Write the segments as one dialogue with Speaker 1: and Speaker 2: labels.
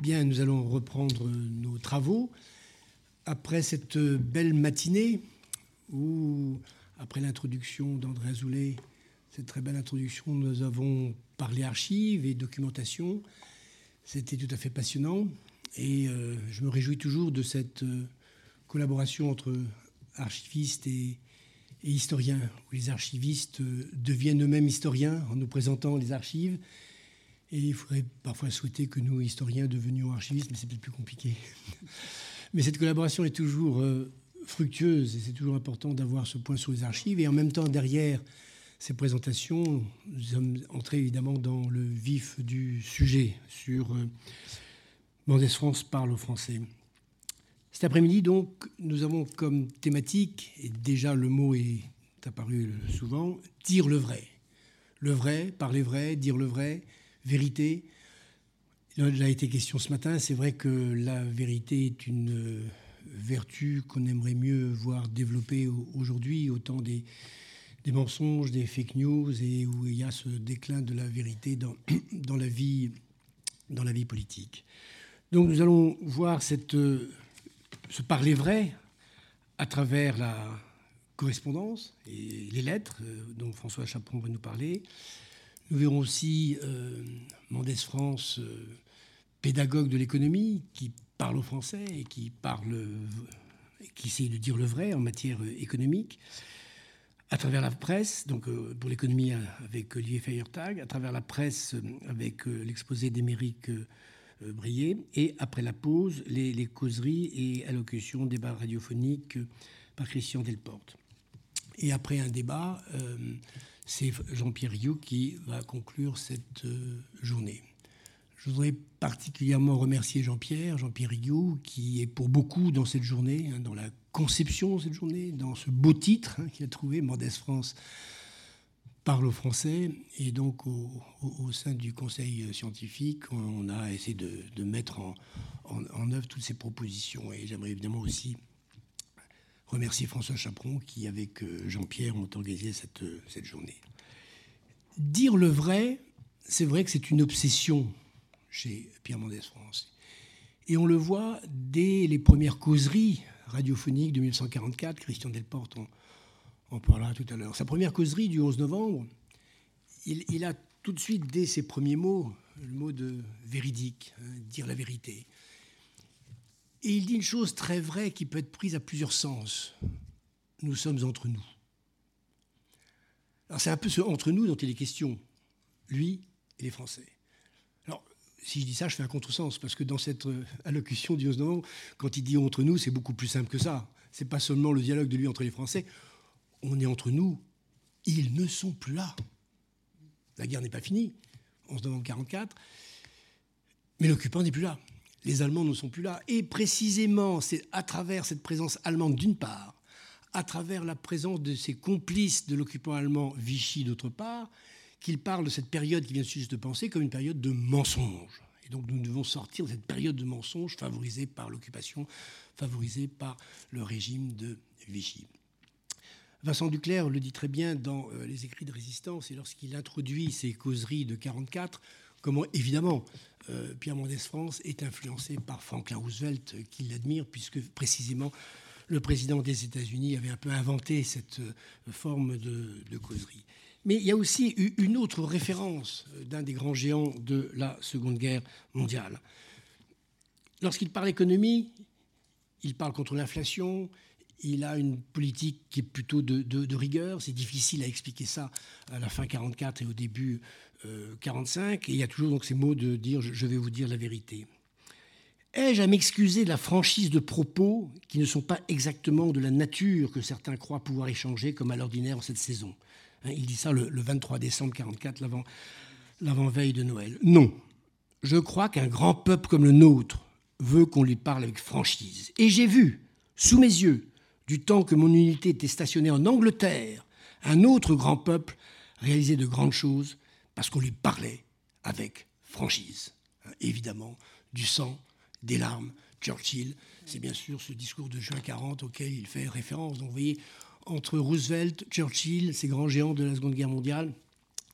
Speaker 1: Bien, nous allons reprendre nos travaux. Après cette belle matinée où, après l'introduction d'André Azoulay, cette très belle introduction, nous avons parlé archives et documentation. C'était tout à fait passionnant et euh, je me réjouis toujours de cette euh, collaboration entre archivistes et, historiens, où les archivistes euh, deviennent eux-mêmes historiens en nous présentant les archives et il faudrait parfois souhaiter que nous, historiens, devenions archivistes, mais c'est peut-être plus compliqué. mais cette collaboration est toujours euh, fructueuse et c'est toujours important d'avoir ce point sur les archives. Et en même temps, derrière ces présentations, nous sommes entrés évidemment dans le vif du sujet sur euh, France parle aux Français. Cet après-midi, donc, nous avons comme thématique, et déjà le mot est apparu souvent, dire le vrai. Le vrai, parler vrai, dire le vrai, vérité. Il a été question ce matin. C'est vrai que la vérité est une euh, vertu qu'on aimerait mieux voir développer aujourd'hui, autant des, des mensonges, des fake news, et où il y a ce déclin de la vérité dans, dans, la, vie, dans la vie politique. Donc nous allons voir cette, euh, ce parler vrai à travers la correspondance et les lettres euh, dont François Chaperon va nous parler, nous verrons aussi euh, Mendès France, euh, pédagogue de l'économie, qui parle au Français et qui parle, qui essaie de dire le vrai en matière économique, à travers la presse, donc euh, pour l'économie avec Olivier Feyertag, à travers la presse avec l'exposé d'Émeric Brier, et après la pause, les, les, causeries et allocutions, débats radiophoniques par Christian Delporte. Et après un débat, c'est Jean-Pierre Rioux qui va conclure cette euh, journée. Je voudrais particulièrement remercier Jean-Pierre, Jean-Pierre Rioux, qui est pour beaucoup dans cette journée, hein, dans la conception de cette journée, dans ce beau titre hein, qu'il a trouvé, Mendès France parle aux Français. Et donc, au, sein du conseil scientifique, on, a essayé de, mettre en, en, œuvre toutes ces propositions. Et j'aimerais évidemment aussi remercier François Chaperon qui, avec euh, Jean-Pierre, ont organisé cette, euh, cette journée. Dire le vrai, c'est vrai que c'est une obsession chez Pierre Mendès France. Et on le voit dès les premières causeries radiophoniques de 1944. Christian Delporte en, parlera tout à l'heure. Sa première causerie du 11 novembre, il, a tout de suite, dès ses premiers mots, le mot de véridique, hein, dire la vérité. Et il dit une chose très vraie qui peut être prise à plusieurs sens. Nous sommes entre nous. Alors c'est un peu ce entre nous dont il est question, lui et les Français. Alors, si je dis ça, je fais un contresens, parce que dans cette euh, allocution du 11 novembre, quand il dit entre nous, c'est beaucoup plus simple que ça. C'est pas seulement le dialogue de lui entre les Français. On est entre nous. Ils ne sont plus là. La guerre n'est pas finie. 11 novembre 44. Mais l'occupant n'est plus là les Allemands ne sont plus là. Et précisément, c'est à travers cette présence allemande d'une part, à travers la présence de ces complices de l'occupant allemand Vichy d'autre part, qu'il parle de cette période qui vient juste de penser comme une période de mensonge. Et donc nous devons sortir de cette période de mensonge favorisée par l'occupation, favorisée par le régime de Vichy. Vincent Duclerc le dit très bien dans euh, les écrits de résistance et lorsqu'il introduit ces causeries de 44, comment évidemment euh, Pierre Mendès France est influencé par Franklin Roosevelt, euh, qui l'admire, puisque précisément le président des États-Unis avait un peu inventé cette euh, forme de, causerie. Mais il y a aussi une autre référence d'un des grands géants de la Seconde Guerre mondiale. Lorsqu'il parle économie, il parle contre l'inflation, il a une politique qui est plutôt de, de rigueur. C'est difficile à expliquer ça à la fin 44 et au début 45, euh, et il y a toujours donc ces mots de dire je, vais vous dire la vérité. Ai-je à m'excuser de la franchise de propos qui ne sont pas exactement de la nature que certains croient pouvoir échanger comme à l'ordinaire en cette saison? Hein, Il dit ça le, 23 décembre 44, l'avant-veille de Noël. Non, je crois qu'un grand peuple comme le nôtre veut qu'on lui parle avec franchise. Et j'ai vu, sous mes yeux, du temps que mon unité était stationnée en Angleterre, un autre grand peuple réaliser de grandes choses parce qu'on lui parlait avec franchise. Hein, évidemment, du sang, des larmes. Churchill, c'est bien sûr ce discours de juin 40 auquel il fait référence. Donc vous voyez, entre Roosevelt, Churchill, ces grands géants de la Seconde Guerre mondiale,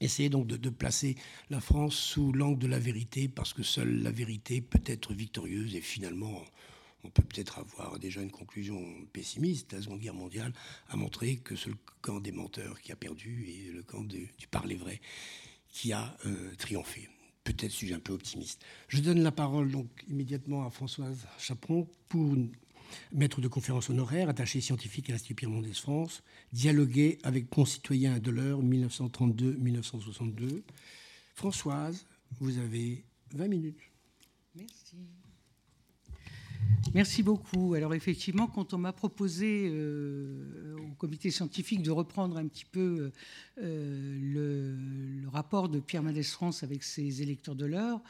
Speaker 1: essayer donc de, placer la France sous l'angle de la vérité, parce que seule la vérité peut être victorieuse, et finalement, on peut peut-être avoir déjà une conclusion pessimiste. La Seconde Guerre mondiale a montré que c'est le camp des menteurs qui a perdu, et le camp du parler vrai qui a euh, triomphé. Peut-être suis-je un peu optimiste. Je donne la parole donc immédiatement à Françoise Chaperon pour maître de conférence honoraire, attaché scientifique à l'Institut Pierre Mendès France, dialoguer avec concitoyens de l'heure 1932-1962. Françoise, vous avez 20 minutes.
Speaker 2: Merci. Merci beaucoup. Alors effectivement, quand on m'a proposé euh, au comité scientifique de reprendre un petit peu euh, le, rapport de Pierre Mendès France avec ses électeurs de l'heure,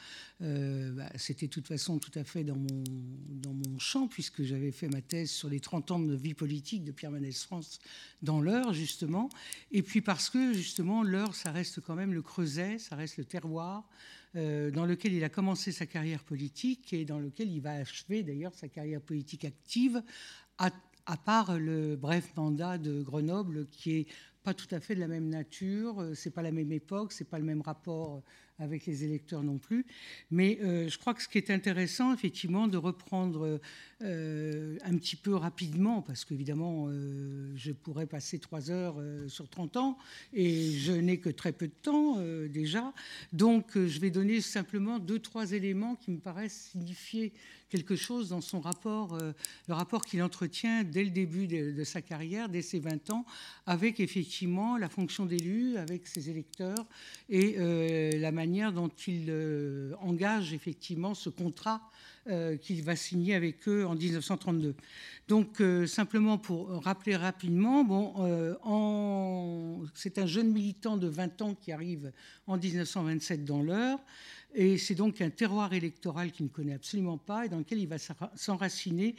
Speaker 2: euh, bah, c'était de toute façon tout à fait dans mon, dans mon champ, puisque j'avais fait ma thèse sur les 30 ans de vie politique de Pierre Mendès France dans l'heure, justement. Et puis parce que, justement, l'heure, ça reste quand même le creuset, ça reste le terroir. Euh, dans lequel il a commencé sa carrière politique et dans lequel il va achever d'ailleurs sa carrière politique active, à, part le bref mandat de Grenoble qui est pas tout à fait de la même nature, euh, c'est pas la même époque, c'est pas le même rapport avec les électeurs non plus. Mais euh, je crois que ce qui est intéressant, effectivement, de reprendre euh, un petit peu rapidement, parce qu'évidemment, euh, je pourrais passer trois heures sur 30 ans, et je n'ai que très peu de temps déjà. Donc, je vais donner simplement deux, trois éléments qui me paraissent signifier quelque chose dans son rapport, le rapport qu'il entretient dès le début de, sa carrière, dès ses 20 ans, avec effectivement la fonction d'élu, avec ses électeurs et la manière dont il euh, engage effectivement ce contrat euh, qu'il va signer avec eux en 1932. Donc, euh, simplement pour rappeler rapidement, bon, c'est un jeune militant de 20 ans qui arrive en 1927 dans l'heure, et c'est donc un terroir électoral qu'il ne connaît absolument pas et dans lequel il va s'enraciner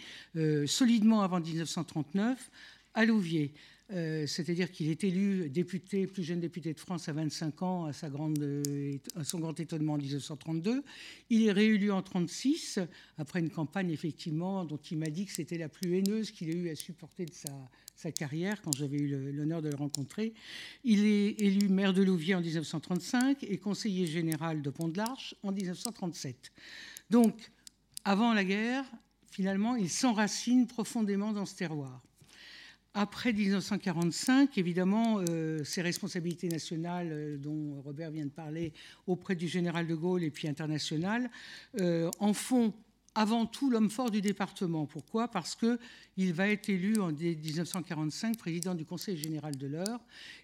Speaker 2: solidement avant 1939 à Louviers. Euh, c'est-à-dire qu'il est élu député, plus jeune député de France à 25 ans, à, son grand étonnement en 1932. Il est réélu en 1936, après une campagne effectivement dont il m'a dit que c'était la plus haineuse qu'il ait eu à supporter de sa, sa carrière, quand j'avais eu l'honneur de le rencontrer. Il est élu maire de Louviers en 1935 et conseiller général de Pont-de-l'Arche en 1937. Donc, avant la guerre, finalement, il s'enracine profondément dans ce terroir. Après 1945, évidemment, euh, ces responsabilités nationales euh, dont Robert vient de parler auprès du général de Gaulle et puis international euh, en font avant tout l'homme fort du département. Pourquoi? Parce qu'il va être élu en 1945 président du Conseil général de l'Eure.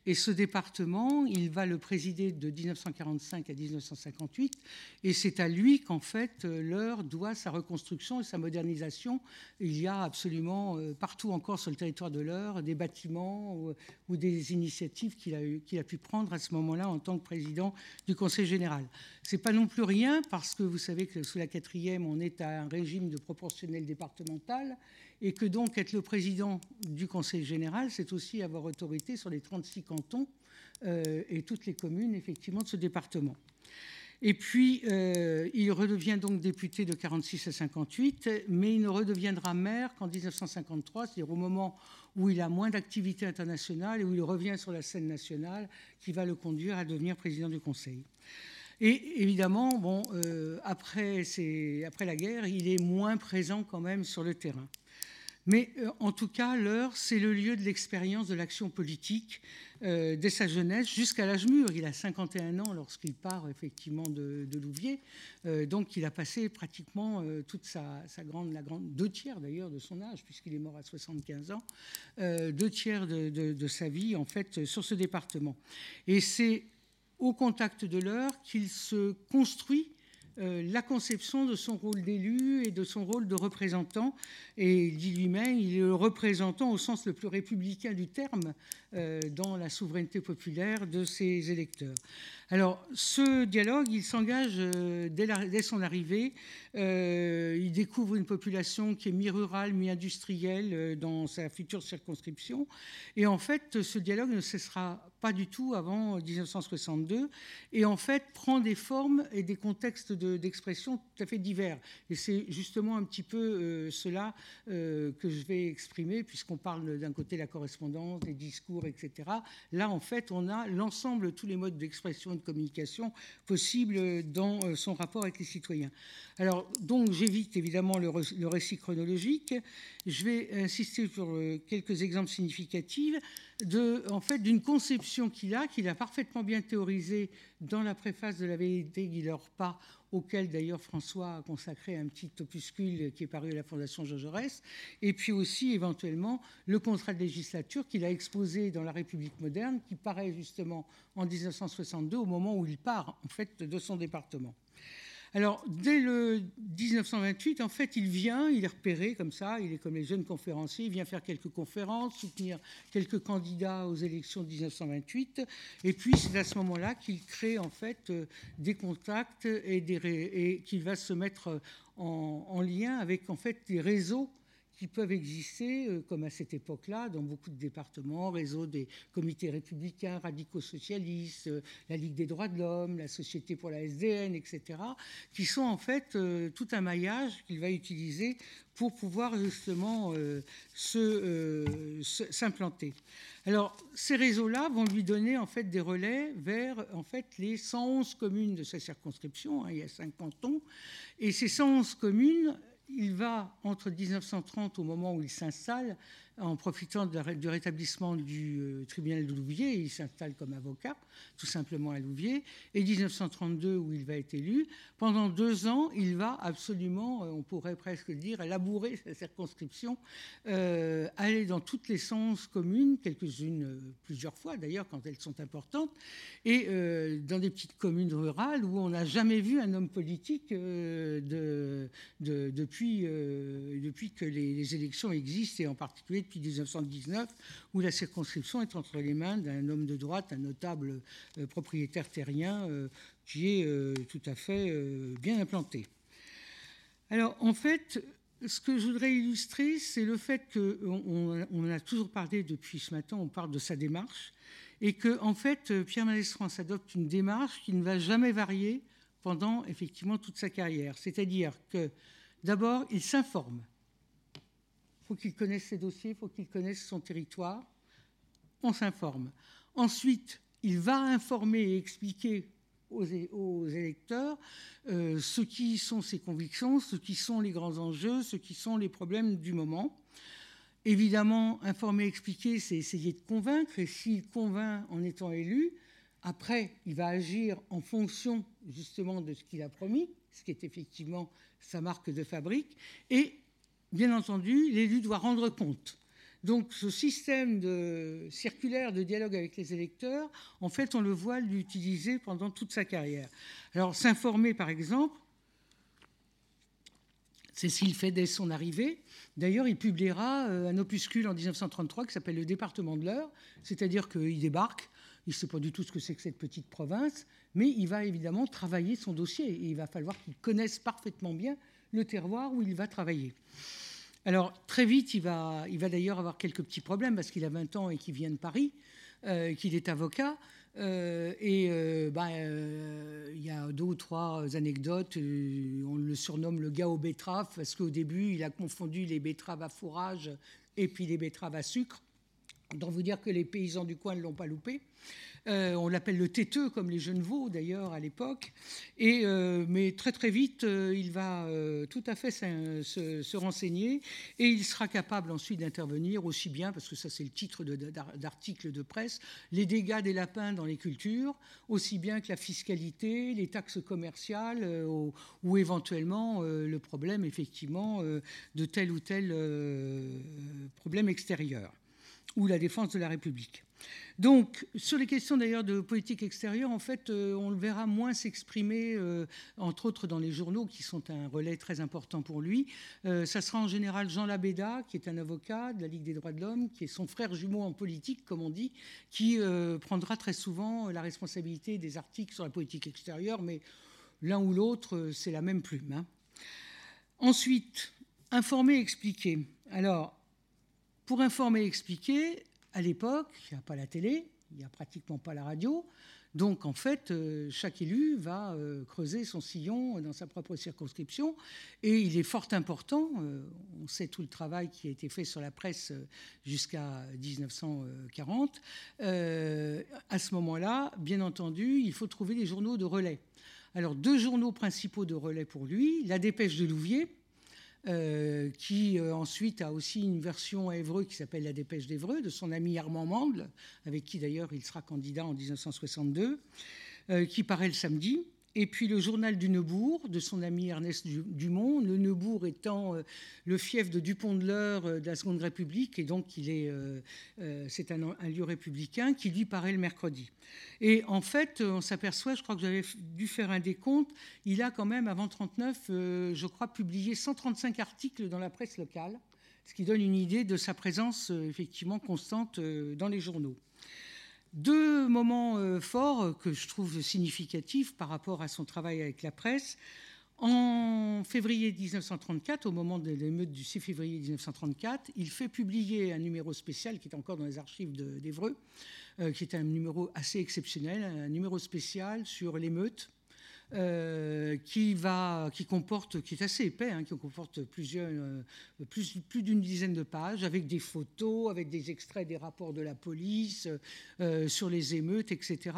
Speaker 2: Et ce département, il va le présider de 1945 à 1958. Et c'est à lui qu'en fait l'Eure doit sa reconstruction et sa modernisation. Il y a absolument euh, partout encore sur le territoire de l'Eure des bâtiments ou, des initiatives qu'il a, a, pu prendre à ce moment-là en tant que président du Conseil général. C'est pas non plus rien parce que vous savez que sous la quatrième, on est à un régime de proportionnel départemental et que donc être le président du Conseil général, c'est aussi avoir autorité sur les 36 cantons euh, et toutes les communes effectivement de ce département. Et puis, euh, il redevient donc député de 46 à 58, mais il ne redeviendra maire qu'en 1953, c'est-à-dire au moment où il a moins d'activité internationale et où il revient sur la scène nationale, qui va le conduire à devenir président du Conseil. Et évidemment, bon, euh, après, après la guerre, il est moins présent quand même sur le terrain. Mais euh, en tout cas, l'heure, c'est le lieu de l'expérience de l'action politique euh, dès sa jeunesse jusqu'à l'âge mûr. Il a 51 ans lorsqu'il part effectivement de, Louviers. donc il a passé pratiquement toute sa, grande, la grande, deux tiers d'ailleurs de son âge, puisqu'il est mort à 75 ans, deux tiers de, de, sa vie en fait sur ce département. Et c'est au contact de l'heure qu'il se construit euh, la conception de son rôle d'élu et de son rôle de représentant. Et il dit lui-même, il est le représentant au sens le plus républicain du terme euh, dans la souveraineté populaire de ses électeurs. Alors, ce dialogue, il s'engage euh, dès, son arrivée. il découvre une population qui est mi-rurale, mi-industrielle dans sa future circonscription. Et en fait, ce dialogue ne cessera pas du tout avant 1962, et en fait prend des formes et des contextes d'expression tout à fait divers. Et c'est justement un petit peu euh, cela euh, que je vais exprimer, puisqu'on parle d'un côté de la correspondance, des discours, etc. Là, en fait, on a l'ensemble tous les modes d'expression communication possibles dans euh, son rapport avec les citoyens. Alors, donc, j'évite évidemment le, récit chronologique. Je vais insister sur quelques exemples significatifs de, en fait, d'une conception qu'il a, qu'il a parfaitement bien théorisée dans la préface de la vérité qui leur pas, auquel d'ailleurs François a consacré un petit opuscule qui est paru à la Fondation Jean Jaurès, et puis aussi éventuellement le contrat de législature qu'il a exposé dans la République moderne, qui paraît justement en 1962 au moment où il part en fait de son département. Alors, dès le 1928, en fait, il vient, il est repéré comme ça, il est comme les jeunes conférenciers, il vient faire quelques conférences, soutenir quelques candidats aux élections de 1928, et puis c'est à ce moment-là qu'il crée en fait euh, des contacts et, qu'il va se mettre en, en, lien avec en fait des réseaux qui peuvent exister, euh, comme à cette époque-là, dans beaucoup de départements, réseau des comités républicains, radicaux socialistes, euh, la Ligue des droits de l'homme, la Société pour la SDN, etc., qui sont en fait euh, tout un maillage qu'il va utiliser pour pouvoir justement s'implanter. Alors, ces réseaux-là vont lui donner en fait des relais vers en fait les 111 communes de sa circonscription. Hein, il y a cinq cantons, et ces 111 communes il va, entre 1930, au moment où il s'installe, en profitant du rétablissement du euh, tribunal de Louviers, il s'installe comme avocat, tout simplement à Louviers, et 1932 où il va être élu. Pendant deux ans, il va absolument, euh, on pourrait presque dire, labourer sa circonscription, euh, aller dans toutes les sens communes, quelques-unes plusieurs fois d'ailleurs quand elles sont importantes, et dans des petites communes rurales où on n'a jamais vu un homme politique de, depuis, depuis que les, les élections existent, et en particulier depuis 1919, où la circonscription est entre les mains d'un homme de droite, un notable euh, propriétaire terrien, euh, qui est euh, tout à fait bien implanté. Alors, en fait, ce que je voudrais illustrer, c'est le fait qu'on on a toujours parlé depuis ce matin, on parle de sa démarche, et que, en fait, Pierre Malestroit adopte une démarche qui ne va jamais varier pendant effectivement toute sa carrière. C'est-à-dire que, d'abord, il s'informe faut qu'il connaisse ses dossiers, il faut qu'il connaisse son territoire. On s'informe. Ensuite, il va informer et expliquer aux, électeurs euh, ce qui sont ses convictions, ce qui sont les grands enjeux, ce qui sont les problèmes du moment. Évidemment, informer, expliquer, c'est essayer de convaincre, et s'il convainc en étant élu, après, il va agir en fonction justement de ce qu'il a promis, ce qui est effectivement sa marque de fabrique, et bien entendu, l'élu doit rendre compte. Donc ce système de, circulaire de dialogue avec les électeurs, en fait, on le voit l'utiliser pendant toute sa carrière. Alors s'informer, par exemple, c'est ce qu'il fait dès son arrivée. D'ailleurs, il publiera euh, un opuscule en 1933 qui s'appelle Le département de l'Eure, c'est-à-dire qu'il débarque, il ne sait pas du tout ce que c'est que cette petite province, mais il va évidemment travailler son dossier et il va falloir qu'il connaisse parfaitement bien le terroir où il va travailler. Alors, très vite, il va, il va d'ailleurs avoir quelques petits problèmes parce qu'il a 20 ans et qu'il vient de Paris, euh, qu'il est avocat. Euh, et euh, bah, il y a deux ou trois anecdotes. on le surnomme le gars aux betteraves parce qu'au début, il a confondu les betteraves à fourrage et puis les betteraves à sucre. Donc, vous dire que les paysans du coin ne l'ont pas loupé. Euh, on l'appelle le têteux, comme les jeunes veaux d'ailleurs à l'époque. Euh, mais très très vite, euh, il va tout à fait se, renseigner et il sera capable ensuite d'intervenir aussi bien, parce que ça c'est le titre d'article de, presse, les dégâts des lapins dans les cultures, aussi bien que la fiscalité, les taxes commerciales ou, éventuellement le problème effectivement de tel ou tel problème extérieur ou la défense de la République. Donc, sur les questions d'ailleurs de politique extérieure, en fait, euh, on le verra moins s'exprimer, euh, entre autres dans les journaux, qui sont un relais très important pour lui. Euh, ça sera en général Jean Labéda, qui est un avocat de la Ligue des droits de l'homme, qui est son frère jumeau en politique, comme on dit, qui prendra très souvent la responsabilité des articles sur la politique extérieure, mais l'un ou l'autre, c'est la même plume. Hein. Ensuite, informer, expliquer. Alors, pour informer et expliquer, à l'époque, il n'y a pas la télé, il n'y a pratiquement pas la radio. Donc, en fait, euh, chaque élu va euh, creuser son sillon dans sa propre circonscription. Et il est fort important, euh, on sait tout le travail qui a été fait sur la presse jusqu'à 1940. à ce moment-là, bien entendu, il faut trouver des journaux de relais. Alors, deux journaux principaux de relais pour lui, La Dépêche de Louviers, euh, qui euh, ensuite a aussi une version à Évreux qui s'appelle La Dépêche d'Évreux, de son ami Armand Mandle, avec qui d'ailleurs il sera candidat en 1962, euh, qui paraît le samedi et puis le journal du Neubourg de son ami Ernest Dumont, le Neubourg étant euh, le fief de Dupont de l'Eure euh, de la Seconde République, et donc euh, c'est un, lieu républicain qui lui paraît le mercredi. Et en fait, on s'aperçoit, je crois que j'avais dû faire un décompte, il a quand même, avant 39, je crois, publié 135 articles dans la presse locale, ce qui donne une idée de sa présence effectivement constante dans les journaux. Deux moments euh, forts que je trouve significatifs par rapport à son travail avec la presse. En février 1934, au moment de l'émeute du 6 février 1934, il fait publier un numéro spécial qui est encore dans les archives d'Evreux, euh, qui est un numéro assez exceptionnel, un numéro spécial sur l'émeute euh, qui, va, qui comporte, qui est assez épais, hein, qui comporte euh, plus, plus d'une dizaine de pages, avec des photos, avec des extraits des rapports de la police euh, sur les émeutes, etc.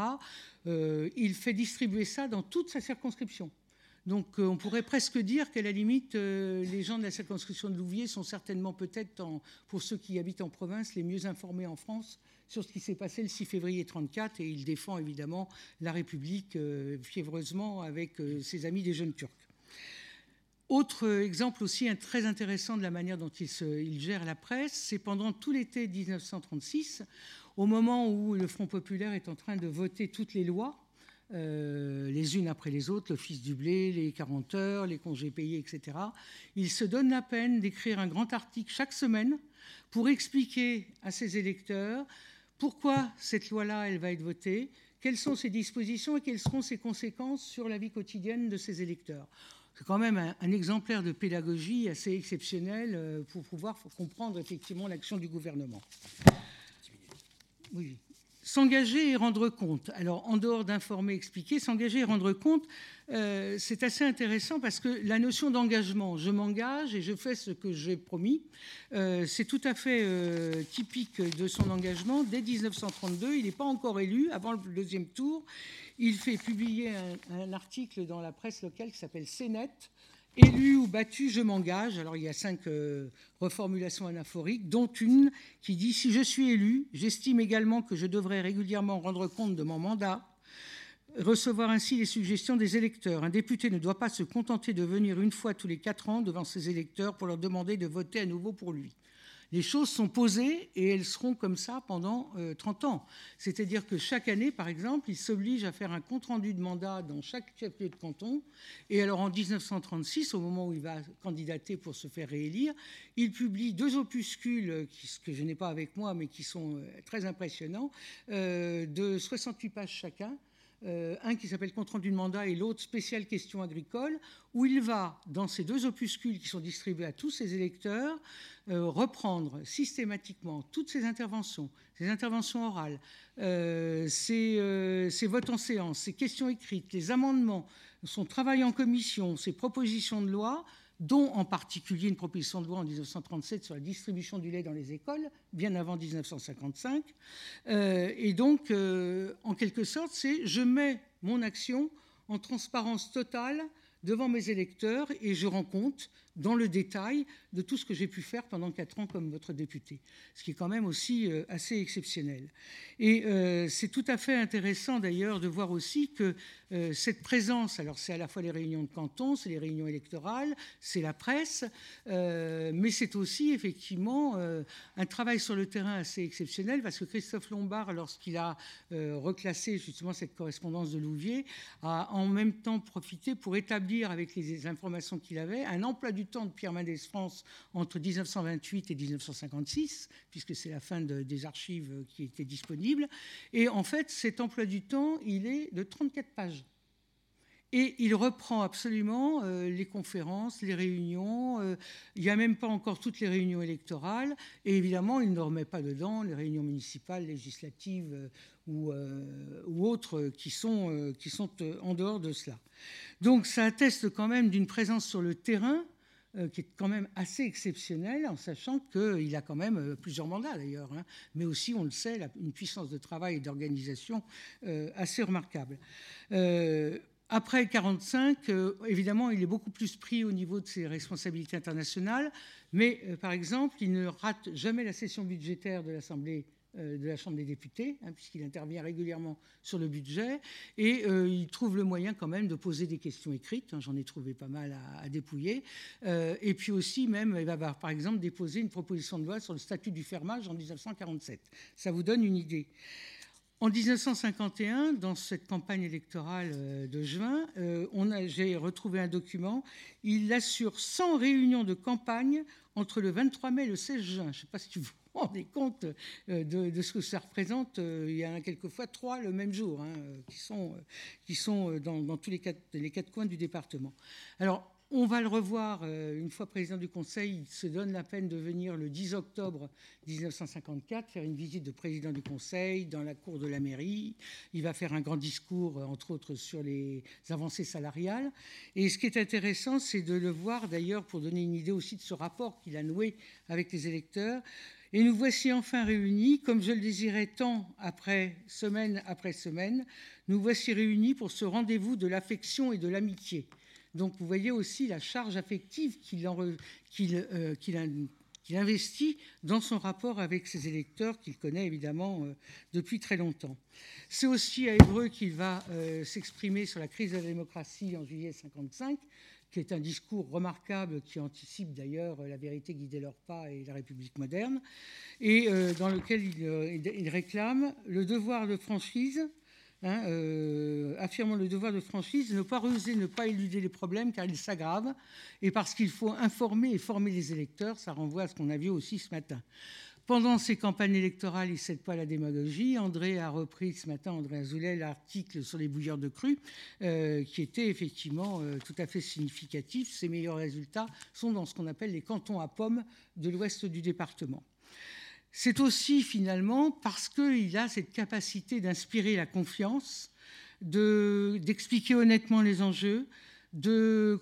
Speaker 2: il fait distribuer ça dans toute sa circonscription. Donc on pourrait presque dire qu'à la limite, les gens de la circonscription de Louviers sont certainement peut-être, pour ceux qui habitent en province, les mieux informés en France sur ce qui s'est passé le 6 février 1934 et il défend évidemment la République euh, fiévreusement avec euh, ses amis des jeunes Turcs. Autre exemple aussi très intéressant de la manière dont il, gère la presse, c'est pendant tout l'été 1936, au moment où le Front populaire est en train de voter toutes les lois, euh, les unes après les autres, l'office du blé, les 40 heures, les congés payés, etc. Il se donne la peine d'écrire un grand article chaque semaine pour expliquer à ses électeurs pourquoi cette loi-là, elle va être votée, quelles sont ses dispositions et quelles seront ses conséquences sur la vie quotidienne de ses électeurs. C'est quand même un, exemplaire de pédagogie assez exceptionnel euh, pour pouvoir comprendre effectivement l'action du gouvernement. Oui. S'engager et rendre compte. Alors, en dehors d'informer, expliquer, s'engager et rendre compte, euh, c'est assez intéressant parce que la notion d'engagement, je m'engage et je fais ce que j'ai promis, euh, c'est tout à fait euh, typique de son engagement. Dès 1932, il n'est pas encore élu, avant le deuxième tour, il fait publier un, article dans la presse locale qui s'appelle CNET, Élu ou battu, je m'engage. Alors il y a cinq euh, reformulations anaphoriques, dont une qui dit Si je suis élu, j'estime également que je devrais régulièrement rendre compte de mon mandat, recevoir ainsi les suggestions des électeurs. Un député ne doit pas se contenter de venir une fois tous les quatre ans devant ses électeurs pour leur demander de voter à nouveau pour lui les choses sont posées et elles seront comme ça pendant 30 euh, ans. C'est-à-dire que chaque année, par exemple, il s'oblige à faire un compte-rendu de mandat dans chaque chef-lieu de canton. Et alors en 1936, au moment où il va candidater pour se faire réélire, il publie deux opuscules que je n'ai pas avec moi, mais qui sont euh, très impressionnants, euh, de 68 pages chacun. Un qui s'appelle Compte rendu mandat et l'autre Spécial question agricole, où il va, dans ces deux opuscules qui sont distribués à tous ses électeurs, euh, reprendre systématiquement toutes ces interventions, ces interventions orales, euh, euh, ces, votes en séance, ces questions écrites, les amendements, son travail en commission, ses propositions de loi, dont en particulier une proposition de loi en 1937 sur la distribution du lait dans les écoles, bien avant 1955. et donc, en quelque sorte, c'est je mets mon action en transparence totale devant mes électeurs et je rends compte dans le détail de tout ce que j'ai pu faire pendant quatre ans comme votre député, ce qui est quand même aussi euh, assez exceptionnel. Et euh, c'est tout à fait intéressant d'ailleurs de voir aussi que euh, cette présence, alors c'est à la fois les réunions de canton, c'est les réunions électorales, c'est la presse, mais c'est aussi effectivement un travail sur le terrain assez exceptionnel parce que Christophe Lombard, lorsqu'il a reclassé justement cette correspondance de Louvier, a en même temps profité pour établir avec les informations qu'il avait un emploi du temps de Pierre Mendès France entre 1928 et 1956, puisque c'est la fin des archives qui étaient disponibles. Et en fait, cet emploi du temps, il est de 34 pages. Et il reprend absolument euh, les conférences, les réunions. Euh, il n'y a même pas encore toutes les réunions électorales. Et évidemment, il ne remet pas dedans les réunions municipales, législatives euh, ou, autres qui sont, qui sont en dehors de cela. Donc ça atteste quand même d'une présence sur le terrain qui est quand même assez exceptionnelle, en sachant qu'il a quand même plusieurs mandats d'ailleurs, hein. mais aussi, on le sait, une puissance de travail et d'organisation assez remarquable. Après 1945, euh, évidemment, il est beaucoup plus pris au niveau de ses responsabilités internationales, mais euh, par exemple, il ne rate jamais la session budgétaire de l'Assemblée euh, de la Chambre des députés, hein, puisqu'il intervient régulièrement sur le budget, et il trouve le moyen quand même de poser des questions écrites, hein, j'en ai trouvé pas mal à, dépouiller, et puis aussi même, il va par exemple déposer une proposition de loi sur le statut du fermage en 1947. Ça vous donne une idée. En 1951, dans cette campagne électorale euh, de juin, euh, j'ai retrouvé un document. Il assure 100 réunions de campagne entre le 23 mai et le 16 juin. Je ne sais pas si vous vous rendez compte euh, de, ce que ça représente. Il y en a quelquefois trois le même jour, hein, qui sont, qui sont dans, tous les quatre, les quatre coins du département. Alors, on va le revoir euh, une fois président du Conseil. Il se donne la peine de venir le 10 octobre 1954 faire une visite de président du Conseil dans la cour de la mairie. Il va faire un grand discours, euh, entre autres, sur les avancées salariales. Et ce qui est intéressant, c'est de le voir d'ailleurs pour donner une idée aussi de ce rapport qu'il a noué avec les électeurs. Et nous voici enfin réunis, comme je le désirais tant après semaine après semaine, nous voici réunis pour ce rendez-vous de l'affection et de l'amitié. Donc vous voyez aussi la charge affective euh, qu'il investit dans son rapport avec ses électeurs, qu'il connaît évidemment euh, depuis très longtemps. C'est aussi à Évreux qu'il va euh, s'exprimer sur la crise de la démocratie en juillet 1955, qui est un discours remarquable qui anticipe d'ailleurs la vérité guidée leur pas et la République moderne, et dans lequel il réclame le devoir de franchise Hein, euh, affirmant le devoir de franchise, ne pas ruser, ne pas éluder les problèmes car ils s'aggravent, et parce qu'il faut informer et former les électeurs, ça renvoie à ce qu'on a vu aussi ce matin. Pendant ces campagnes électorales, il ne cède pas la démagogie. André a repris ce matin, André Azoulay, l'article sur les bouilleurs de cru, euh, qui était effectivement euh, tout à fait significatif. Ses meilleurs résultats sont dans ce qu'on appelle les cantons à pommes de l'ouest du département. C'est aussi finalement parce qu'il a cette capacité d'inspirer la confiance, d'expliquer honnêtement les enjeux, de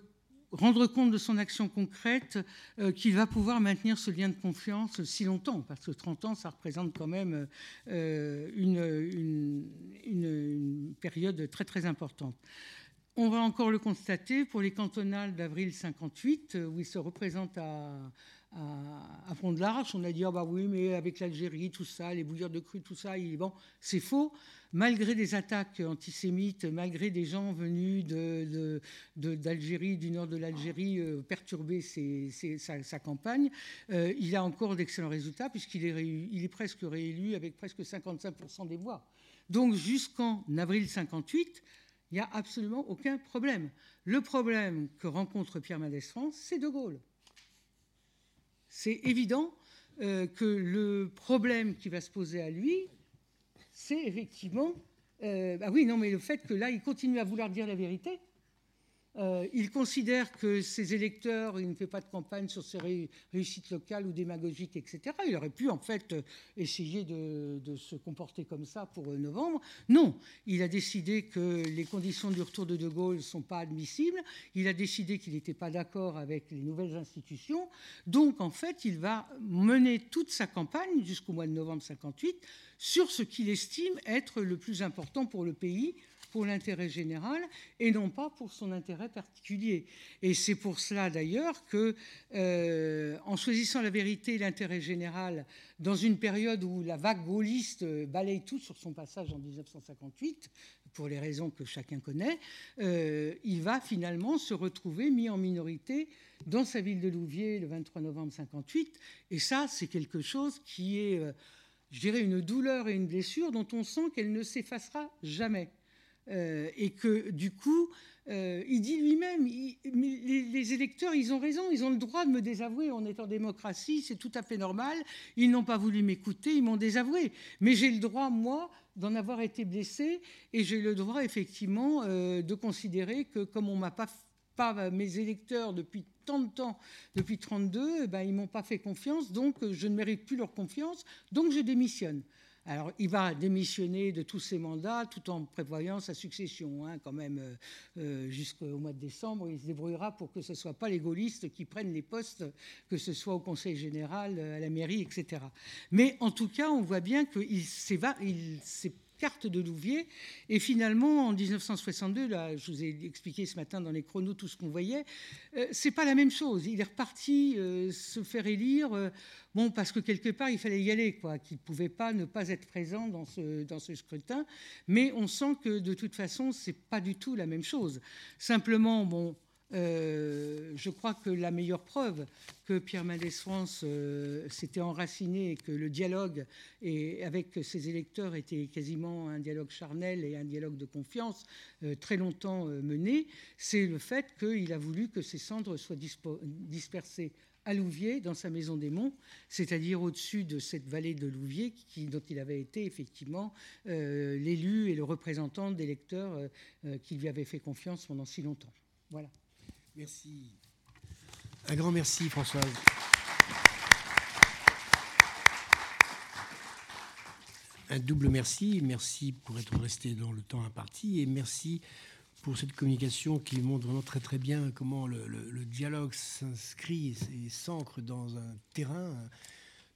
Speaker 2: rendre compte de son action concrète, euh, qu'il va pouvoir maintenir ce lien de confiance si longtemps, parce que 30 ans, ça représente quand même euh, une, période très très importante. On va encore le constater pour les cantonales d'avril 58, où il se représente à, à, fond de l'Arche. On a dit, ah bah oui, mais avec l'Algérie, tout ça, les bouilleurs de cru, tout ça, bon, c'est faux. Malgré des attaques antisémites, malgré des gens venus d'Algérie, du nord de l'Algérie, euh, perturber sa, campagne, euh, il a encore d'excellents résultats puisqu'il est, il est presque réélu avec presque 55% des voix. Donc jusqu'en avril 58, il n'y a absolument aucun problème. Le problème que rencontre Pierre Mendès France, c'est De Gaulle c'est évident euh, que le problème qui va se poser à lui, c'est effectivement, euh, bah oui, non, mais le fait que là, il continue à vouloir dire la vérité, euh, il considère que ses électeurs, il ne fait pas de campagne sur ses réussites locales ou démagogiques, etc. Il aurait pu en fait essayer de, se comporter comme ça pour novembre. Non, il a décidé que les conditions du retour de De Gaulle ne sont pas admissibles. Il a décidé qu'il n'était pas d'accord avec les nouvelles institutions. Donc en fait, il va mener toute sa campagne jusqu'au mois de novembre 58 sur ce qu'il estime être le plus important pour le pays pour l'intérêt général et non pas pour son intérêt particulier. Et c'est pour cela d'ailleurs que, euh, en choisissant la vérité et l'intérêt général dans une période où la vague gaulliste balaye tout sur son passage en 1958, pour les raisons que chacun connaît, euh, il va finalement se retrouver mis en minorité dans sa ville de Louviers le 23 novembre 58. Et ça, c'est quelque chose qui est, euh, je dirais, une douleur et une blessure dont on sent qu'elle ne s'effacera jamais. Et que du coup, il dit lui-même, les, électeurs, ils ont raison, ils ont le droit de me désavouer. On est en démocratie, c'est tout à fait normal. Ils n'ont pas voulu m'écouter, ils m'ont désavoué. Mais j'ai le droit, moi, d'en avoir été blessé et j'ai le droit, effectivement, de considérer que comme on m'a pas pas mes électeurs depuis tant de temps, depuis 32, eh ben, ils m'ont pas fait confiance, donc je ne mérite plus leur confiance, donc je démissionne. Alors, il va démissionner de tous ses mandats tout en prévoyant sa succession, hein, quand même, euh, euh, jusqu'au mois de décembre. Il se débrouillera pour que ce ne soit pas les gaullistes qui prennent les postes, que ce soit au Conseil général, à la mairie, etc. Mais en tout cas, on voit bien qu'il s'est carte de Louvier. Et finalement, en 1962, là, je vous ai expliqué ce matin dans les chronos tout ce qu'on voyait, euh, c'est pas la même chose. Il est reparti euh, se faire élire, euh, bon, parce que quelque part, il fallait y aller, quoi, qu'il ne pouvait pas ne pas être présent dans ce, dans ce scrutin. Mais on sent que de toute façon, c'est pas du tout la même chose. Simplement, bon, euh, je crois que la meilleure preuve que Pierre Mendès France euh, s'était enraciné et que le dialogue avec ses électeurs était quasiment un dialogue charnel et un dialogue de confiance euh, très longtemps mené, c'est le fait qu'il a voulu que ses cendres soient dispersées à Louviers, dans sa maison des Monts, c'est-à-dire au-dessus de cette vallée de Louviers dont il avait été effectivement l'élu et le représentant des électeurs qui lui avaient fait confiance pendant si longtemps. Voilà.
Speaker 1: Merci. Un grand merci, Françoise. Un double merci. Merci pour être resté dans le temps imparti et merci pour cette communication qui montre vraiment très très bien comment le, dialogue s'inscrit et s'ancre dans un terrain,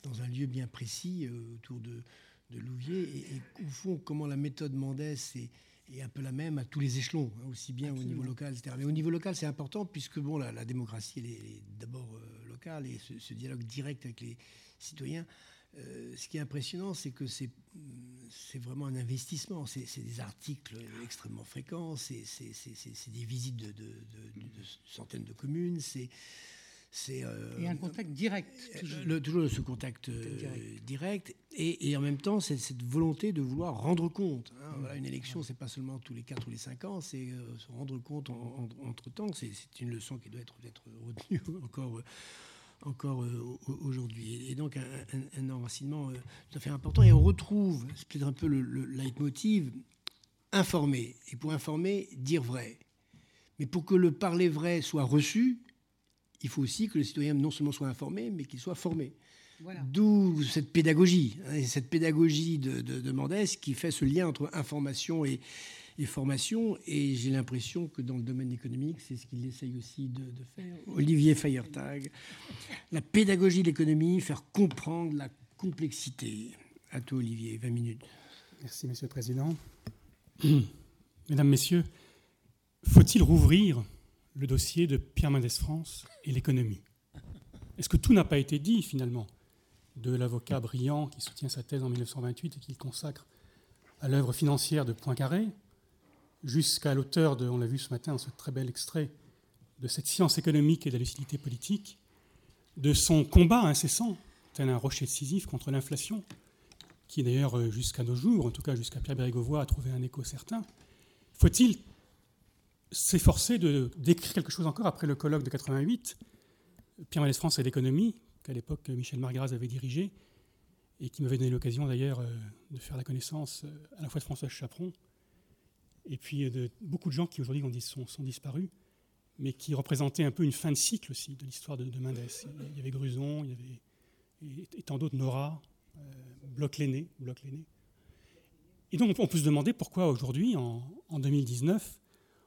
Speaker 1: dans un lieu bien précis euh, autour de, de Louvier et, au fond comment la méthode Mendès est est un peu la même à tous les échelons, hein, aussi bien au niveau local, etc. Mais au niveau local, c'est important puisque bon, la, démocratie, elle est, d'abord euh, locale et ce, dialogue direct avec les citoyens. Euh, ce qui est impressionnant, c'est que c'est vraiment un investissement. C'est des articles extrêmement fréquents, c'est des visites de, de, centaines de communes, c'est
Speaker 2: c'est euh, un contact direct.
Speaker 1: Toujours, toujours ce contact direct. Et, en même temps, c'est cette volonté de vouloir rendre compte. Hein. Voilà, une élection, c'est pas seulement tous les 4 ou les 5 ans, c'est euh, se rendre compte entre temps. C'est une leçon qui doit être, être retenue encore, encore euh, aujourd'hui. Et donc, un, enracinement tout à fait important. Et on retrouve, c'est peut-être un peu le, le leitmotiv, informer. Et pour informer, dire vrai. Mais pour que le parler vrai soit reçu, il faut aussi que le citoyen non seulement soit informé, mais qu'il soit formé. D'où cette pédagogie, hein, cette pédagogie de, de, Mendès qui fait ce lien entre information et, formation. Et j'ai l'impression que dans le domaine économique, c'est ce qu'il essaye aussi de, faire. Olivier Feiertag, la pédagogie de l'économie, faire comprendre la complexité. À toi, Olivier, 20 minutes.
Speaker 3: Merci, Monsieur le Président. Mesdames, Messieurs, faut-il rouvrir le dossier de Pierre Mendès France et l'économie. Est-ce que tout n'a pas été dit finalement de l'avocat brillant qui soutient sa thèse en 1928 et qui consacre à l'œuvre financière de Poincaré, jusqu'à l'auteur de, on l'a vu ce matin ce très bel extrait, de cette science économique et de la lucidité politique, de son combat incessant, tel un rocher décisif contre l'inflation, qui d'ailleurs euh, jusqu'à nos jours, en tout cas jusqu'à Pierre Bérégovoy, a trouvé un écho certain. Faut-il s'efforcer de d'écrire quelque chose encore après le colloque de 88, Pierre Mendès France et l'économie, qu'à l'époque Michel Margaraz avait dirigé, et qui m'avait donné l'occasion d'ailleurs euh, de faire la connaissance euh, à la fois de François Chaperon, et puis euh, de beaucoup de gens qui aujourd'hui sont, disparus, mais qui représentaient un peu une fin de cycle aussi de l'histoire de, de, Mendès. Il y avait Gruson, il y avait et, tant d'autres, Nora, Bloch l'aîné, Bloch Et donc on peut se demander pourquoi aujourd'hui, en 2019,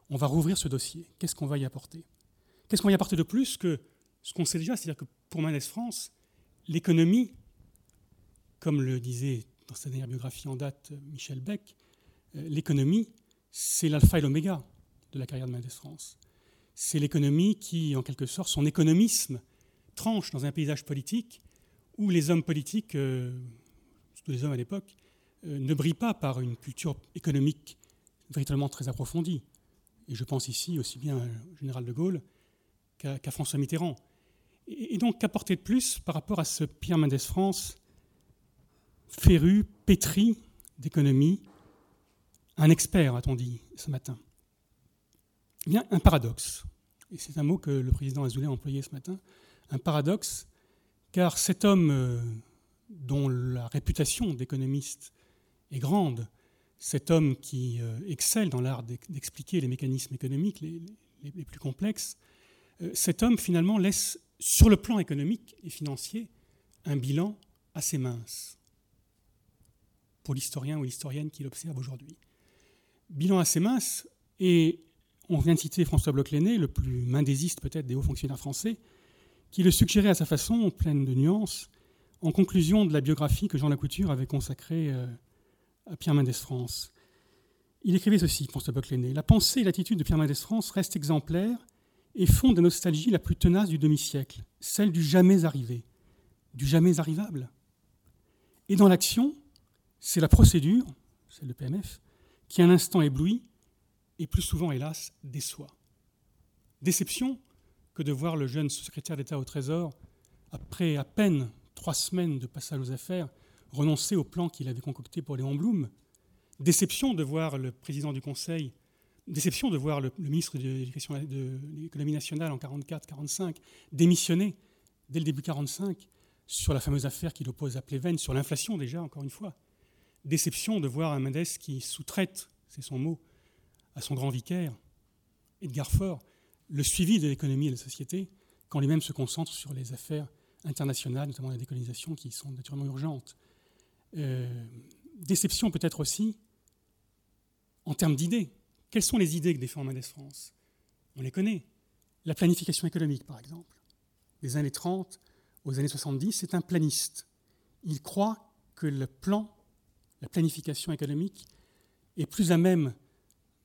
Speaker 3: on va rouvrir ce dossier. Qu'est-ce qu'on va y apporter? Qu'est-ce qu'on va y apporter de plus que ce qu'on sait déjà C'est-à-dire que pour Manès France, l'économie, comme le disait dans sa dernière biographie en date Michel Beck, euh, l'économie, c'est l'alpha et l'oméga de la carrière de Mendes France. C'est l'économie qui, en quelque sorte, son économisme tranche dans un paysage politique où les hommes politiques, euh, surtout les hommes à l'époque, euh, ne brillent pas par une culture économique véritablement très approfondie et je pense ici aussi bien au général de Gaulle qu'à François Mitterrand. Et, donc, qu'apporter de plus par rapport à ce Pierre Mendès France féru, pétri d'économie, un expert, a-t-on dit ce matin? Y a un paradoxe, et c'est un mot que le président Azoulay a employé ce matin, un paradoxe, car cet homme euh, dont la réputation d'économiste est grande, cet homme qui euh, excelle dans l'art d'expliquer les mécanismes économiques les, plus complexes, euh, cet homme finalement laisse sur le plan économique et financier un bilan assez mince pour l'historien ou l'historienne qui l'observe aujourd'hui. Bilan assez mince, et on vient de citer François Bloch-Léné, le plus mendésiste peut-être des hauts fonctionnaires français, qui le suggérait à sa façon, pleine de nuances, en conclusion de la biographie que Jean Lacouture avait consacrée euh, Pierre Mendès France. Il écrivait ceci, François Bloch-Léné La pensée et l'attitude de Pierre Mendès France restent exemplaires et font de la nostalgie la plus tenace du demi-siècle, celle du jamais arrivé, du jamais arrivable. Et dans l'action, c'est la procédure, celle de PMF, qui un instant éblouit et plus souvent, hélas, déçoit. Déception que de voir le jeune secrétaire d'État au Trésor, après à peine trois semaines de passage aux affaires, renoncer au plan qu'il avait concocté pour Léon Blum. Déception de voir le président du Conseil, déception de voir le, ministre de l'économie nationale en 44-45 démissionner dès le début 45 sur la fameuse affaire qui l'oppose à Pleven, sur l'inflation déjà, encore une fois. Déception de voir un Mendes qui sous-traite, c'est son mot, à son grand vicaire, Edgar Faure, le suivi de l'économie et de la société, quand lui-même se concentre sur les affaires internationales, notamment la décolonisation, qui sont naturellement urgentes. Euh, déception peut-être aussi en termes d'idées. Quelles sont les idées que défend Mendes France? On les connaît. La planification économique, par exemple. Des années 30 aux années 70, c'est un planiste. Il croit que le plan, la planification économique, est plus à même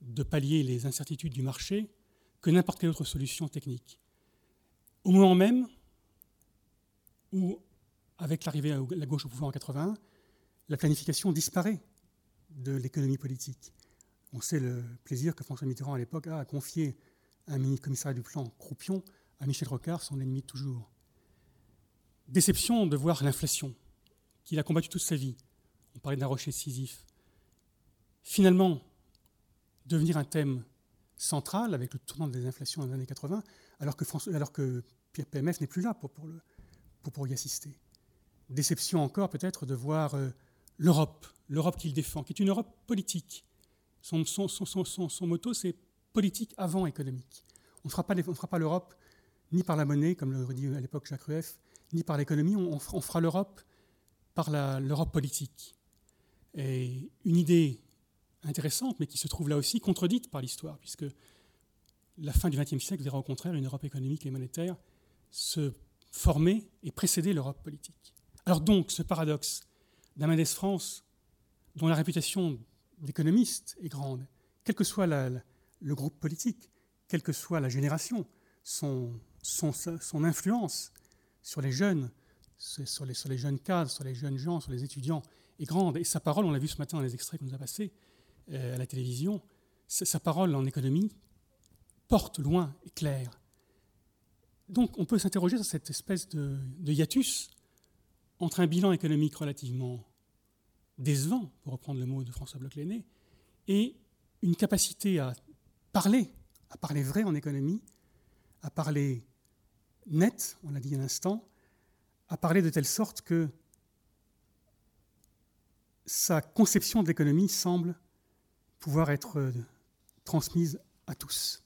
Speaker 3: de pallier les incertitudes du marché que n'importe quelle autre solution technique. Au moment même où, avec l'arrivée à la gauche au pouvoir en 81, la planification disparaît de l'économie politique. On sait le plaisir que François Mitterrand à l'époque a à confier un mini-commissariat du plan Croupion à Michel Rocard, son ennemi toujours. Déception de voir l'inflation, qu'il a combattu toute sa vie. On parlait d'un rocher décisif. Finalement, devenir un thème central avec le tournant des inflations dans les années 80, alors que, que PMF n'est plus là pour, y assister. Déception encore peut-être de voir euh, l'Europe, l'Europe qu'il défend, qui est une Europe politique. Son, son, motto, c'est politique avant économique. On ne fera pas, l'Europe ni par la monnaie, comme le dit à l'époque Jacques Rueff, ni par l'économie, on, on, fera l'Europe par l'Europe politique. Et une idée intéressante, mais qui se trouve là aussi contredite par l'histoire, puisque la fin du XXe siècle verra au contraire une Europe économique et monétaire se former et précéder l'Europe politique. Alors donc, ce paradoxe d'Amadès France, dont la réputation d'économiste est grande, quel que soit le groupe politique, quelle que soit la génération, son, influence sur les jeunes, sur les, jeunes cadres, sur les jeunes gens, sur les étudiants est grande. Et sa parole, on l'a vu ce matin dans les extraits qu'on nous a passés euh, à la télévision, sa parole en économie porte loin et clair. Donc on peut s'interroger sur cette espèce de hiatus entre un bilan économique relativement décevant, pour reprendre le mot de François Bloch-Léné, et une capacité à parler, à parler vrai en économie, à parler net, on l'a dit un instant, à parler de telle sorte que sa conception de l'économie semble pouvoir être transmise à tous.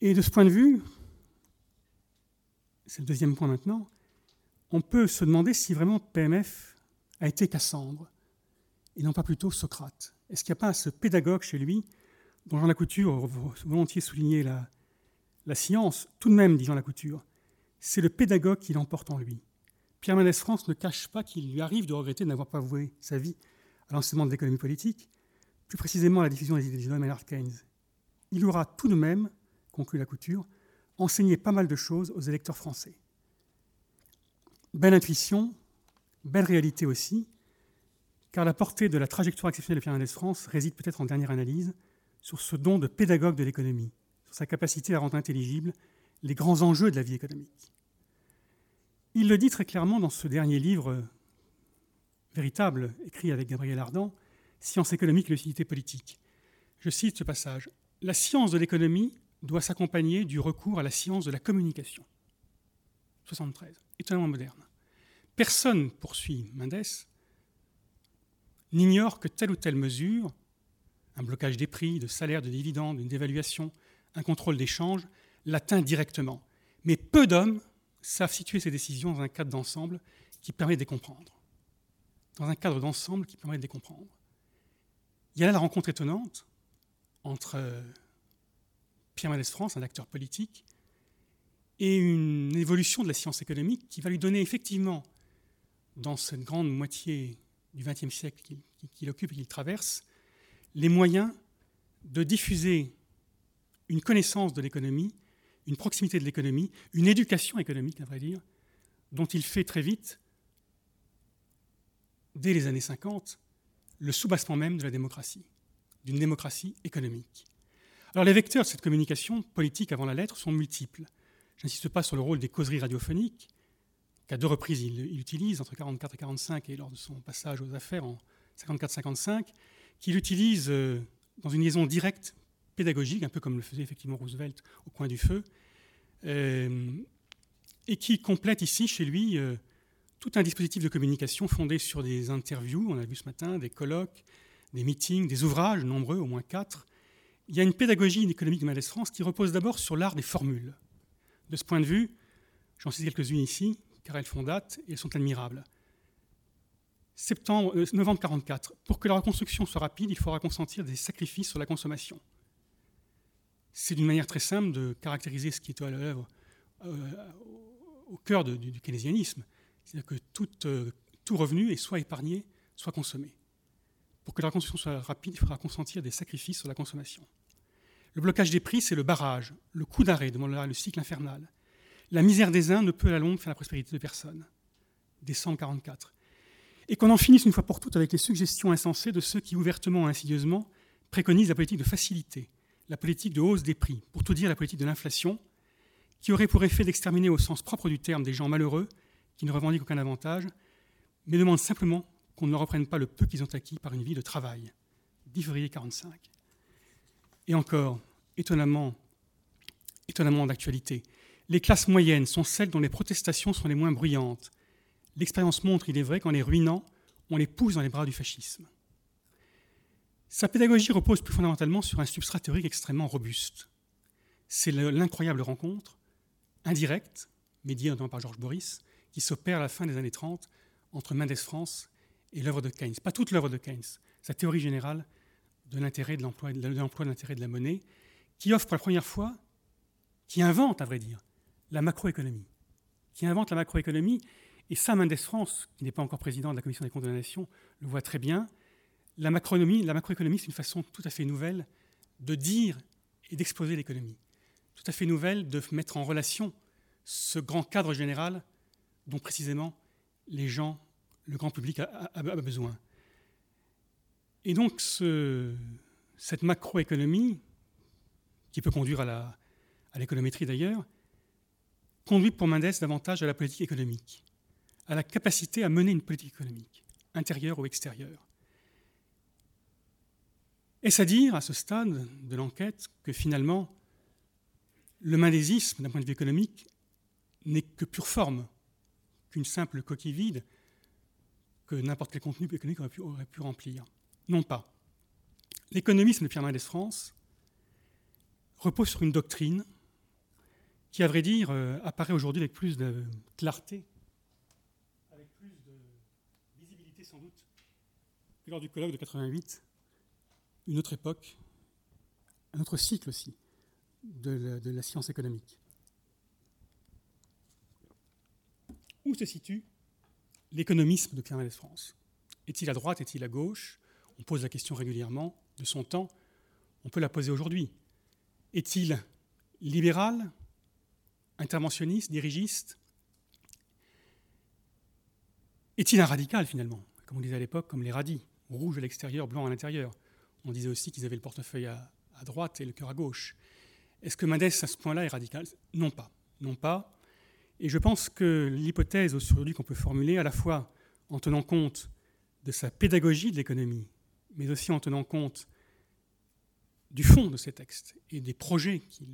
Speaker 3: Et de ce point de vue, c'est le deuxième point maintenant, on peut se demander si vraiment PMF a été Cassandre et non pas plutôt Socrate. Est-ce qu'il n'y a pas ce pédagogue chez lui, dont Jean Lacouture volontiers souligné la, la science, tout de même, dit Jean Lacouture, c'est le pédagogue qui l'emporte en lui. Pierre Mendès France ne cache pas qu'il lui arrive de regretter de n'avoir pas voué sa vie à l'enseignement de l'économie politique, plus précisément à la diffusion des idées de Maynard Keynes. Il aura tout de même, conclut Lacouture, enseigné pas mal de choses aux électeurs français. Belle intuition, belle réalité aussi, car la portée de la trajectoire exceptionnelle de Pierre Mendès France réside peut-être en dernière analyse sur ce don de pédagogue de l'économie, sur sa capacité à rendre intelligibles les grands enjeux de la vie économique. Il le dit très clairement dans ce dernier livre véritable, écrit avec Gabriel Ardan, sciences économiques et lucidité politique. Je cite ce passage. La science de l'économie doit s'accompagner du recours à la science de la communication. 73. Étonnamment moderne. Personne, poursuit Mendes, n'ignore que telle ou telle mesure, un blocage des prix, de salaires, de dividendes, une dévaluation, un contrôle d'échange, l'atteint directement. Mais peu d'hommes savent situer ces décisions dans un cadre d'ensemble qui permet de les comprendre. Dans un cadre d'ensemble qui permet de les comprendre. Il y a là la rencontre étonnante entre euh, Pierre Mendès France, un acteur politique, et une évolution de la science économique qui va lui donner effectivement, dans cette grande moitié du XXe siècle qu'il occupe et qu'il traverse, les moyens de diffuser une connaissance de l'économie, une proximité de l'économie, une éducation économique, à vrai dire, dont il fait très vite, dès les années 50, le soubassement même de la démocratie, d'une démocratie économique. Alors les vecteurs de cette communication politique avant la lettre sont multiples. Je n'insiste pas sur le rôle des causeries radiophoniques, qu'à deux reprises il, utilise, entre 44 et 45 et lors de son passage aux affaires en 54-55, qu'il utilise euh, dans une liaison directe pédagogique, un peu comme le faisait effectivement Roosevelt au coin du feu, euh, et qui complète ici chez lui euh, tout un dispositif de communication fondé sur des interviews, on a vu ce matin, des colloques, des meetings, des ouvrages nombreux, au moins quatre. Il y a une pédagogie économique de Malaise France qui repose d'abord sur l'art des formules. De ce point de vue, j'en cite quelques-unes ici, car elles font date et elles sont admirables. Septembre, euh, novembre 44. Pour que la reconstruction soit rapide, il faudra consentir des sacrifices sur la consommation. C'est d'une manière très simple de caractériser ce qui est à l'œuvre euh, au cœur du, keynésianisme. C'est-à-dire que tout, euh, tout revenu est soit épargné, soit consommé. Pour que la reconstruction soit rapide, il faudra consentir des sacrifices sur la consommation. Le blocage des prix, c'est le barrage, le coup d'arrêt, le cycle infernal. La misère des uns ne peut à la longue faire la prospérité de personne. Décembre 44. Et qu'on en finisse une fois pour toutes avec les suggestions insensées de ceux qui, ouvertement et insidieusement, préconisent la politique de facilité, la politique de hausse des prix, pour tout dire la politique de l'inflation, qui aurait pour effet d'exterminer au sens propre du terme des gens malheureux qui ne revendiquent aucun avantage, mais demandent simplement qu'on ne leur reprenne pas le peu qu'ils ont acquis par une vie de travail. 10 février 45. Et encore, étonnamment, étonnamment d'actualité, les classes moyennes sont celles dont les protestations sont les moins bruyantes. L'expérience montre, il est vrai, qu'en les ruinant, on les pousse dans les bras du fascisme. Sa pédagogie repose plus fondamentalement sur un substrat théorique extrêmement robuste. C'est l'incroyable rencontre, indirecte, médiée notamment par Georges Boris, qui s'opère à la fin des années 30 entre Mendes France et l'œuvre de Keynes. Pas toute l'œuvre de Keynes, sa théorie générale de l'intérêt de l'emploi de l'intérêt de la monnaie, qui offre pour la première fois, qui invente, à vrai dire, la macroéconomie, qui invente la macroéconomie. Et ça, Mendes France, qui n'est pas encore président de la Commission des comptes de la Nation, le voit très bien. La, macroéconomie, la macroéconomie, c'est une façon tout à fait nouvelle de dire et d'exposer l'économie. Tout à fait nouvelle de mettre en relation ce grand cadre général dont précisément les gens, le grand public a, besoin. Et donc ce, cette macroéconomie, qui peut conduire à l'économétrie d'ailleurs, conduit pour Mendes davantage à la politique économique, à la capacité à mener une politique économique, intérieure ou extérieure. Est-ce à dire, à ce stade de l'enquête, que finalement, le mendésisme, d'un point de vue économique, n'est que pure forme, qu'une simple coquille vide que n'importe quel contenu économique aurait pu, aurait pu remplir? Non pas. L'économisme de Pierre Mendès France repose sur une doctrine qui, à vrai dire, euh, apparaît aujourd'hui avec plus de clarté, avec plus de visibilité sans doute que lors du colloque de 88, une autre époque, un autre cycle aussi de la, science économique. Où se situe l'économisme de Pierre Mendès France? Est-il à droite? Est-il à gauche? On pose la question régulièrement de son temps. On peut la poser aujourd'hui. Est-il libéral? Interventionniste, dirigiste Est-il un radical finalement? Comme on disait à l'époque, comme les radis, rouge à l'extérieur, blanc à l'intérieur. On disait aussi qu'ils avaient le portefeuille à, droite et le cœur à gauche. Est-ce que Mendes, à ce point-là, est radical? Non pas. Non pas. Et je pense que l'hypothèse aujourd'hui qu'on peut formuler, à la fois en tenant compte de sa pédagogie de l'économie, mais aussi en tenant compte du fond de ces textes et des projets qu'il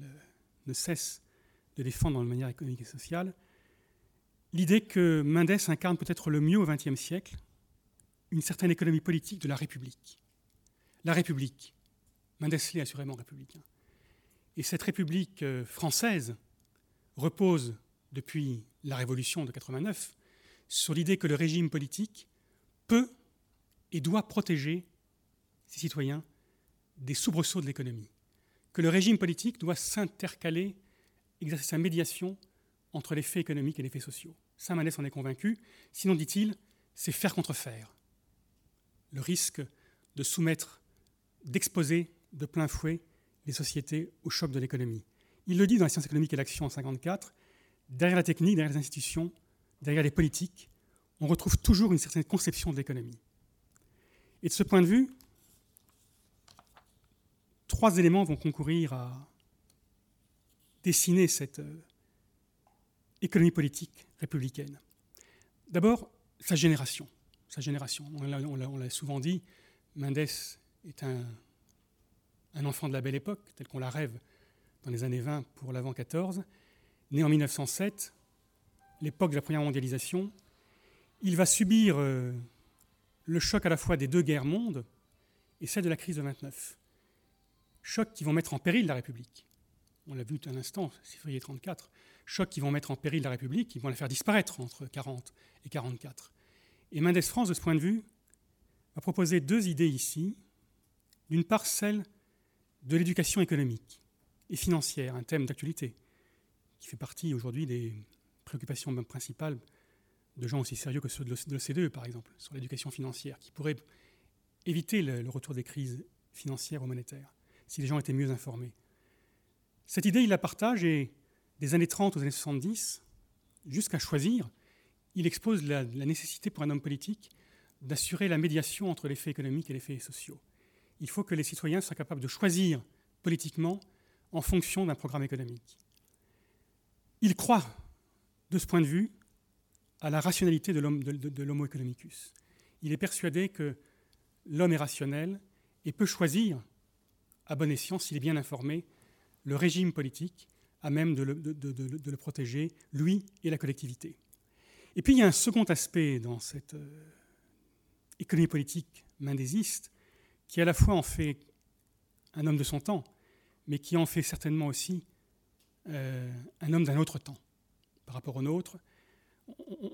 Speaker 3: ne cesse de défendre de manière économique et sociale, l'idée que Mendes incarne peut-être le mieux au XXe siècle une certaine économie politique de la République. La République, Mendes l'est assurément républicain. Et cette République euh, française repose depuis la Révolution de 89 sur l'idée que le régime politique peut et doit protéger ses citoyens des soubresauts de l'économie, que le régime politique doit s'intercaler, exercer sa médiation entre les faits économiques et les faits sociaux. Saint-Manès en est convaincu, sinon, dit-il, c'est faire contre faire. Le risque de soumettre, d'exposer de plein fouet les sociétés au choc de l'économie. Il le dit dans la science économique et l'action en 1954, derrière la technique, derrière les institutions, derrière les politiques, on retrouve toujours une certaine conception de l'économie. Et de ce point de vue, trois éléments vont concourir à dessiner cette euh, économie politique républicaine. D'abord, sa génération. Sa génération. On l'a souvent dit, Mendes est un, enfant de la belle époque, tel qu'on la rêve dans les années 20 pour l'avant 14. Né en 1907, l'époque de la première mondialisation, il va subir euh, le choc à la fois des deux guerres mondes et celle de la crise de 29. Chocs qui vont mettre en péril la République. On l'a vu un instant, février 34. Chocs qui vont mettre en péril la République, qui vont la faire disparaître entre 40 et 44. Et Mendes France, de ce point de vue, va proposer deux idées ici. D'une part, celle de l'éducation économique et financière, un thème d'actualité qui fait partie aujourd'hui des préoccupations principales de gens aussi sérieux que ceux de l'OCDE, par exemple, sur l'éducation financière, qui pourrait éviter le, retour des crises financières ou monétaires, si les gens étaient mieux informés. Cette idée, il la partage et des années 30 aux années 70, jusqu'à choisir, il expose la, nécessité pour un homme politique d'assurer la médiation entre les faits économiques et les faits sociaux. Il faut que les citoyens soient capables de choisir politiquement en fonction d'un programme économique. Il croit, de ce point de vue, à la rationalité de l'homo economicus. Il est persuadé que l'homme est rationnel et peut choisir, à bon escient, s'il est bien informé, le régime politique à même de le, protéger, lui et la collectivité. Et puis il y a un second aspect dans cette euh, économie politique mendésiste qui à la fois en fait un homme de son temps, mais qui en fait certainement aussi euh, un homme d'un autre temps par rapport au nôtre.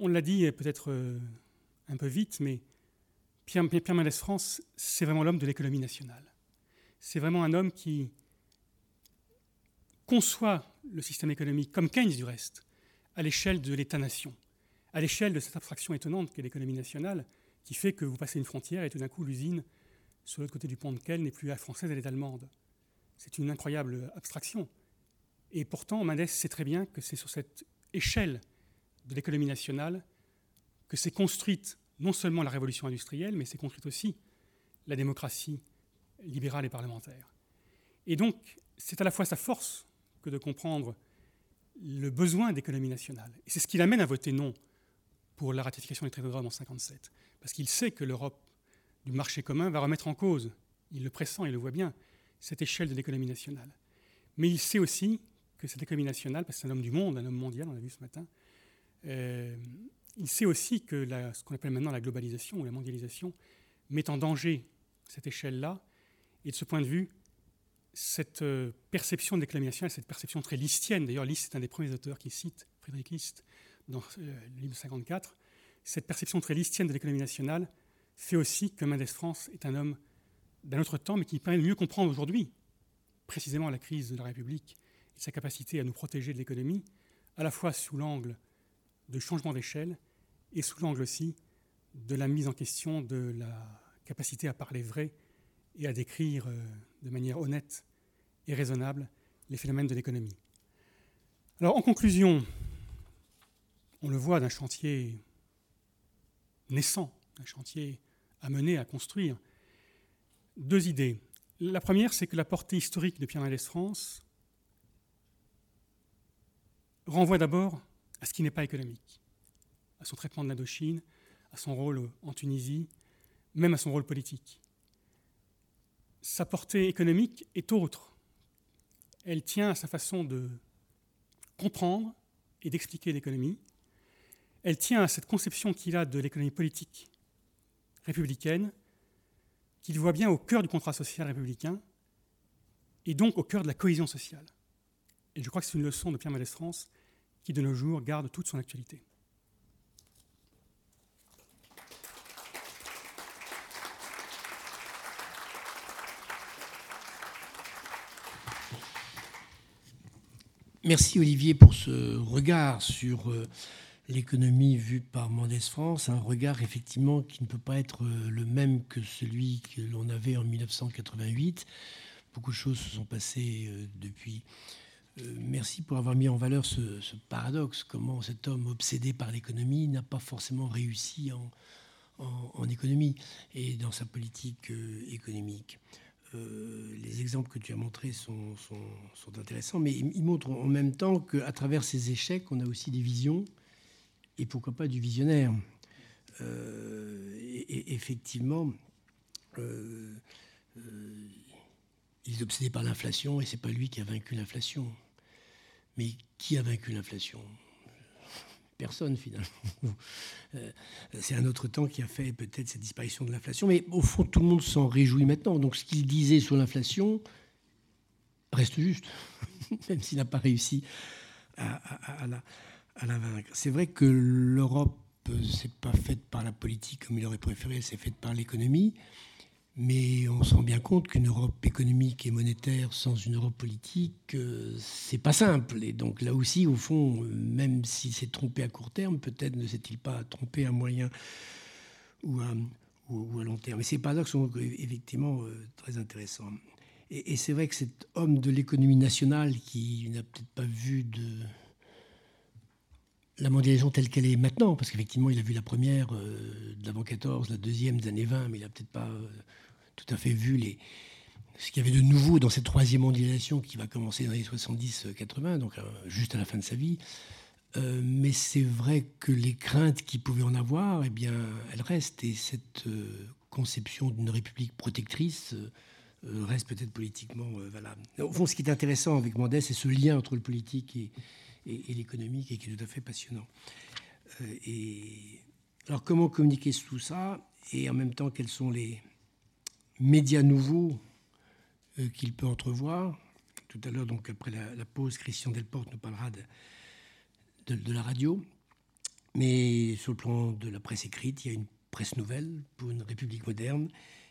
Speaker 3: On, l'a dit peut-être euh, un peu vite, mais Pierre, Pierre Mendès France, c'est vraiment l'homme de l'économie nationale. C'est vraiment un homme qui conçoit le système économique, comme Keynes du reste, à l'échelle de l'État-nation, à l'échelle de cette abstraction étonnante qu'est l'économie nationale, qui fait que vous passez une frontière et tout d'un coup l'usine sur l'autre côté du pont de Quelle n'est plus française, elle est allemande. C'est une incroyable abstraction. Et pourtant, Mendes sait très bien que c'est sur cette échelle de l'économie nationale que s'est construite non seulement la révolution industrielle, mais s'est construite aussi la démocratie libérale et parlementaire. Et donc, c'est à la fois sa force de comprendre le besoin d'économie nationale. Et c'est ce qui l'amène à voter non pour la ratification des traités de Rome en 1957. Parce qu'il sait que l'Europe du marché commun va remettre en cause, il le pressent, il le voit bien, cette échelle de l'économie nationale. Mais il sait aussi que cette économie nationale, parce que c'est un homme du monde, un homme mondial, on l'a vu ce matin, euh, il sait aussi que ce qu'on appelle maintenant la globalisation ou la mondialisation met en danger cette échelle-là. Et de ce point de vue, cette euh, perception de l'économie nationale, cette perception très listienne, d'ailleurs List est un des premiers auteurs qui cite Frédéric List dans euh, le livre 54, cette perception très listienne de l'économie nationale fait aussi que Mendes France est un homme d'un autre temps, mais qui permet de mieux comprendre aujourd'hui précisément la crise de la République et sa capacité à nous protéger de l'économie, à la fois sous l'angle de changement d'échelle et sous l'angle aussi de la mise en question de la capacité à parler vrai et à décrire euh, de manière honnête et raisonnable les phénomènes de l'économie. Alors en conclusion, on le voit d'un chantier naissant, un chantier à mener, à construire, deux idées. La première, c'est que la portée historique de Pierre Mendès France renvoie d'abord à ce qui n'est pas économique, à son traitement de l'Indochine, à son rôle en Tunisie, même à son rôle politique. sa portée économique est autre. Elle tient à sa façon de comprendre et d'expliquer l'économie. Elle tient à cette conception qu'il a de l'économie politique républicaine, qu'il voit bien au cœur du contrat social républicain, et donc au cœur de la cohésion sociale. Et je crois que c'est une leçon de Pierre Mendès France qui, de nos jours, garde toute son actualité.
Speaker 1: Merci Olivier pour ce regard sur euh, l'économie vue par Mendès France, un regard effectivement qui ne peut pas être euh, le même que celui que l'on avait en 1988. Beaucoup de choses se sont passées euh, depuis. Merci pour avoir mis en valeur ce, paradoxe, comment cet homme obsédé par l'économie n'a pas forcément réussi en, économie et dans sa politique économique. Euh, les exemples que tu as montrés sont, intéressants, mais ils, montrent en même temps qu'à travers ces échecs, on a aussi des visions, et pourquoi pas du visionnaire. Euh, effectivement, euh, il est obsédé par l'inflation, et c'est pas lui qui a vaincu l'inflation. Mais qui a vaincu l'inflation? Personne finalement. Euh, c'est un autre temps qui a fait peut-être cette disparition de l'inflation, mais au fond tout le monde s'en réjouit maintenant. Donc ce qu'il disait sur l'inflation reste juste, même s'il n'a pas réussi à, la, vaincre. C'est vrai que l'Europe, c'est pas faite par la politique comme il aurait préféré, c'est faite par l'économie. Mais on se rend bien compte qu'une Europe économique et monétaire sans une Europe politique, euh, c'est pas simple. Et donc là aussi, au fond, même s'il s'est trompé à court terme, peut-être ne s'est-il pas trompé à moyen ou à, ou, à long terme. Mais ces paradoxes sont effectivement euh, très intéressants. Et, et c'est vrai que cet homme de l'économie nationale qui n'a peut-être pas vu de la mondialisation telle qu'elle est maintenant, parce qu'effectivement, il a vu la première euh, d'avant 14, la deuxième des années 20, mais il n'a peut-être pas tout à fait vu les, ce qu'il y avait de nouveau dans cette troisième mondialisation qui va commencer dans les 70-80, donc euh, juste à la fin de sa vie. Euh, mais c'est vrai que les craintes qu'il pouvait en avoir, eh bien, elles restent. Et cette euh, conception d'une république protectrice reste peut-être politiquement valable. Au fond, ce qui est intéressant avec Mendès, c'est ce lien entre le politique et l'économique et qui est tout à fait passionnant. et alors, comment communiquer tout ça? Et en même temps, quels sont les, médias nouveaux euh, qu'il peut entrevoir. Tout à l'heure, donc après la, pause, Christian Delporte nous parlera de, la radio. Mais sur le plan de la presse écrite, il y a une presse nouvelle pour une République moderne.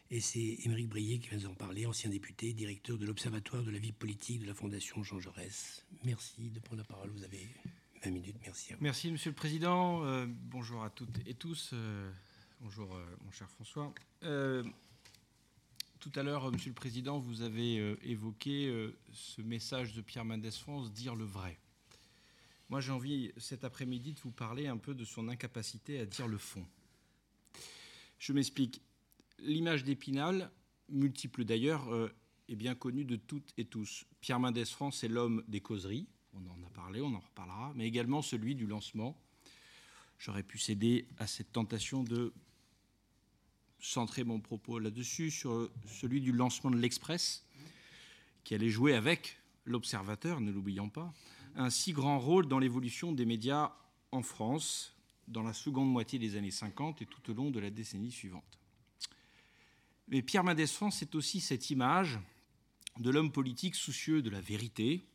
Speaker 1: Et c'est Émeric Brier qui va nous en parler, ancien député, directeur de l'Observatoire de la vie politique de la Fondation Jean Jaurès. Merci de prendre la parole. Vous avez 20 minutes. Merci.
Speaker 4: Merci, Monsieur le Président. Euh, bonjour à toutes et tous. Euh, bonjour, mon cher François. Tout à l'heure, Monsieur le Président, vous avez euh, évoqué euh, ce message de Pierre Mendès France, dire le vrai. Moi, j'ai envie cet après-midi de vous parler un peu de son incapacité à dire le fond. Je m'explique. L'image d'Épinal, multiple d'ailleurs, euh, est bien connue de toutes et tous. Pierre Mendès France est l'homme des causeries, on en a parlé, on en reparlera, mais également celui du lancement. J'aurais pu céder à cette tentation de centrer mon propos là-dessus, sur celui du lancement de l'Express, qui allait jouer avec l'Observateur, ne l'oublions pas, un si grand rôle dans l'évolution des médias en France dans la seconde moitié des années 50 et tout au long de la décennie suivante. Mais Pierre Mendès France, c'est aussi cette image de l'homme politique soucieux de la vérité,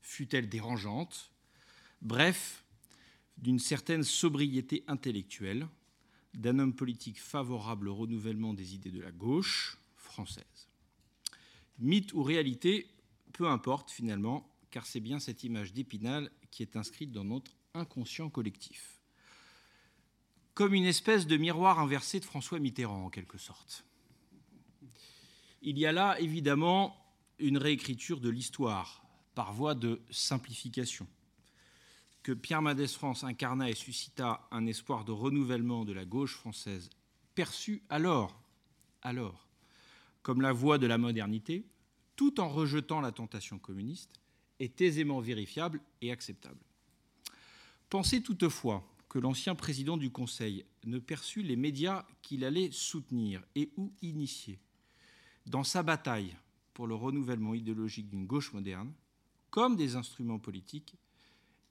Speaker 4: fut-elle dérangeante, bref, d'une certaine sobriété intellectuelle, d'un homme politique favorable au renouvellement des idées de la gauche française. Mythe ou réalité, peu importe finalement, car c'est bien cette image d'Épinal qui est inscrite dans notre inconscient collectif. Comme une espèce de miroir inversé de François Mitterrand, en quelque sorte. Il y a là, évidemment, une réécriture de l'histoire, par voie de simplification Pierre Mendès France incarna et suscita un espoir de renouvellement de la gauche française, perçu alors, alors, comme la voie de la modernité, tout en rejetant la tentation communiste, est aisément vérifiable et acceptable. Pensez toutefois que l'ancien président du Conseil ne perçut les médias qu'il allait soutenir et ou initier dans sa bataille pour le renouvellement idéologique d'une gauche moderne, comme des instruments politiques,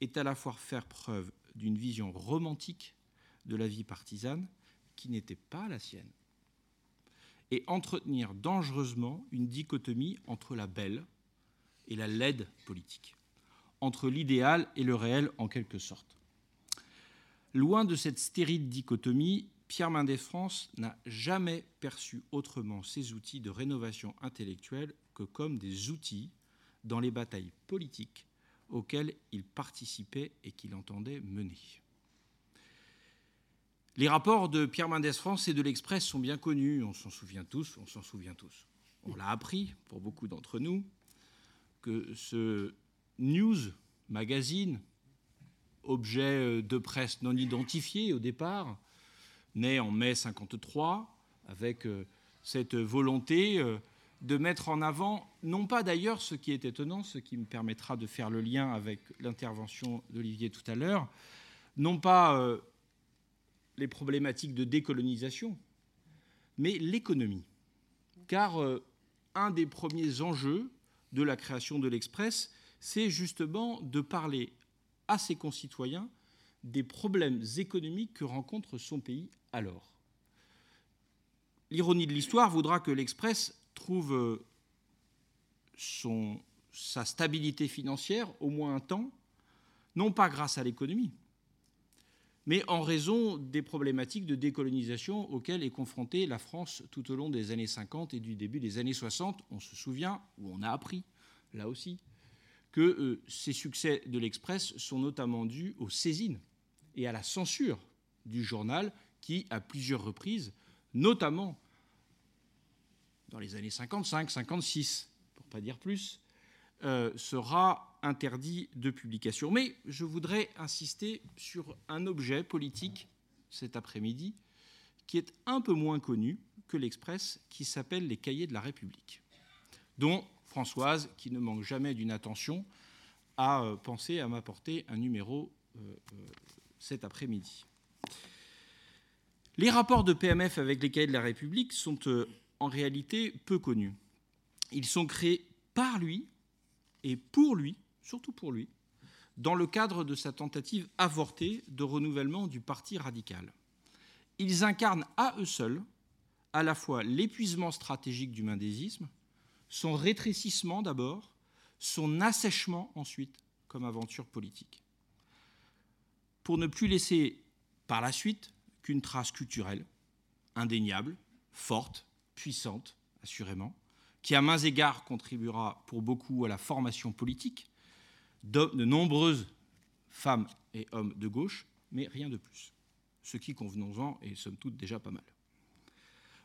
Speaker 4: est à la fois faire preuve d'une vision romantique de la vie partisane qui n'était pas la sienne, et entretenir dangereusement une dichotomie entre la belle et la laide politique, entre l'idéal et le réel en quelque sorte. Loin de cette stérile dichotomie, Pierre Mendès France n'a jamais perçu autrement ces outils de rénovation intellectuelle que comme des outils dans les batailles politiques auxquelles il participait et qu'il entendait mener. Les rapports de Pierre Mendès France et de l'Express sont bien connus, on s'en souvient tous, on s'en souvient tous. On l'a appris, pour beaucoup d'entre nous, que ce news magazine, objet de presse non identifié au départ, né en mai 53, avec euh, cette volonté euh, de mettre en avant, non pas d'ailleurs ce qui est étonnant, ce qui me permettra de faire le lien avec l'intervention d'Olivier tout à l'heure, non pas euh, les problématiques de décolonisation, mais l'économie. Car euh, un des premiers enjeux de la création de l'Express, c'est justement de parler à ses concitoyens des problèmes économiques que rencontre son pays alors. L'ironie de l'histoire voudra que l'Express trouve euh, sa stabilité financière, au moins un temps, non pas grâce à l'économie, mais en raison des problématiques de décolonisation auxquelles est confrontée la France tout au long des années 50 et du début des années 60. On se souvient, ou on a appris, là aussi, que euh, ces succès de l'Express sont notamment dus aux saisines et à la censure du journal qui, à plusieurs reprises, notamment dans les années 55, 56, pour ne pas dire plus, euh, sera interdit de publication. Mais je voudrais insister sur un objet politique cet après-midi qui est un peu moins connu que l'Express, qui s'appelle les Cahiers de la République, dont Françoise, qui ne manque jamais d'une attention, a euh, pensé à m'apporter un numéro euh, cet après-midi. Les rapports de PMF avec les Cahiers de la République sont en réalité peu connus. Ils sont créés par lui et pour lui, surtout pour lui, dans le cadre de sa tentative avortée de renouvellement du Parti radical. Ils incarnent à eux seuls à la fois l'épuisement stratégique du mendésisme, son rétrécissement d'abord, son assèchement ensuite comme aventure politique. Pour ne plus laisser par la suite qu'une trace culturelle, indéniable, forte, puissante, assurément, qui à mains égards contribuera pour beaucoup à la formation politique de, nombreuses femmes et hommes de gauche, mais rien de plus. Ce qui, convenons-en, est somme toute déjà pas mal.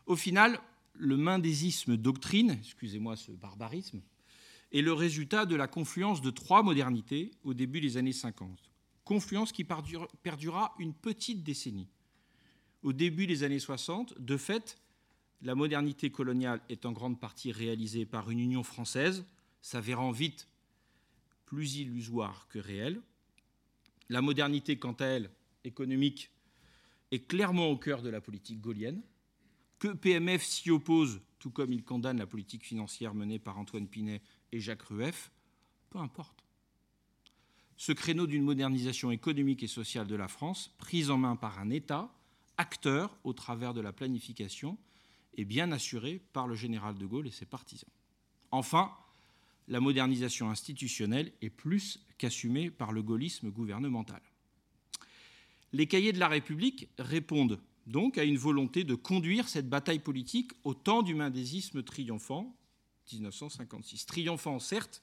Speaker 4: Au final, le mendésisme doctrine, excusez-moi ce barbarisme, est le résultat de la confluence de trois modernités au début des années 50. Confluence qui perdura une petite décennie. Au début des années 60, de fait, la modernité coloniale est en grande partie réalisée par une Union française, s'avérant vite plus illusoire que réelle. La modernité, quant à elle, économique, est clairement au cœur de la politique gaulienne. Que PMF s'y oppose, tout comme il condamne la politique financière menée par Antoine Pinet et Jacques Rueff, peu importe. Ce créneau d'une modernisation économique et sociale de la France, prise en main par un État, acteur au travers de la planification, est bien assurée par le général de Gaulle et ses partisans. Enfin, la modernisation institutionnelle est plus qu'assumée par le gaullisme gouvernemental. Les cahiers de la République répondent donc à une volonté de conduire cette bataille politique au temps du mendésisme triomphant, 1956. Triomphant, certes,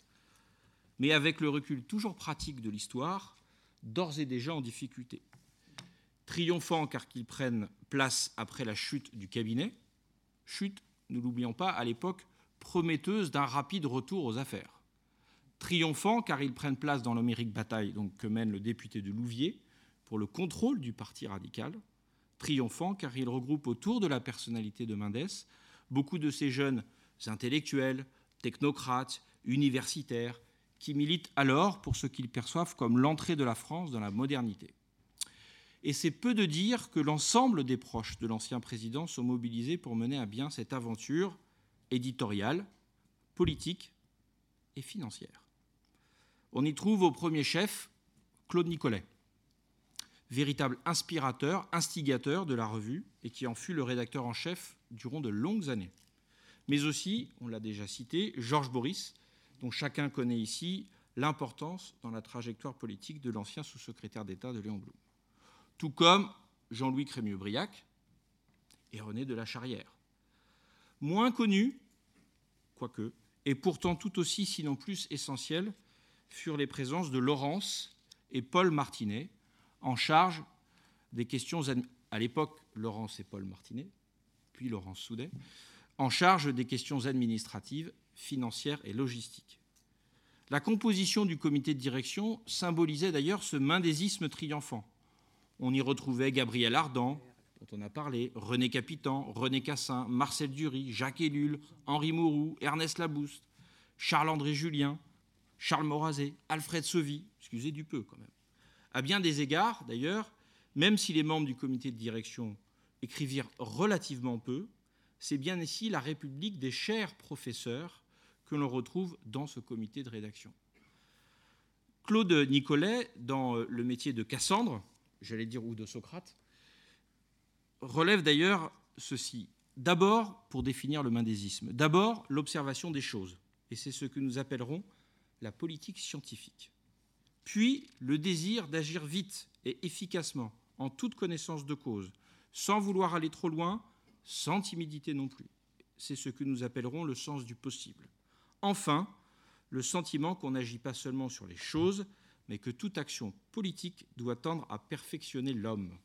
Speaker 4: mais avec le recul toujours pratique de l'histoire, d'ores et déjà en difficulté. Triomphant car qu'ils prennent place après la chute du cabinet, chute, ne l'oublions pas, à l'époque prometteuse d'un rapide retour aux affaires. Triomphant car ils prennent place dans l'homérique bataille donc, que mène le député de Louviers pour le contrôle du Parti radical. Triomphant car ils regroupent autour de la personnalité de Mendès beaucoup de ces jeunes intellectuels, technocrates, universitaires, qui militent alors pour ce qu'ils perçoivent comme l'entrée de la France dans la modernité. Et c'est peu de dire que l'ensemble des proches de l'ancien président sont mobilisés pour mener à bien cette aventure éditoriale, politique et financière. On y trouve au premier chef Claude Nicolet, véritable inspirateur, instigateur de la revue et qui en fut le rédacteur en chef durant de longues années. Mais aussi, on l'a déjà cité, Georges Boris, dont chacun connaît ici l'importance dans la trajectoire politique de l'ancien sous-secrétaire d'État de Léon Blum. Tout comme Jean-Louis Crémieux-Briac et René de la Charrière. Moins connus, quoique, et pourtant tout aussi, sinon plus essentiels, furent les présences de Laurence et Paul Martinet, en charge des questions, à l'époque, Laurence et Paul Martinet, puis Laurence Soudet, en charge des questions administratives, financières et logistiques. La composition du comité de direction symbolisait d'ailleurs ce mendésisme triomphant. On y retrouvait Gabriel Ardan, dont on a parlé, René Capitan, René Cassin, Marcel Dury, Jacques Ellul, Henri Mourou, Ernest Labouste, Charles-André Julien, Charles Morazet, Alfred Sauvy, excusez du peu quand même. À bien des égards, d'ailleurs, même si les membres du comité de direction écrivirent relativement peu, c'est bien ici la République des chers professeurs que l'on retrouve dans ce comité de rédaction. Claude Nicolet, dans le métier de Cassandre, j'allais dire ou de Socrate, relève d'ailleurs ceci. D'abord, pour définir le mendésisme, d'abord l'observation des choses, et c'est ce que nous appellerons la politique scientifique. Puis le désir d'agir vite et efficacement, en toute connaissance de cause, sans vouloir aller trop loin, sans timidité non plus. C'est ce que nous appellerons le sens du possible. Enfin, le sentiment qu'on n'agit pas seulement sur les choses, mais que toute action politique doit tendre à perfectionner l'homme.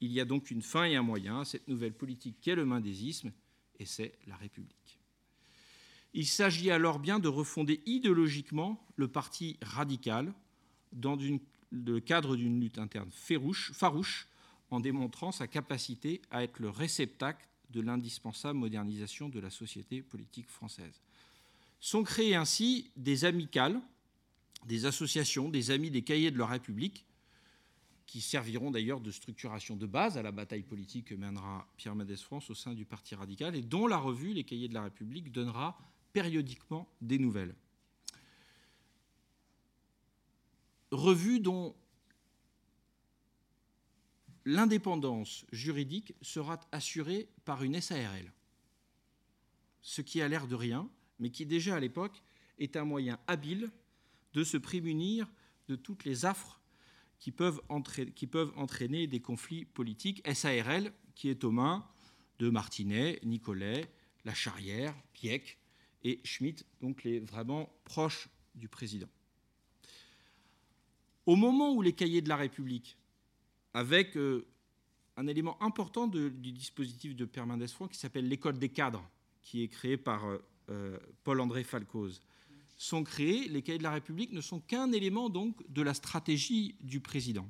Speaker 4: Il y a donc une fin et un moyen à cette nouvelle politique qu'est le mendésisme, et c'est la République. Il s'agit alors bien de refonder idéologiquement le parti radical dans le cadre d'une lutte interne farouche, en démontrant sa capacité à être le réceptacle de l'indispensable modernisation de la société politique française. Sont créés ainsi des amicales, des associations, des amis des cahiers de la République, qui serviront d'ailleurs de structuration de base à la bataille politique que mènera Pierre Mendès France au sein du Parti radical et dont la revue Les Cahiers de la République donnera périodiquement des nouvelles. Revue dont l'indépendance juridique sera assurée par une SARL, ce qui a l'air de rien, mais qui déjà à l'époque est un moyen habile de se prémunir de toutes les affres qui peuvent, entraîner, des conflits politiques. SARL qui est aux mains de Martinet, Nicolet, La Charrière, Pieck, et Schmitt, donc les vraiment proches du président. Au moment où les cahiers de la République, avec euh, un élément important du dispositif de Mendès qui s'appelle l'école des cadres, qui est créée par euh, euh, Paul-André Falcoz, sont créés, les cahiers de la République ne sont qu'un élément donc de la stratégie du président.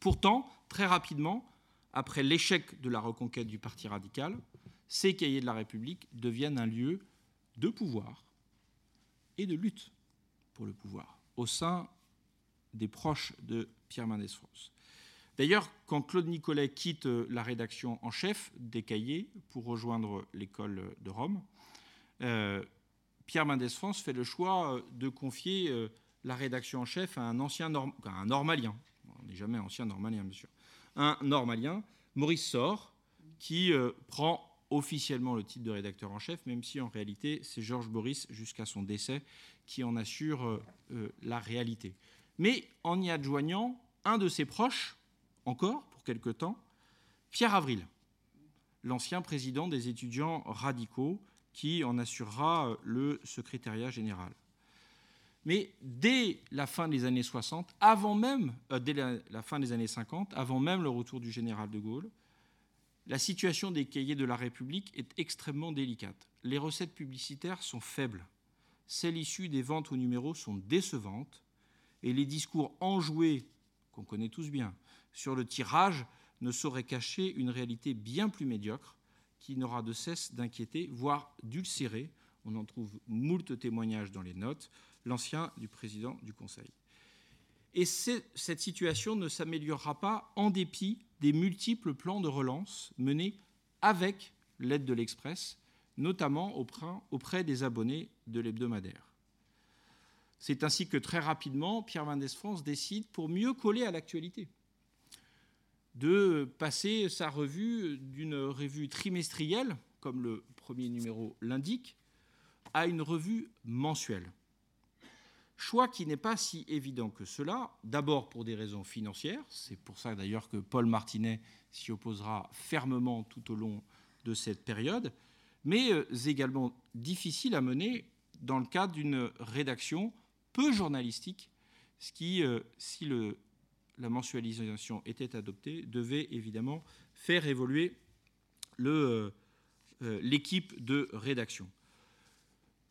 Speaker 4: Pourtant, très rapidement, après l'échec de la reconquête du Parti radical, ces cahiers de la République deviennent un lieu de pouvoir et de lutte pour le pouvoir au sein des proches de Pierre Mendès France. D'ailleurs, quand Claude Nicolet quitte la rédaction en chef des cahiers pour rejoindre l'école de Rome, euh, Pierre Mendès France fait le choix de confier euh, la rédaction en chef à un ancien normalien. On n'est jamais ancien normalien, monsieur. Un normalien, Maurice Sor, qui euh, prend officiellement le titre de rédacteur en chef, même si en réalité c'est Georges Boris jusqu'à son décès qui en assure euh, euh, la réalité. Mais en y adjoignant un de ses proches, encore pour quelque temps, Pierre Avril, l'ancien président des étudiants radicaux, qui en assurera euh, le secrétariat général. Mais dès la fin des années 60, avant même, dès la fin des années 50, avant même le retour du général de Gaulle, la situation des cahiers de la République est extrêmement délicate. Les recettes publicitaires sont faibles. Celles issues des ventes au numéro sont décevantes. Et les discours enjoués, qu'on connaît tous bien, sur le tirage ne sauraient cacher une réalité bien plus médiocre qui n'aura de cesse d'inquiéter, voire d'ulcérer, on en trouve moult témoignages dans les notes, l'ancien du président du Conseil. Et cette situation ne s'améliorera pas en dépit des multiples plans de relance menés avec l'aide de l'Express, notamment auprès des abonnés de l'hebdomadaire. C'est ainsi que très rapidement, Pierre Mendès France décide, pour mieux coller à l'actualité, de passer sa revue d'une revue trimestrielle, comme le premier numéro l'indique, à une revue mensuelle. Choix qui n'est pas si évident que cela, d'abord pour des raisons financières, c'est pour ça d'ailleurs que Paul Martinet s'y opposera fermement tout au long de cette période, mais euh, également difficile à mener dans le cadre d'une rédaction peu journalistique, ce qui, euh, si le, la mensualisation était adoptée, devait évidemment faire évoluer euh, l'équipe de rédaction.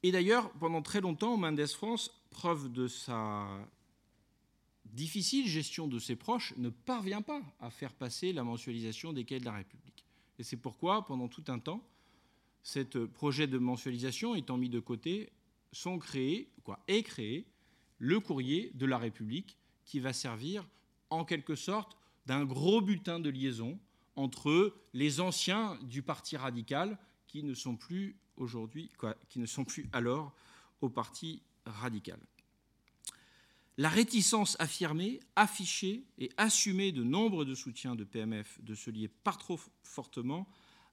Speaker 4: Et d'ailleurs, pendant très longtemps, Mendes France, preuve de sa difficile gestion de ses proches, ne parvient pas à faire passer la mensualisation des cahiers de la République. Et c'est pourquoi, pendant tout un temps, ce projet de mensualisation étant mis de côté, sont créés, quoi, est créé le courrier de la République qui va servir en quelque sorte d'un gros bulletin de liaison entre les anciens du Parti radical qui ne sont plus aujourd'hui, qui ne sont plus alors au Parti radical. La réticence affirmée, affichée et assumée de nombre de soutiens de PMF de se lier pas trop fortement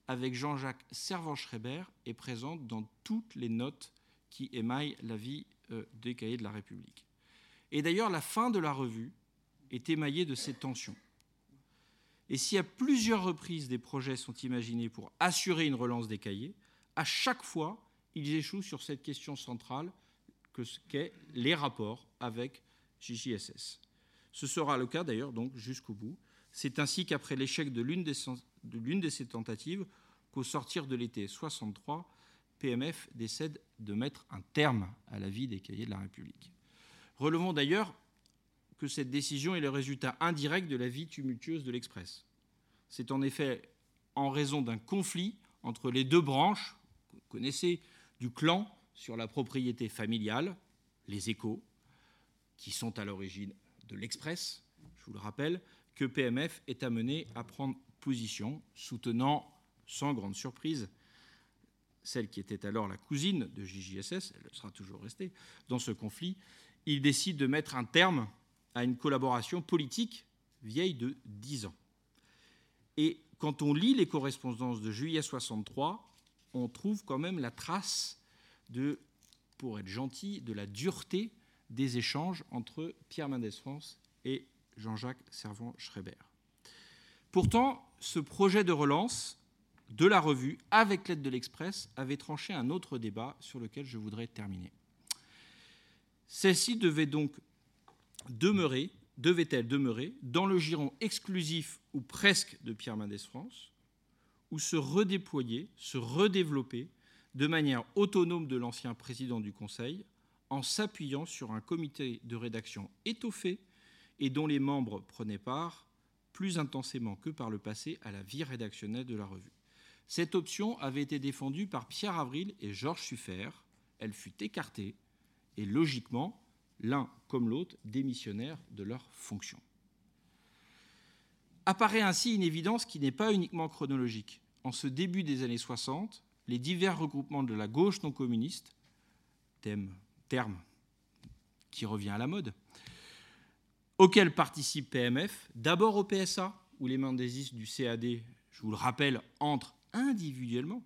Speaker 4: avec Jean-Jacques Servan-Schreiber est présente dans toutes les notes qui émaillent la vie euh, des cahiers de la République. Et d'ailleurs, la fin de la revue est émaillée de ces tensions. Et si à plusieurs reprises des projets sont imaginés pour assurer une relance des cahiers, à chaque fois, ils échouent sur cette question centrale que qu'est les rapports avec JJSS. Ce sera le cas d'ailleurs donc jusqu'au bout. C'est ainsi qu'après l'échec de l'une de, ces tentatives, qu'au sortir de l'été 63, PMF décède de mettre un terme à la vie des cahiers de la République. Relevons d'ailleurs cette décision est le résultat indirect de la vie tumultueuse de l'Express. C'est en effet en raison d'un conflit entre les deux branches, vous connaissez, du clan sur la propriété familiale, les échos, qui sont à l'origine de l'Express, je vous le rappelle, que PMF est amené à prendre position, soutenant sans grande surprise celle qui était alors la cousine de JJSS, elle sera toujours restée, dans ce conflit, il décide de mettre un terme à une collaboration politique vieille de dix ans. Et quand on lit les correspondances de juillet 63, on trouve quand même la trace de, pour être gentil, de la dureté des échanges entre Pierre Mendès France et Jean-Jacques Servan-Schreiber. Pourtant, ce projet de relance de la revue, avec l'aide de l'Express, avait tranché un autre débat sur lequel je voudrais terminer. Celle-ci devait donc demeurer, devait-elle demeurer dans le giron exclusif ou presque de Pierre Mendès France, ou se redéployer, se redévelopper de manière autonome de l'ancien président du Conseil, en s'appuyant sur un comité de rédaction étoffé et dont les membres prenaient part plus intensément que par le passé à la vie rédactionnelle de la revue. Cette option avait été défendue par Pierre Avril et Georges Suffert. Elle fut écartée et logiquement, l'un comme l'autre démissionnèrent de leurs fonctions. Apparaît ainsi une évidence qui n'est pas uniquement chronologique. En ce début des années 60, les divers regroupements de la gauche non communiste, thème terme qui revient à la mode, auquel participe PMF, d'abord au PSA, où les mendésistes du CAD, je vous le rappelle, entrent individuellement,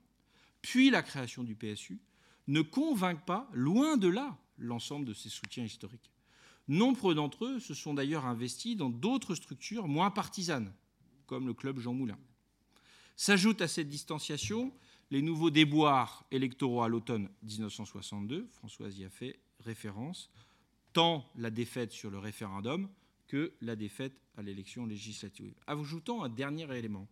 Speaker 4: puis la création du PSU, ne convainquent pas, loin de là, l'ensemble de ces soutiens historiques. Nombre d'entre eux se sont d'ailleurs investis dans d'autres structures moins partisanes, comme le club Jean Moulin. S'ajoute à cette distanciation les nouveaux déboires électoraux à l'automne 1962, Françoise y a fait référence, tant la défaite sur le référendum que la défaite à l'élection législative. Ajoutant un dernier élément.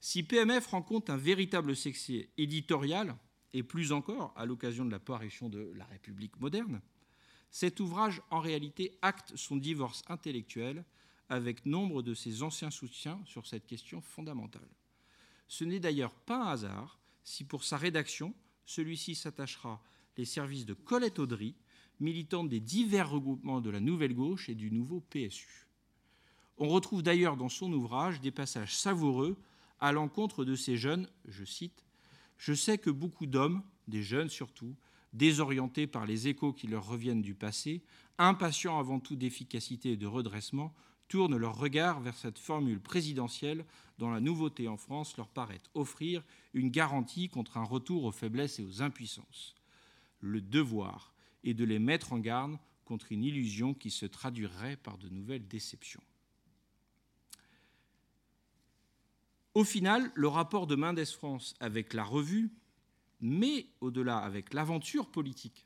Speaker 4: Si PMF rencontre un véritable succès éditorial, et plus encore à l'occasion de la parution de La République moderne, cet ouvrage en réalité acte son divorce intellectuel avec nombre de ses anciens soutiens sur cette question fondamentale. Ce n'est d'ailleurs pas un hasard si pour sa rédaction, celui-ci s'attachera les services de Colette Audry, militante des divers regroupements de la Nouvelle Gauche et du nouveau PSU. On retrouve d'ailleurs dans son ouvrage des passages savoureux à l'encontre de ces jeunes, je cite, Je sais que beaucoup d'hommes, des jeunes surtout, désorientés par les échos qui leur reviennent du passé, impatients avant tout d'efficacité et de redressement, tournent leur regard vers cette formule présidentielle dont la nouveauté en France leur paraît offrir une garantie contre un retour aux faiblesses et aux impuissances. Le devoir est de les mettre en garde contre une illusion qui se traduirait par de nouvelles déceptions. Au final, le rapport de Mendes France avec la revue, mais au-delà avec l'aventure politique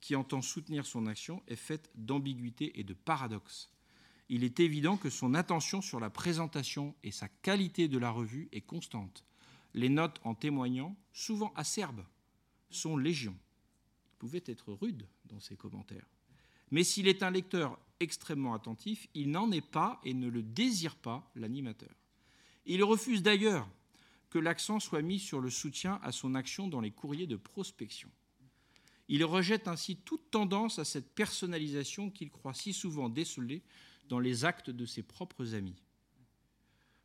Speaker 4: qui entend soutenir son action, est faite d'ambiguïté et de paradoxes. Il est évident que son attention sur la présentation et sa qualité de la revue est constante. Les notes en témoignant, souvent acerbes, sont légion. Il pouvait être rude dans ses commentaires. Mais s'il est un lecteur extrêmement attentif, il n'en est pas et ne le désire pas l'animateur. Il refuse d'ailleurs que l'accent soit mis sur le soutien à son action dans les courriers de prospection. Il rejette ainsi toute tendance à cette personnalisation qu'il croit si souvent déceler dans les actes de ses propres amis.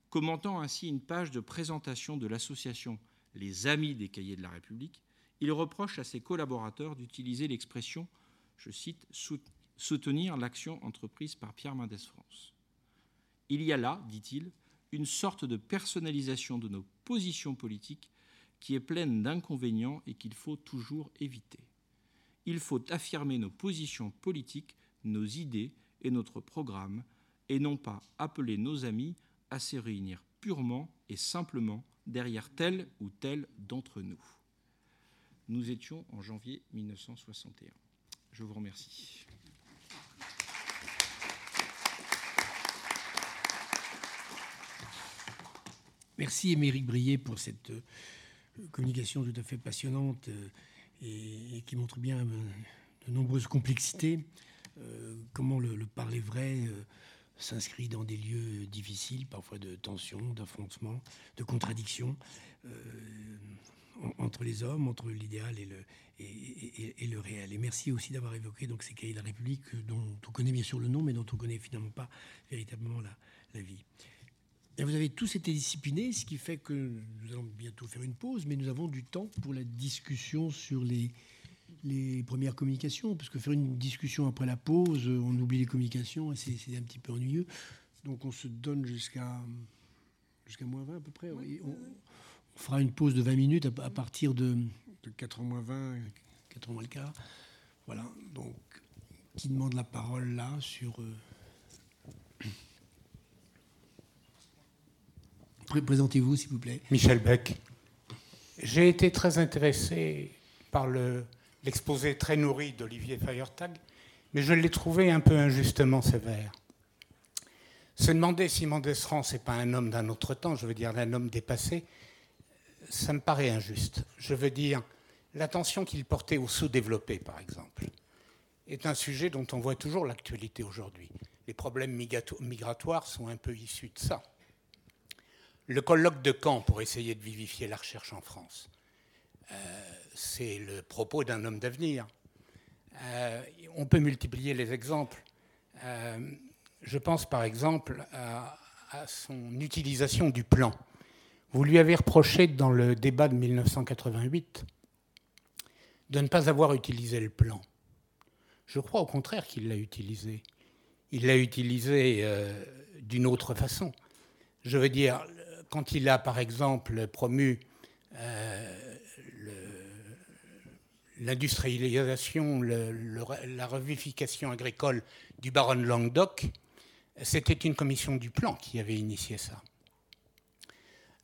Speaker 4: Commentant ainsi une page de présentation de l'association Les Amis des Cahiers de la République, il reproche à ses collaborateurs d'utiliser l'expression, je cite, soutenir l'action entreprise par Pierre Mendès France. Il y a là, dit-il, une sorte de personnalisation de nos positions politiques qui est pleine d'inconvénients et qu'il faut toujours éviter. Il faut affirmer nos positions politiques, nos idées et notre programme, et non pas appeler nos amis à se réunir purement et simplement derrière tel ou tel d'entre nous. Nous étions en janvier 1961. Je vous remercie.
Speaker 1: Merci Émeric Brier pour cette euh, communication tout à fait passionnante euh, et, qui montre bien euh, de nombreuses complexités. comment le, parler vrai s'inscrit dans des lieux difficiles, parfois de tension, d'affrontement, de contradiction entre les hommes, entre l'idéal et le, réel. Et merci aussi d'avoir évoqué donc, ces cahiers de la République dont on connaît bien sûr le nom, mais dont on connaît finalement pas véritablement la vie vous avez tous été disciplinés, ce qui fait que nous allons bientôt faire une pause, mais nous avons du temps pour la discussion sur les, les premières communications, parce que faire une discussion après la pause, on oublie les communications et c'est un petit peu ennuyeux. Donc on se donne jusqu'à jusqu'à moins 20 à peu près. on, fera une pause de 20 minutes à, partir de, de 4h moins 20, 4h moins le quart. Voilà, donc qui demande la parole là sur... Euh, Présentez-vous, s'il vous plaît.
Speaker 5: Michel Beck. J'ai été très intéressé par l'exposé très nourri d'Olivier Feiertag, mais je l'ai trouvé un peu injustement sévère. Se demander si Mendès France n'est pas un homme d'un autre temps, je veux dire un homme dépassé, ça me paraît injuste. Je veux dire, l'attention qu'il portait aux sous-développés, par exemple, est un sujet dont on voit toujours l'actualité aujourd'hui. Les problèmes migratoires sont un peu issus de ça le colloque de Caen pour essayer de vivifier la recherche en France. Euh, c'est le propos d'un homme d'avenir. Euh, on peut multiplier les exemples. Euh, je pense par exemple à, son utilisation du plan. Vous lui avez reproché dans le débat de 1988 de ne pas avoir utilisé le plan. Je crois au contraire qu'il l'a utilisé. Il l'a utilisé d'une autre façon. Je veux dire, quand il a, par exemple, promu euh, l'industrialisation, la revivification agricole du baron Languedoc, c'était une commission du plan qui avait initié ça.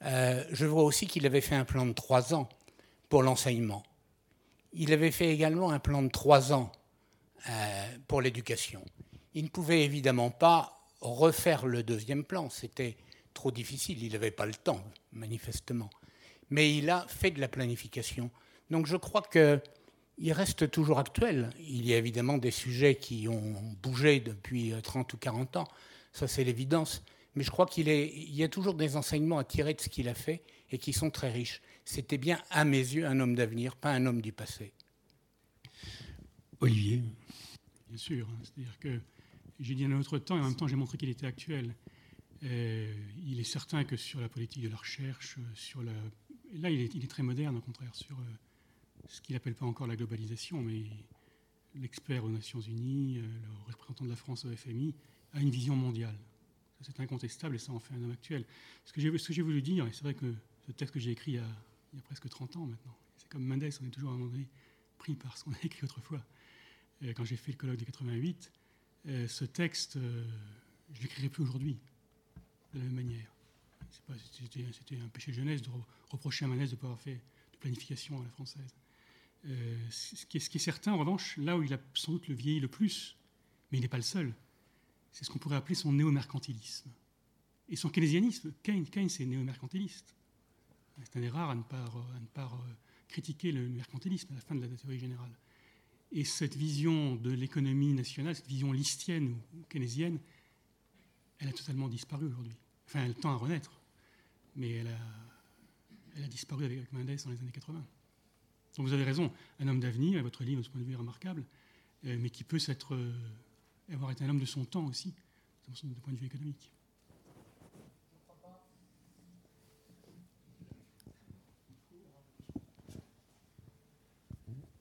Speaker 5: Euh, je vois aussi qu'il avait fait un plan de trois ans pour l'enseignement. Il avait fait également un plan de trois ans euh, pour l'éducation. Il ne pouvait évidemment pas refaire le deuxième plan. C'était trop difficile. Il n'avait pas le temps, manifestement. Mais il a fait de la planification. Donc je crois qu'il reste toujours actuel. Il y a évidemment des sujets qui ont bougé depuis 30 ou 40 ans. Ça, c'est l'évidence. Mais je crois qu'il y a toujours des enseignements à tirer de ce qu'il a fait et qui sont très riches. C'était bien, à mes yeux, un homme d'avenir, pas un homme du passé.
Speaker 1: Olivier
Speaker 3: Bien sûr. Hein. C'est-à-dire que j'ai dit un autre temps et en même temps j'ai montré qu'il était actuel. Euh, il est certain que sur la politique de la recherche, sur la, là, il est, très moderne, au contraire, sur euh, ce qu'il n'appelle pas encore la globalisation, mais l'expert aux Nations Unies, le représentant de la France au FMI, a une vision mondiale. C'est incontestable et ça en fait un homme actuel. Ce que j'ai voulu dire, et c'est vrai que ce texte que j'ai écrit il y, a, presque 30 ans maintenant, c'est comme Mendes, on est toujours à un moment donné pris par ce qu'on a écrit autrefois. quand j'ai fait le colloque de 88, ce texte, je ne l'écrirai plus aujourd'hui de la même manière. C'était un péché de jeunesse de reprocher à Manès de ne pas avoir fait de planification à la française. Euh, ce, qui est, certain, en revanche, là où il a sans doute le vieilli le plus, mais il n'est pas le seul, c'est ce qu'on pourrait appeler son néo-mercantilisme. Et son keynésianisme, Keynes, Keynes est néo-mercantiliste. C'est un des rares à ne pas, à ne pas critiquer le mercantilisme à la fin de la théorie générale. Et cette vision de l'économie nationale, cette vision listienne ou keynésienne, elle a totalement disparu aujourd'hui. Enfin, elle tend à renaître, mais elle a, elle a disparu avec Mendes dans les années 80. Donc vous avez raison, un homme d'avenir, votre livre, de ce point de vue, est remarquable, euh, mais qui peut euh, avoir été un homme de son temps aussi, du point de vue économique.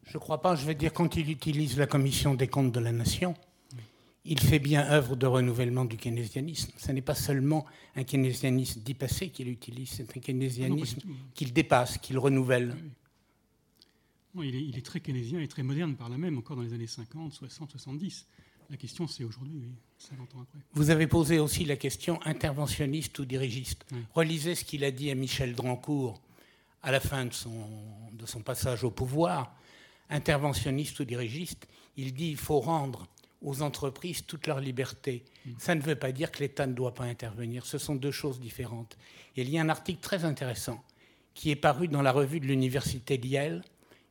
Speaker 5: Je ne crois pas, je vais dire, quand il utilise la commission des comptes de la nation, il fait bien œuvre de renouvellement du keynésianisme. Ce n'est pas seulement un keynésianisme dit passé qu'il utilise, c'est un keynésianisme ah qu'il dépasse, qu'il renouvelle.
Speaker 3: il, est, très keynésien et très moderne par là même, encore dans les années 50, 60, 70. La question, c'est aujourd'hui, 50 ans après.
Speaker 5: Vous avez posé aussi la question interventionniste ou dirigiste. Relisez ce qu'il a dit à Michel Drancourt à la fin de son, de son passage au pouvoir. Interventionniste ou dirigiste, il dit il faut rendre aux entreprises toute leur liberté. Ça ne veut pas dire que l'État ne doit pas intervenir. Ce sont deux choses différentes. il y a un article très intéressant qui est paru dans la revue de l'Université d'Yale,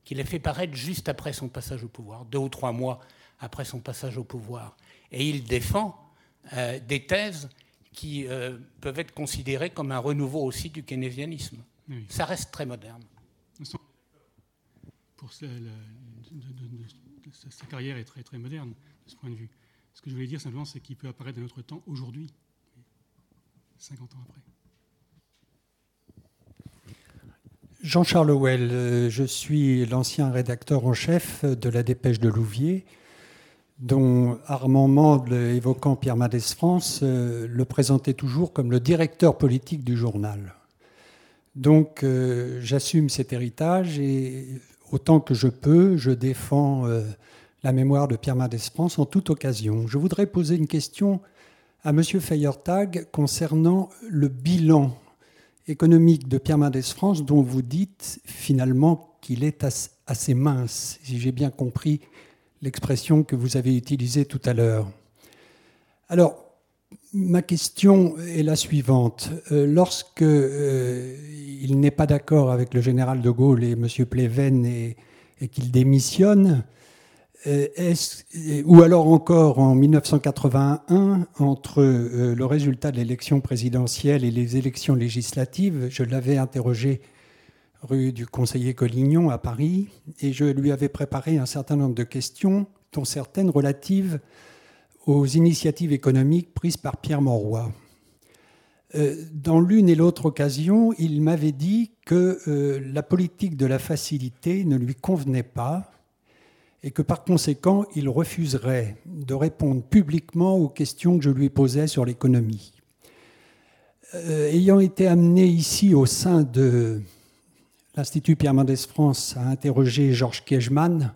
Speaker 5: qu'il a fait paraître juste après son passage au pouvoir, deux ou trois mois après son passage au pouvoir. Et il défend euh, des thèses qui euh, peuvent être considérées comme un renouveau aussi du keynésianisme. Ça reste très moderne.
Speaker 3: Pour sa carrière est très, très moderne ce point de vue. Ce que je voulais dire simplement, c'est qu'il peut apparaître dans notre temps aujourd'hui, 50 ans après.
Speaker 6: Jean-Charles Well, euh, je suis l'ancien rédacteur en chef de la Dépêche de Louviers, dont Armand Mandle, évoquant Pierre Mendès France, euh, le présentait toujours comme le directeur politique du journal. Donc euh, j'assume cet héritage et autant que je peux, je défends la mémoire de Pierre Mendès France en toute occasion. Je voudrais poser une question à M. Feyertag concernant le bilan économique de Pierre Mendès France dont vous dites finalement qu'il est assez mince, si j'ai bien compris l'expression que vous avez utilisée tout à l'heure. Alors, ma question est la suivante. Euh, lorsque euh, il n'est pas d'accord avec le général de Gaulle et M. Pleven et qu'il démissionne, ou alors encore en 1981, entre euh, le résultat de l'élection présidentielle et les élections législatives, je l'avais interrogé rue du conseiller Collignon à Paris, et je lui avais préparé un certain nombre de questions, dont certaines relatives aux initiatives économiques prises par Pierre Mauroy. Dans l'une et l'autre occasion, il m'avait dit que la politique de la facilité ne lui convenait pas, et que par conséquent, il refuserait de répondre publiquement aux questions que je lui posais sur l'économie. Euh, ayant été amené ici au sein de l'Institut Pierre Mendès France à interroger Georges Kejman,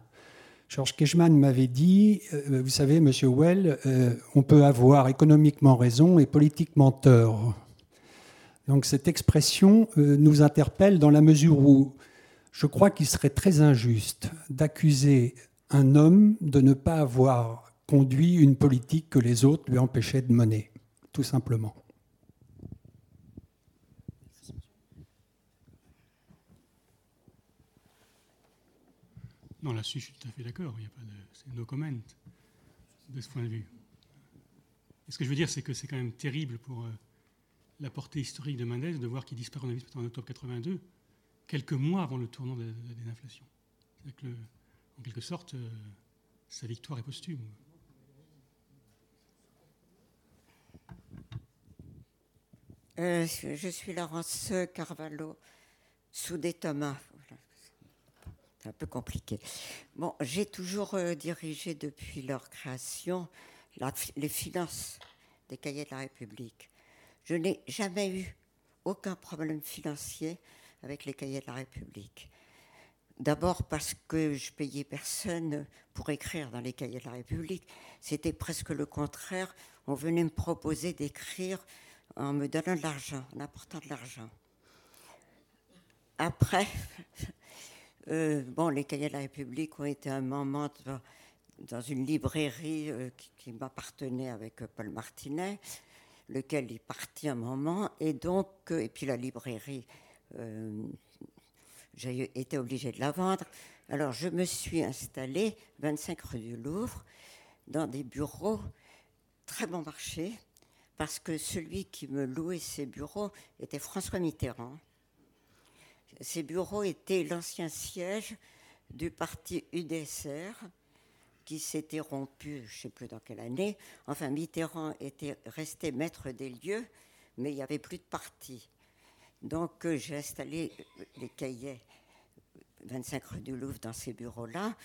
Speaker 6: Georges Kejman m'avait dit, euh, vous savez, Monsieur Well, euh, on peut avoir économiquement raison et politiquement tort. Donc cette expression nous interpelle dans la mesure où je crois qu'il serait très injuste d'accuser un homme de ne pas avoir conduit une politique que les autres lui empêchaient de mener, tout simplement.
Speaker 3: Non, là-dessus, je suis tout à fait d'accord. Il n'y a pas de. No comment de ce point de vue. ce que je veux dire, c'est que c'est quand même terrible pour euh, la portée historique de Mendes de voir qu'il disparaît en, octobre 82, quelques mois avant le tournant de la désinflation. Que le, en quelque sorte, euh, sa victoire est posthume.
Speaker 7: Euh, je suis Laurence Carvalho. sous des Thomas. C'est un peu compliqué. Bon, j'ai toujours euh, dirigé depuis leur création les finances des cahiers de la République. Je n'ai jamais eu aucun problème financier avec les cahiers de la République. D'abord parce que je payais personne pour écrire dans les cahiers de la République. C'était presque le contraire. On venait me proposer d'écrire en me donnant de l'argent, en apportant de l'argent. Après, euh, bon, les cahiers de la République ont été un moment dans une librairie euh, qui, m'appartenait avec euh, Paul Martinet, lequel est parti un moment, et donc, et puis la librairie, j'ai été obligée de la vendre. Alors je me suis installée 25 rue du Louvre dans des bureaux très bon marché parce que celui qui me louait ces bureaux était François Mitterrand. Ces bureaux étaient l'ancien siège du parti UDSR qui s'était rompu, je ne sais plus dans quelle année. Enfin, Mitterrand était resté maître des lieux, mais il n'y avait plus de parti. Donc euh, j'ai installé les cahiers 25 rue du Louvre dans ces bureaux-là,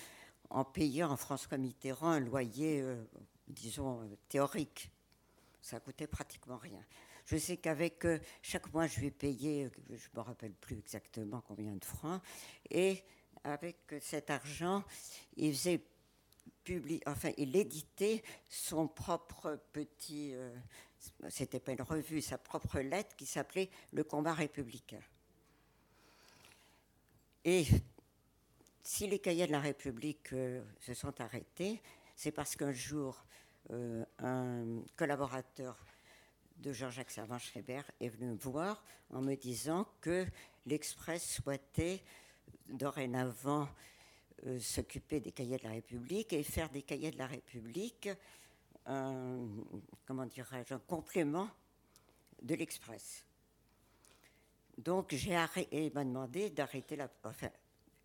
Speaker 7: en payant en François Mitterrand un loyer, euh, disons, euh, théorique. Ça coûtait pratiquement rien. Je sais qu'avec chaque mois, je lui payé, je ne me rappelle plus exactement combien de francs, et avec cet argent, il faisait enfin, il éditait son propre petit c'était pas une revue, sa propre lettre qui s'appelait Le combat républicain. Et si les cahiers de la République euh, se sont arrêtés, c'est parce qu'un jour, euh, un collaborateur de Jean-Jacques Servan-Schreiber est venu me voir en me disant que l'Express souhaitait dorénavant euh, s'occuper des cahiers de la République et faire des cahiers de la République un, comment dirais-je, un complément de l'Express. Donc j'ai arrêté, il m'a demandé d'arrêter la, enfin,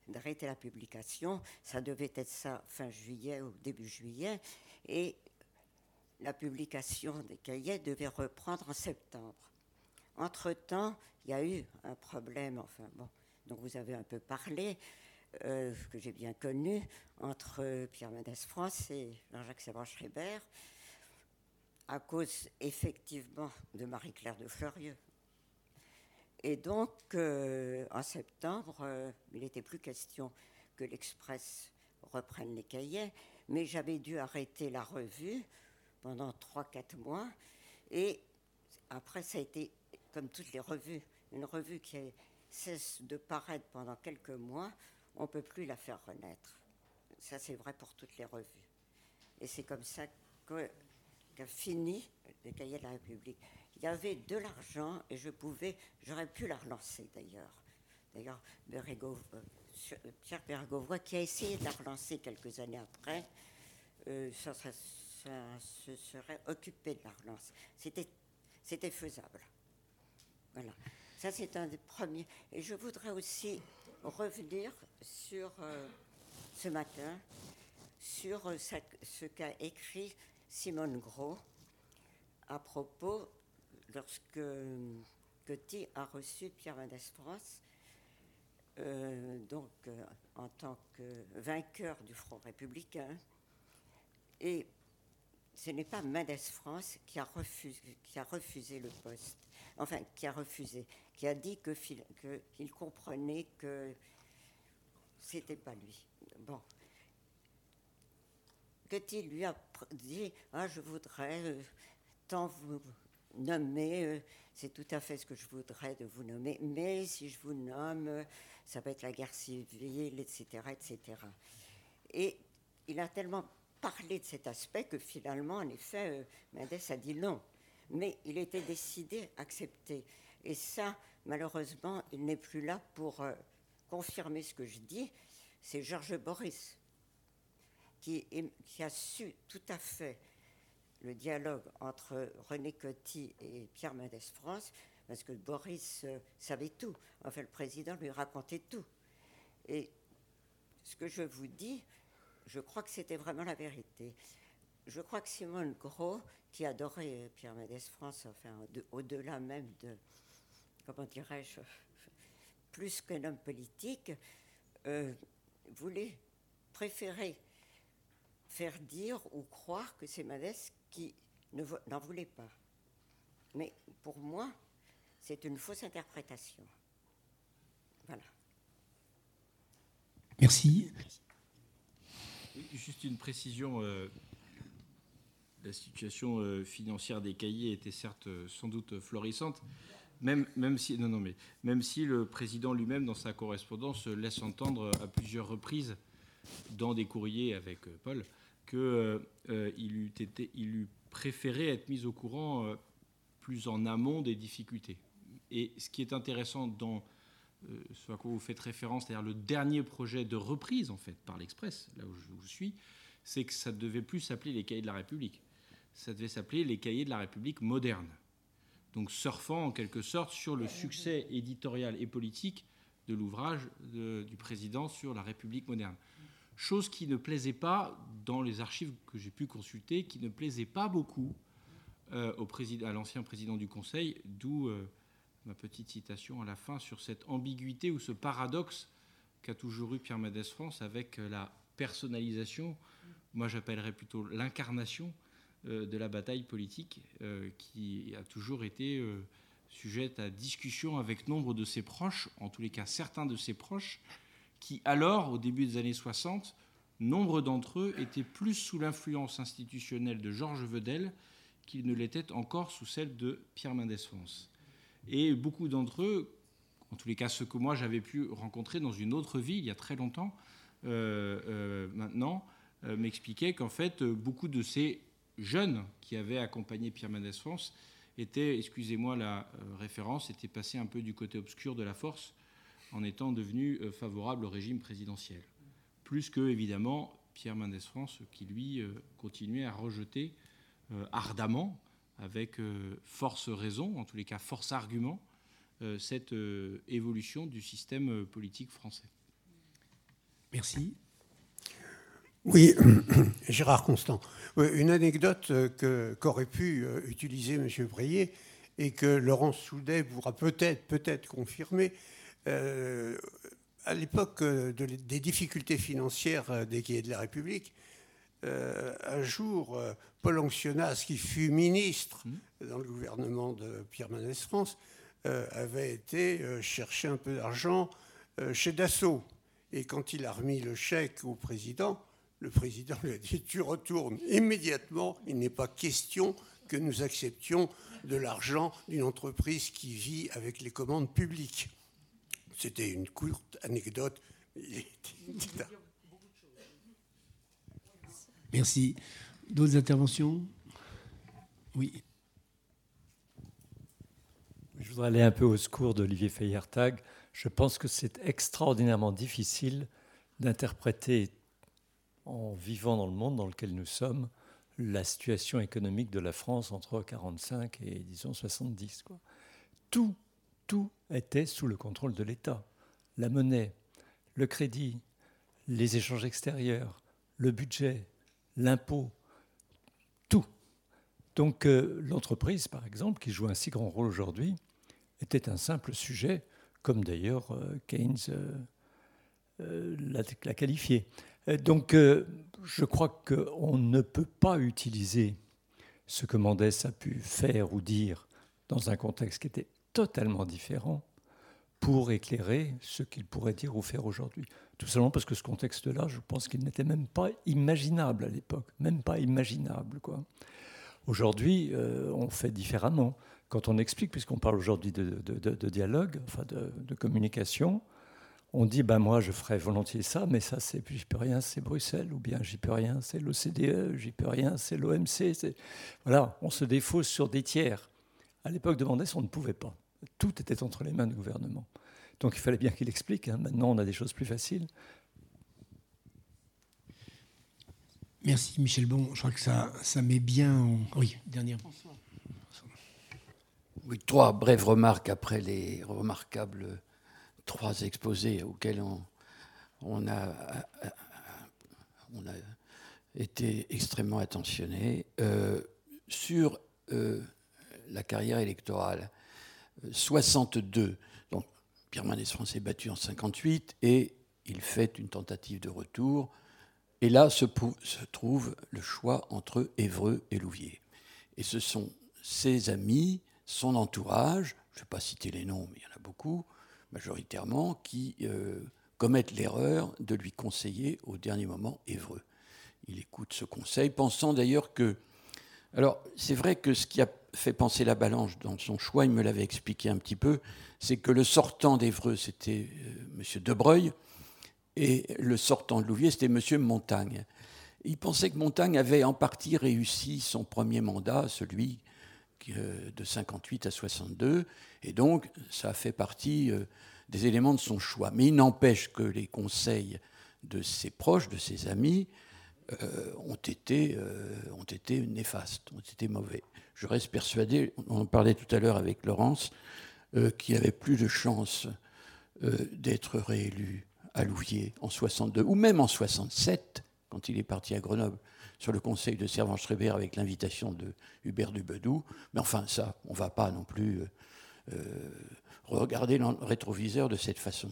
Speaker 7: d'arrêter la publication. Ça devait être ça fin juillet ou début juillet. Et la publication des cahiers devait reprendre en septembre. Entre-temps, il y a eu un problème, enfin bon, dont vous avez un peu parlé, euh, que j'ai bien connu, entre Pierre Mendès France et Jean-Jacques Sévran-Schreiber, à cause effectivement de Marie-Claire de Fleurieux. Et donc, euh, en septembre, euh, il n'était plus question que l'Express reprenne les cahiers, mais j'avais dû arrêter la revue pendant 3-4 mois. Et après, ça a été, comme toutes les revues, une revue qui cesse de paraître pendant quelques mois, on ne peut plus la faire renaître. Ça, c'est vrai pour toutes les revues. Et c'est comme ça qu'a fini le cahier de la République. Il y avait de l'argent et je pouvais, j'aurais pu la relancer d'ailleurs. D'ailleurs, euh, Pierre Bergovois, qui a essayé de la relancer quelques années après, euh, ça, se serait occupé de la relance. C'était, faisable. Voilà. Ça, c'est un des premiers. Et je voudrais aussi revenir sur euh, ce matin, sur ce qu'a écrit Simone Gros à propos, lorsque Coty a reçu Pierre Mendès France, euh, donc en tant que vainqueur du Front républicain, et ce n'est pas Mendès France qui a, refusé, le poste, enfin qui a refusé, qui a dit qu'il que comprenait que c'était pas lui. Bon. Que-t-il lui a dit Ah, je voudrais euh, tant vous nommer, euh, c'est tout à fait ce que je voudrais de vous nommer, mais si je vous nomme, ça va être la guerre civile, etc., etc. Et il a tellement parlé de cet aspect que finalement, en effet, euh, Mendes a dit non. Mais il était décidé à accepter. Et ça, malheureusement, il n'est plus là pour euh, confirmer ce que je dis. C'est Georges Boris qui, a su tout à fait le dialogue entre René Coty et Pierre Mendès France, parce que Boris euh, savait tout. Enfin, le président lui racontait tout. Et ce que je vous dis, je crois que c'était vraiment la vérité. Je crois que Simone Gros, qui adorait Pierre Mendès France, enfin, au-delà même de, comment dirais-je, plus qu'un homme politique, euh, voulait préférer faire dire ou croire que c'est Madès qui n'en voulait pas. Mais pour moi, c'est une fausse interprétation. Voilà.
Speaker 1: Merci.
Speaker 4: Juste une précision. Euh, la situation euh, financière des cahiers était certes euh, sans doute florissante, même, même, si, non, non, mais, même si le président lui-même, dans sa correspondance, laisse entendre à plusieurs reprises, dans des courriers avec Paul, qu'il eût, été, il eût préféré être mis au courant plus en amont des difficultés. Et ce qui est intéressant dans euh, ce à quoi vous faites référence, c'est-à-dire le dernier projet de reprise en fait par l'Express, là où je vous suis, c'est que ça ne devait plus s'appeler les cahiers de la République. Ça devait s'appeler les cahiers de la République moderne. Donc surfant en quelque sorte sur le succès éditorial et politique de l'ouvrage du président sur la République moderne. Chose qui ne plaisait pas, dans les archives que j'ai pu consulter, qui ne plaisait pas beaucoup euh, à l'ancien président du Conseil, d'où euh, ma petite citation à la fin sur cette ambiguïté ou ce paradoxe qu'a toujours eu Pierre Mendès France avec euh, la personnalisation, moi j'appellerais plutôt l'incarnation de la bataille politique qui a toujours été sujette à discussion avec nombre de ses proches, en tous les cas certains de ses proches, qui alors, au début des années 60, nombre d'entre eux étaient plus sous l'influence institutionnelle de Georges Vedel qu'ils ne l'étaient encore sous celle de Pierre Mendès France. Et beaucoup d'entre eux, en tous les cas ceux que moi j'avais pu rencontrer dans une autre vie il y a très longtemps euh, euh, maintenant, euh, m'expliquaient qu'en fait beaucoup de ces jeunes qui avaient accompagné Pierre Mendès France étaient, excusez-moi la référence, étaient passés un peu du côté obscur de la force en étant devenus favorables au régime présidentiel. Plus que, évidemment, Pierre Mendès France qui, lui, continuait à rejeter ardemment avec euh, force raison, en tous les cas force argument, euh, cette euh, évolution du système politique français.
Speaker 1: Merci.
Speaker 8: Oui, Gérard Constant. Une anecdote qu'aurait pu utiliser M. Breillet et que Laurence Soudet pourra peut-être peut-être confirmer. À l'époque des difficultés financières des quais de la République, un jour, Paul Anxionas, qui fut ministre mmh. dans le gouvernement de Pierre Mendès France, euh, avait été euh, chercher un peu d'argent euh, chez Dassault. Et quand il a remis le chèque au président, le président lui a dit Tu retournes immédiatement, il n'est pas question que nous acceptions de l'argent d'une entreprise qui vit avec les commandes publiques. C'était une courte anecdote.
Speaker 1: Merci. D'autres interventions? Oui.
Speaker 9: Je voudrais aller un peu au secours d'Olivier Fayertag. Je pense que c'est extraordinairement difficile d'interpréter, en vivant dans le monde dans lequel nous sommes, la situation économique de la France entre 45 et disons 70. Quoi. Tout, tout était sous le contrôle de l'État. La monnaie, le crédit, les échanges extérieurs, le budget, l'impôt, tout. Donc euh, l'entreprise, par exemple, qui joue un si grand rôle aujourd'hui, était un simple sujet, comme d'ailleurs euh, Keynes euh, l'a qualifié. Donc je crois qu'on ne peut pas utiliser ce que Mendès a pu faire ou dire dans un contexte qui était totalement différent pour éclairer ce qu'il pourrait dire ou faire aujourd'hui. Tout simplement parce que ce contexte-là, je pense qu'il n'était même pas imaginable à l'époque, même pas imaginable. Quoi. Aujourd'hui, euh, on fait différemment. Quand on explique, puisqu'on parle aujourd'hui de, dialogue, enfin de, communication, on dit ben moi je ferais volontiers ça, mais ça c'est j'y peux rien, c'est Bruxelles, ou bien j'y peux rien, c'est l'OCDE, j'y peux rien, c'est l'OMC. Voilà, on se défausse sur des tiers. À l'époque de Mendès, on ne pouvait pas. Tout était entre les mains du gouvernement. Donc il fallait bien qu'il explique. Hein. Maintenant, on a des choses plus faciles.
Speaker 1: Merci Michel Bon. Je crois que ça, ça met bien en... Oui, dernière.
Speaker 10: Oui, trois brèves remarques après les remarquables trois exposés auxquels on, on, a, on a été extrêmement attentionné. Euh, sur euh, la carrière électorale, 62, Pierre Mendès France est battu en 58 et il fait une tentative de retour. Et là se, se trouve le choix entre Évreux et Louviers. Et ce sont ses amis, son entourage, je ne vais pas citer les noms, mais il y en a beaucoup, majoritairement, qui euh, commettent l'erreur de lui conseiller au dernier moment Évreux. Il écoute ce conseil, pensant d'ailleurs que... Alors, c'est vrai que ce qui a fait penser la balance dans son choix, il me l'avait expliqué un petit peu, c'est que le sortant d'Évreux, c'était euh, M. Debreuil, et le sortant de Louviers, c'était M. Montagne. Il pensait que Montagne avait en partie réussi son premier mandat, celui euh, de 58 à 62, et donc ça a fait partie euh, des éléments de son choix. Mais il n'empêche que les conseils de ses proches, de ses amis, euh, ont, été, ont été néfastes, ont été mauvais. Je reste persuadé, on en parlait tout à l'heure avec Laurence, qu'il avait plus de chances d'être réélu à Louviers en 62, ou même en 67, quand il est parti à Grenoble sur le conseil de Servan-Schreiber avec l'invitation de Hubert Dubedou. Mais enfin, ça, on ne va pas non plus euh, euh, regarder le rétroviseur de cette façon.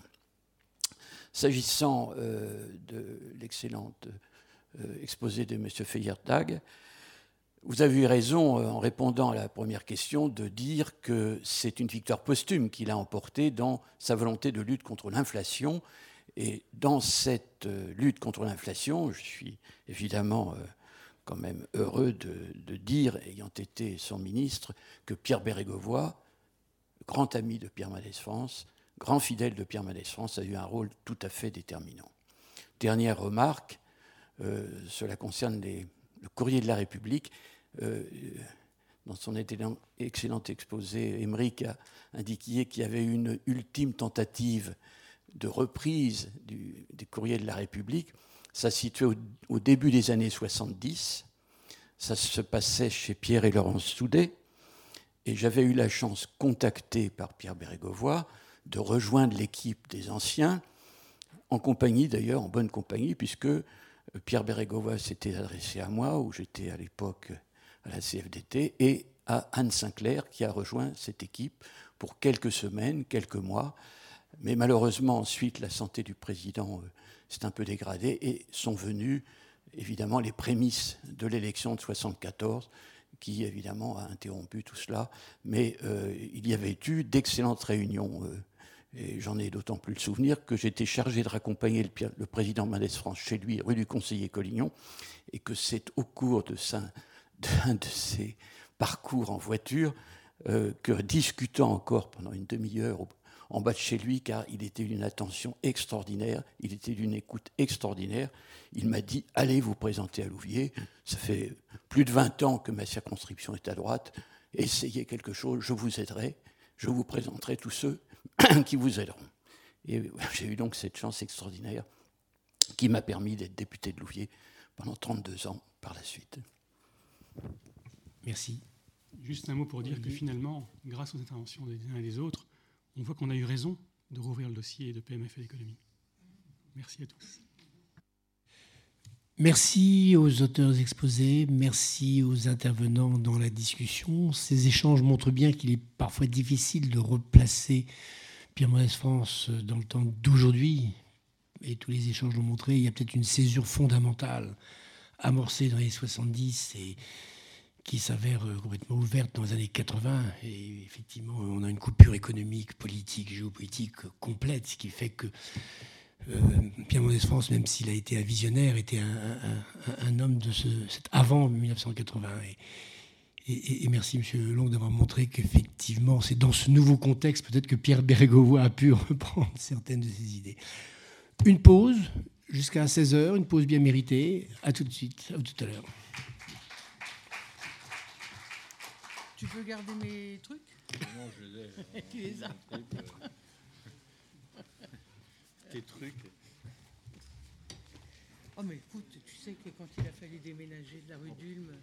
Speaker 10: S'agissant euh, de l'excellente exposé de M. Feyertag, vous avez eu raison en répondant à la première question de dire que c'est une victoire posthume qu'il a emportée dans sa volonté de lutte contre l'inflation et dans cette euh, lutte contre l'inflation, je suis évidemment euh, quand même heureux de, dire, ayant été son ministre, que Pierre Bérégovoy, grand ami de Pierre Mendès France, grand fidèle de Pierre Mendès France, a eu un rôle tout à fait déterminant. Dernière remarque, euh, cela concerne le courrier de la République. dans son excellent exposé, Émeric a indiqué qu'il y avait une ultime tentative de reprise des courriers de la République. Ça se situait au, début des années 70. Ça se passait chez Pierre et Laurence Soudet. Et j'avais eu la chance, contacté par Pierre Bérégovoy, de rejoindre l'équipe des anciens, en compagnie d'ailleurs, en bonne compagnie, puisque euh, Pierre Bérégovoy s'était adressé à moi, où j'étais à l'époque à la CFDT, et à Anne Sinclair, qui a rejoint cette équipe pour quelques semaines, quelques mois, mais malheureusement, ensuite, la santé du président euh, s'est un peu dégradée et sont venues, évidemment, les prémices de l'élection de 1974, qui, évidemment, a interrompu tout cela. Mais euh, il y avait eu d'excellentes réunions. Euh, et j'en ai d'autant plus le souvenir que j'étais chargé de raccompagner le, le président Mendès France chez lui, rue du Conseiller Collignon, et que c'est au cours de, d'un de ses parcours en voiture que, discutant encore pendant une demi-heure en bas de chez lui, car il était d'une attention extraordinaire, il était d'une écoute extraordinaire. Il m'a dit Allez vous présenter à Louviers, ça fait plus de 20 ans que ma circonscription est à droite, essayez quelque chose, je vous aiderai, je vous présenterai tous ceux qui vous aideront. Et j'ai eu donc cette chance extraordinaire qui m'a permis d'être député de Louviers pendant 32 ans par la suite.
Speaker 1: Merci.
Speaker 3: Juste un mot pour dire que finalement, grâce aux interventions des uns et des autres, on voit qu'on a eu raison de rouvrir le dossier de PMF et l'économie. Merci à tous.
Speaker 1: Merci aux auteurs exposés, merci aux intervenants dans la discussion. Ces échanges montrent bien qu'il est parfois difficile de replacer Pierre Mendès France dans le temps d'aujourd'hui. Et tous les échanges l'ont montré, il y a peut-être une césure fondamentale amorcée dans les 70 et qui s'avère euh, complètement ouverte dans les années 80. Et effectivement, on a une coupure économique, politique, géopolitique complète, ce qui fait que Pierre Mendès France, même s'il a été un visionnaire, était un, homme de ce, cet avant 1980. Et, et, merci, M. Long, d'avoir montré qu'effectivement, c'est dans ce nouveau contexte, peut-être que Pierre Bérégovoy a pu reprendre certaines de ses idées. Une pause jusqu'à 16h, une pause bien méritée. À tout de suite, à tout à l'heure.
Speaker 2: Tu peux garder mes trucs?
Speaker 4: Non, je les ai. tu les as. Tes trucs.
Speaker 2: Oh, mais écoute, tu sais que quand il a fallu déménager de la rue d'Ulm,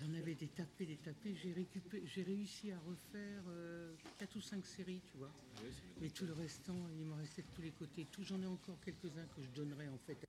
Speaker 2: j'en avais des tapés, des tapés. J'ai, récupéré, j'ai réussi à refaire euh, 4 ou 5 séries, tu vois. Et tout le restant, il m'en restait de tous les côtés. Tout, j'en ai encore quelques-uns que je donnerai en fait.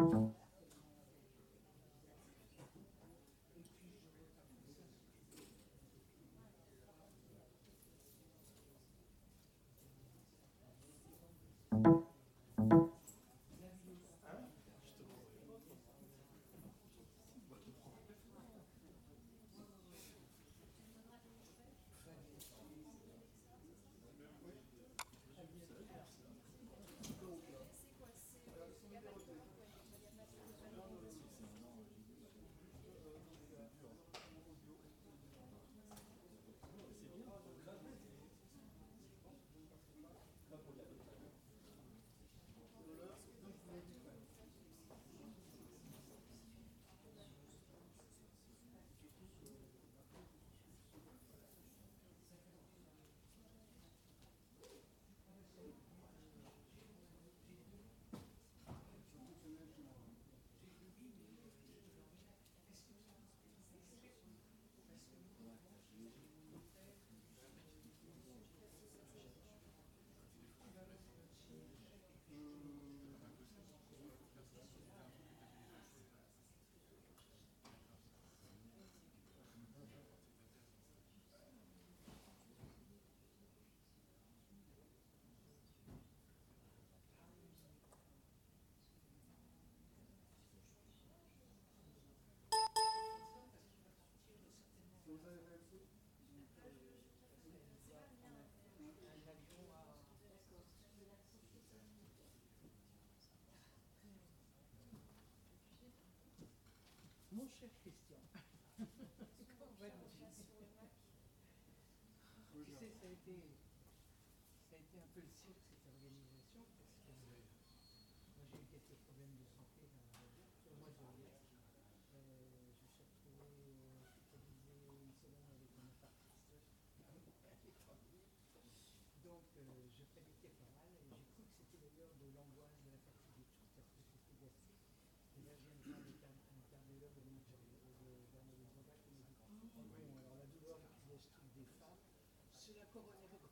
Speaker 2: Mon cher Vas-tu Tu sais, ça a, été, ça a été un peu le cirque, cette organisation, parce que moi j'ai eu quelques problèmes de santé dans le mois de. Euh, je suis retrouvé hospitalisé une semaine avec un infarctus. Donc euh, je paniquais pas mal et j'ai cru que c'était d'ailleurs de l'angoisse, de la fatigue et tout, parce que de voir un cardiologue de Bernard Zovac qui me dit Bon, alors la douleur gastrique des femmes, c'est la coronaire gauche.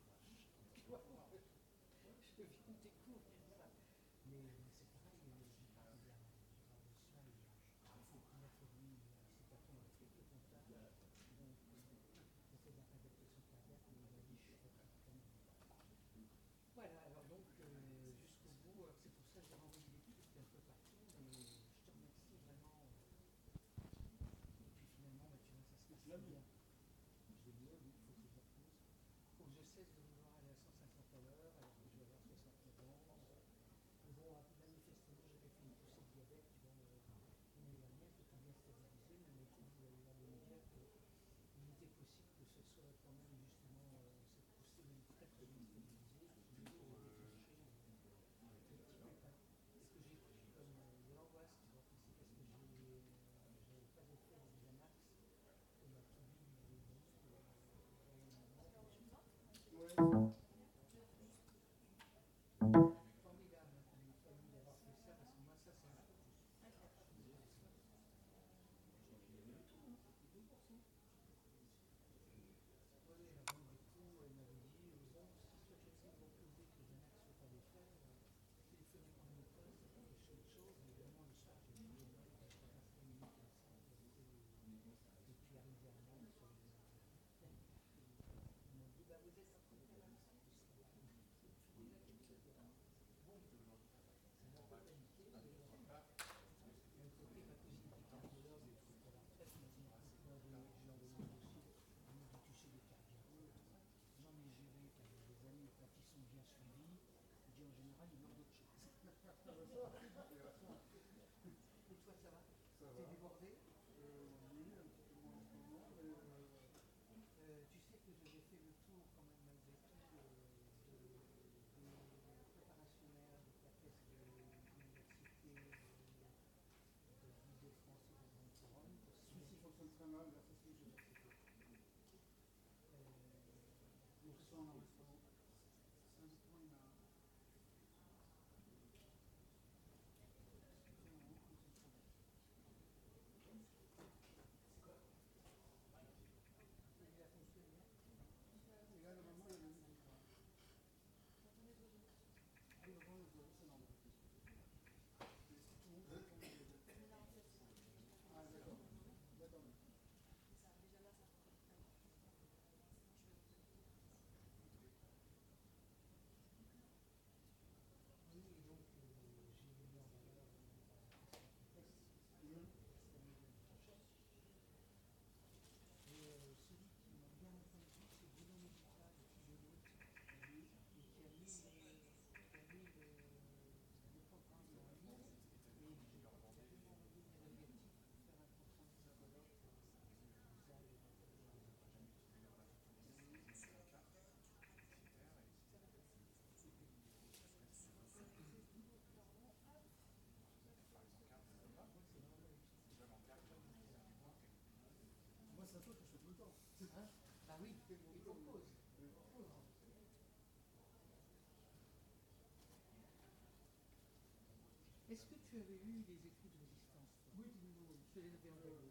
Speaker 2: Est-ce que tu avais lu les écrits de résistance Oui, je les avais envoyés.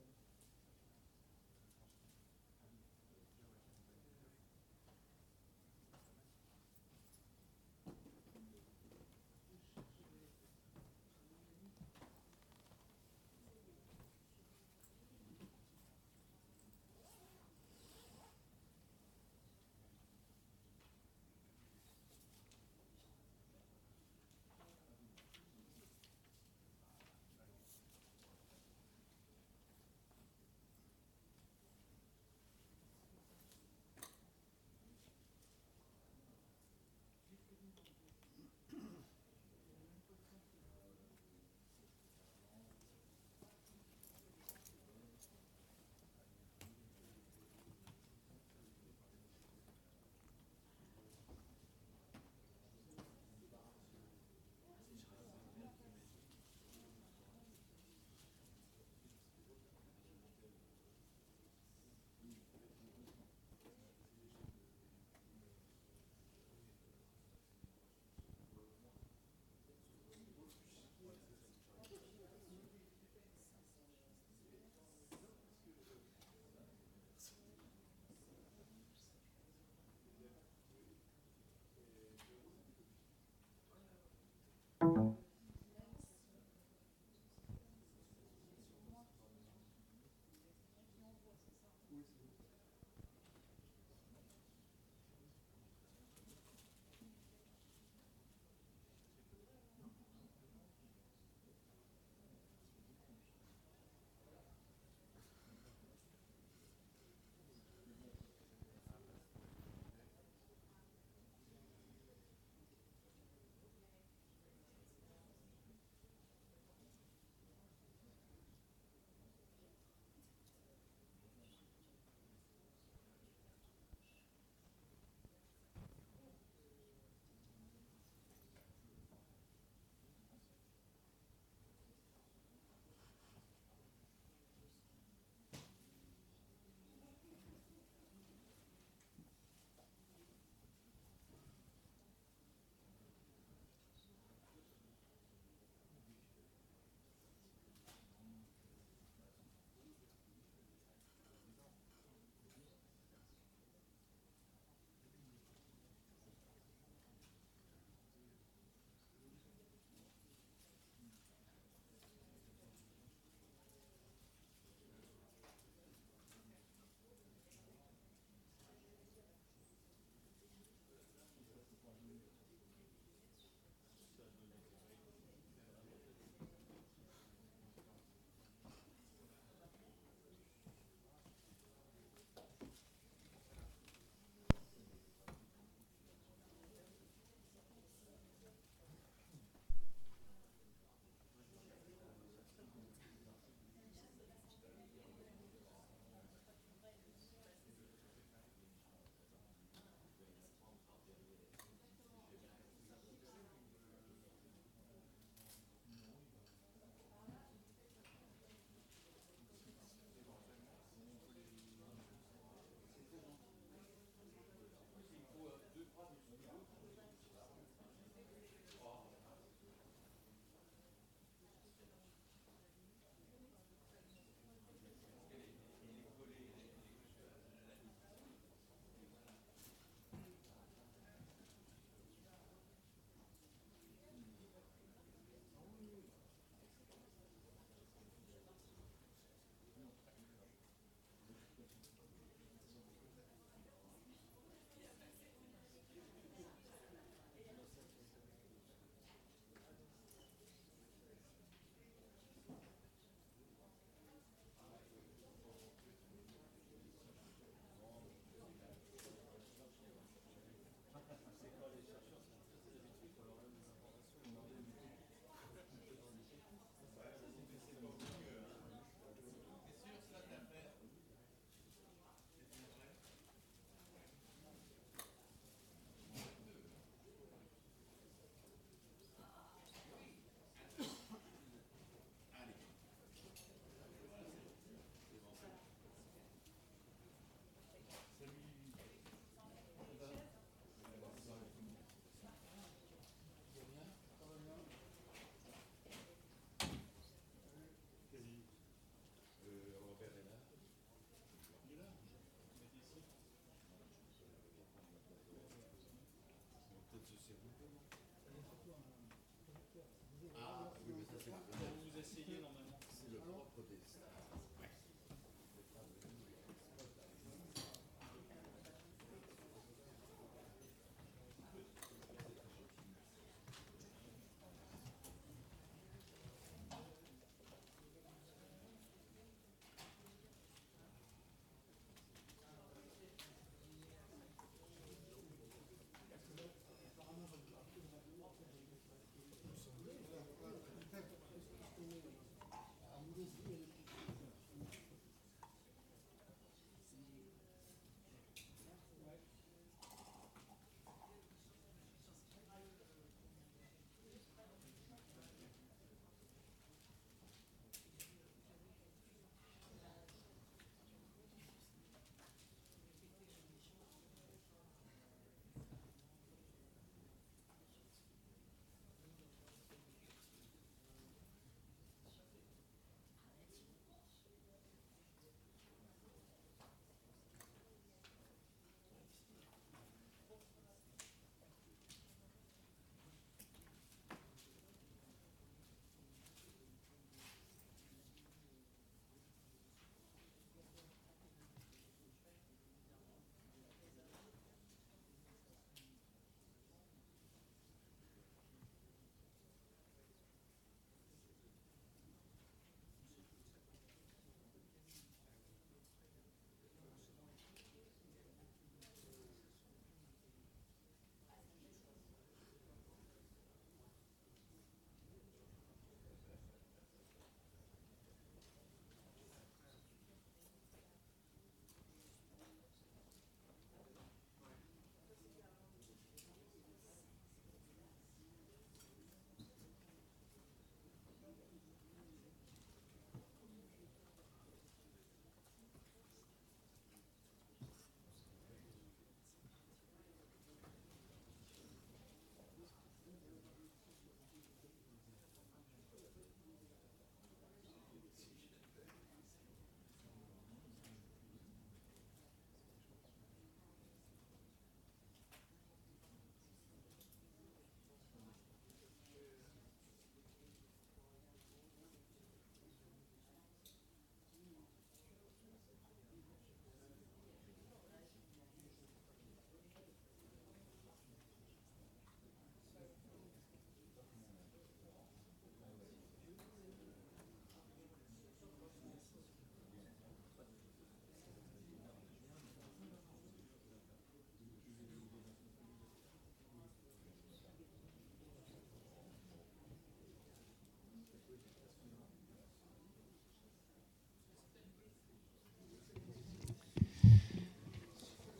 Speaker 2: C'est le propre des stars.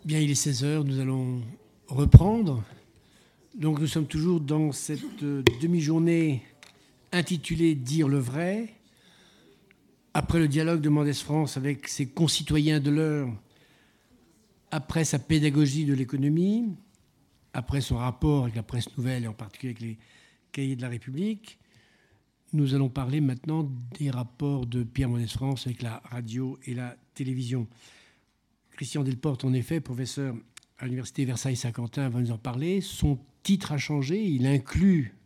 Speaker 1: Bien, il est 16 heures, nous allons reprendre. Donc nous sommes toujours dans cette euh, demi-journée intitulée Dire le vrai. Après le dialogue de Mendès France avec ses concitoyens de l'heure, après sa pédagogie de l'économie, après son rapport avec la presse nouvelle et en particulier avec les cahiers de la République, nous allons parler maintenant des rapports de Pierre Mendès France avec la radio et la télévision. Christian Delporte, en effet, professeur à l'Université Versailles-Saint-Quentin, va nous en parler. Son titre a changé, il inclut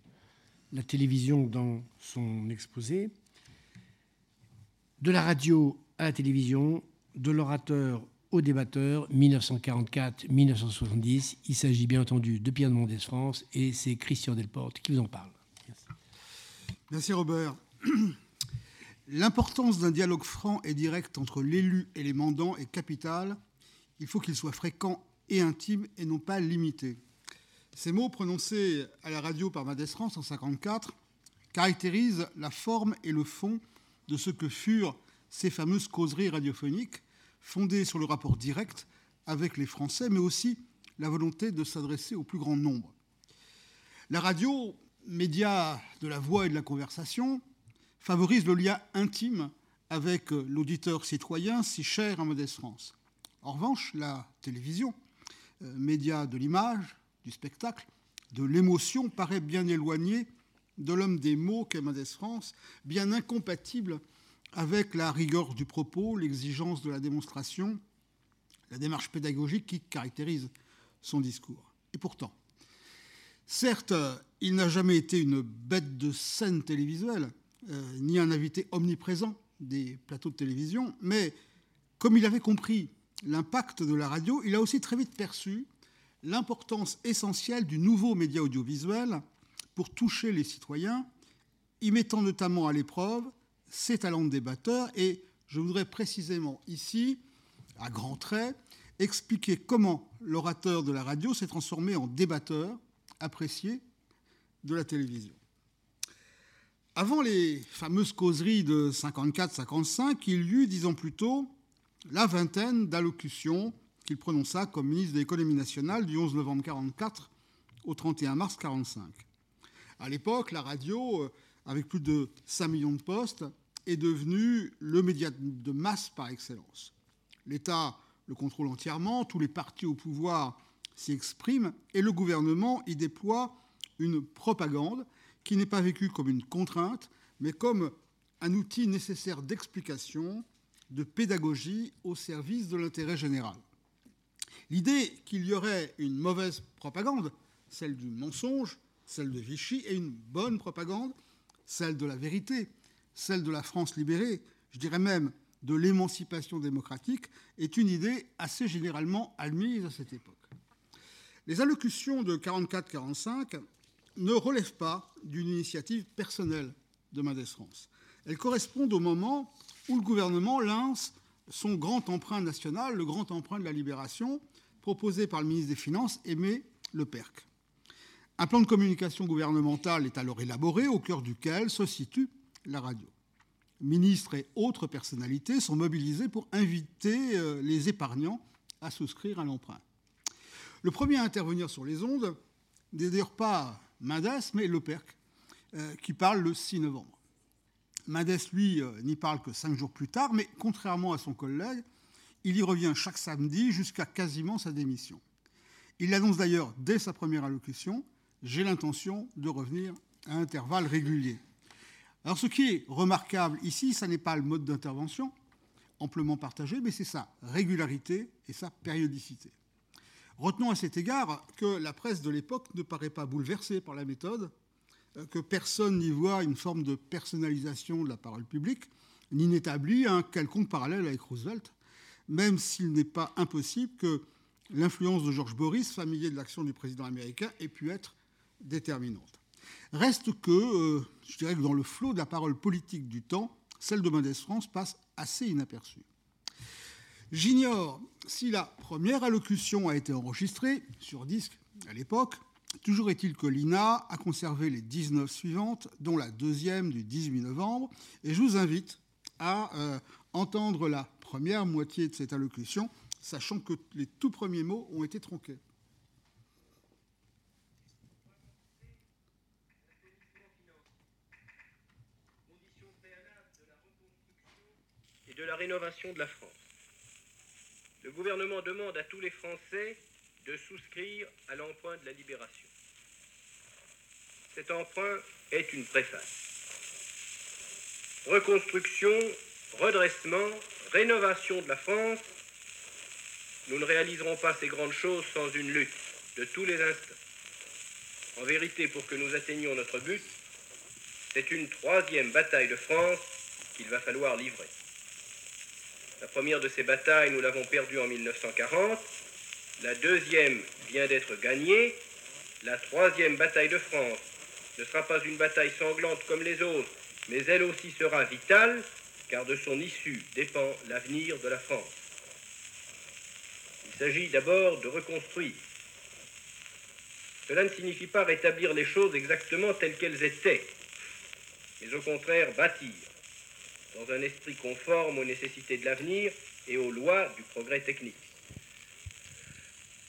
Speaker 1: la télévision dans son exposé. De la radio à la télévision, de l'orateur au débatteur, 1944-1970. Il s'agit bien entendu de Pierre de Mendès France et c'est Christian Delporte qui vous en parle.
Speaker 11: Merci, Merci Robert. L'importance d'un dialogue franc et direct entre l'élu et les mandants est capitale. Il faut qu'il soit fréquent et intime et non pas limité. Ces mots prononcés à la radio par Mendès France en 1954 caractérisent la forme et le fond de ce que furent ces fameuses causeries radiophoniques fondées sur le rapport direct avec les Français, mais aussi la volonté de s'adresser au plus grand nombre. La radio, média de la voix et de la conversation, favorise le lien intime avec l'auditeur citoyen si cher à Modeste France. En revanche, la télévision, euh, média de l'image, du spectacle, de l'émotion, paraît bien éloignée de l'homme des mots qu'est Modeste France, bien incompatible avec la rigueur du propos, l'exigence de la démonstration, la démarche pédagogique qui caractérise son discours. Et pourtant, certes, il n'a jamais été une bête de scène télévisuelle, euh, ni un invité omniprésent des plateaux de télévision, mais comme il avait compris l'impact de la radio, il a aussi très vite perçu l'importance essentielle du nouveau média audiovisuel pour toucher les citoyens, y mettant notamment à l'épreuve ses talents de débatteur. Et je voudrais précisément ici, à grands traits, expliquer comment l'orateur de la radio s'est transformé en débatteur apprécié de la télévision. Avant les fameuses causeries de 54-55, il y eut, dix ans plus tôt, la vingtaine d'allocutions qu'il prononça comme ministre de l'économie nationale du 11 novembre 1944 au 31 mars 1945. À l'époque, la radio, euh, avec plus de 5 millions de postes, est devenue le média de masse par excellence. L'État le contrôle entièrement, tous les partis au pouvoir s'y expriment et le gouvernement y déploie une propagande qui n'est pas vécue comme une contrainte, mais comme un outil nécessaire d'explication, de pédagogie au service de l'intérêt général. L'idée qu'il y aurait une mauvaise propagande, celle du mensonge, celle de Vichy, et une bonne propagande, celle de la vérité, celle de la France libérée, je dirais même de l'émancipation démocratique, est une idée assez généralement admise à cette époque. Les allocutions de 44-45 ne relèvent pas d'une initiative personnelle de Mendes France. Elles correspondent au moment où le gouvernement lance son grand emprunt national, le grand emprunt de la libération, proposé par le ministre des Finances, Aimé Leperc. Un plan de communication gouvernemental est alors élaboré, au cœur duquel se situe la radio. Ministres et autres personnalités sont mobilisés pour inviter euh, les épargnants à souscrire à l'emprunt. Le premier à intervenir sur les ondes n'est d'ailleurs pas Mendes, mais Leperc, euh, qui parle le 6 novembre. Mendes, lui, euh, n'y parle que cinq jours plus tard, mais contrairement à son collègue, il y revient chaque samedi jusqu'à quasiment sa démission. Il annonce d'ailleurs dès sa première allocution J'ai l'intention de revenir à intervalles réguliers. Alors ce qui est remarquable ici, ce n'est pas le mode d'intervention, amplement partagé, mais c'est sa régularité et sa périodicité. Retenons à cet égard que la presse de l'époque ne paraît pas bouleversée par la méthode, euh, que personne n'y voit une forme de personnalisation de la parole publique, ni n'établit un quelconque parallèle avec Roosevelt, même s'il n'est pas impossible que l'influence de George Boris, familier de l'action du président américain, ait pu être déterminante. Reste que, euh, je dirais que dans le flot de la parole politique du temps, celle de Mendes France passe assez inaperçue. J'ignore si la première allocution a été enregistrée sur disque à l'époque. Toujours est-il que l'INA a conservé les 19 suivantes, dont la deuxième du 18 novembre, et je vous invite à euh, entendre la première moitié de cette allocution, sachant que les tout premiers mots ont été tronqués.
Speaker 12: de la rénovation de la France. Le gouvernement demande à tous les Français de souscrire à l'emprunt de la libération. Cet emprunt est une préface. Reconstruction, redressement, rénovation de la France, nous ne réaliserons pas ces grandes choses sans une lutte de tous les instants. En vérité, pour que nous atteignions notre but, c'est une troisième bataille de France qu'il va falloir livrer. La première de ces batailles, nous l'avons perdue en 1940. La deuxième vient d'être gagnée. La troisième bataille de France ne sera pas une bataille sanglante comme les autres, mais elle aussi sera vitale, car de son issue dépend l'avenir de la France. Il s'agit d'abord de reconstruire. Cela ne signifie pas rétablir les choses exactement telles qu'elles étaient, mais au contraire bâtir dans un esprit conforme aux nécessités de l'avenir et aux lois du progrès technique.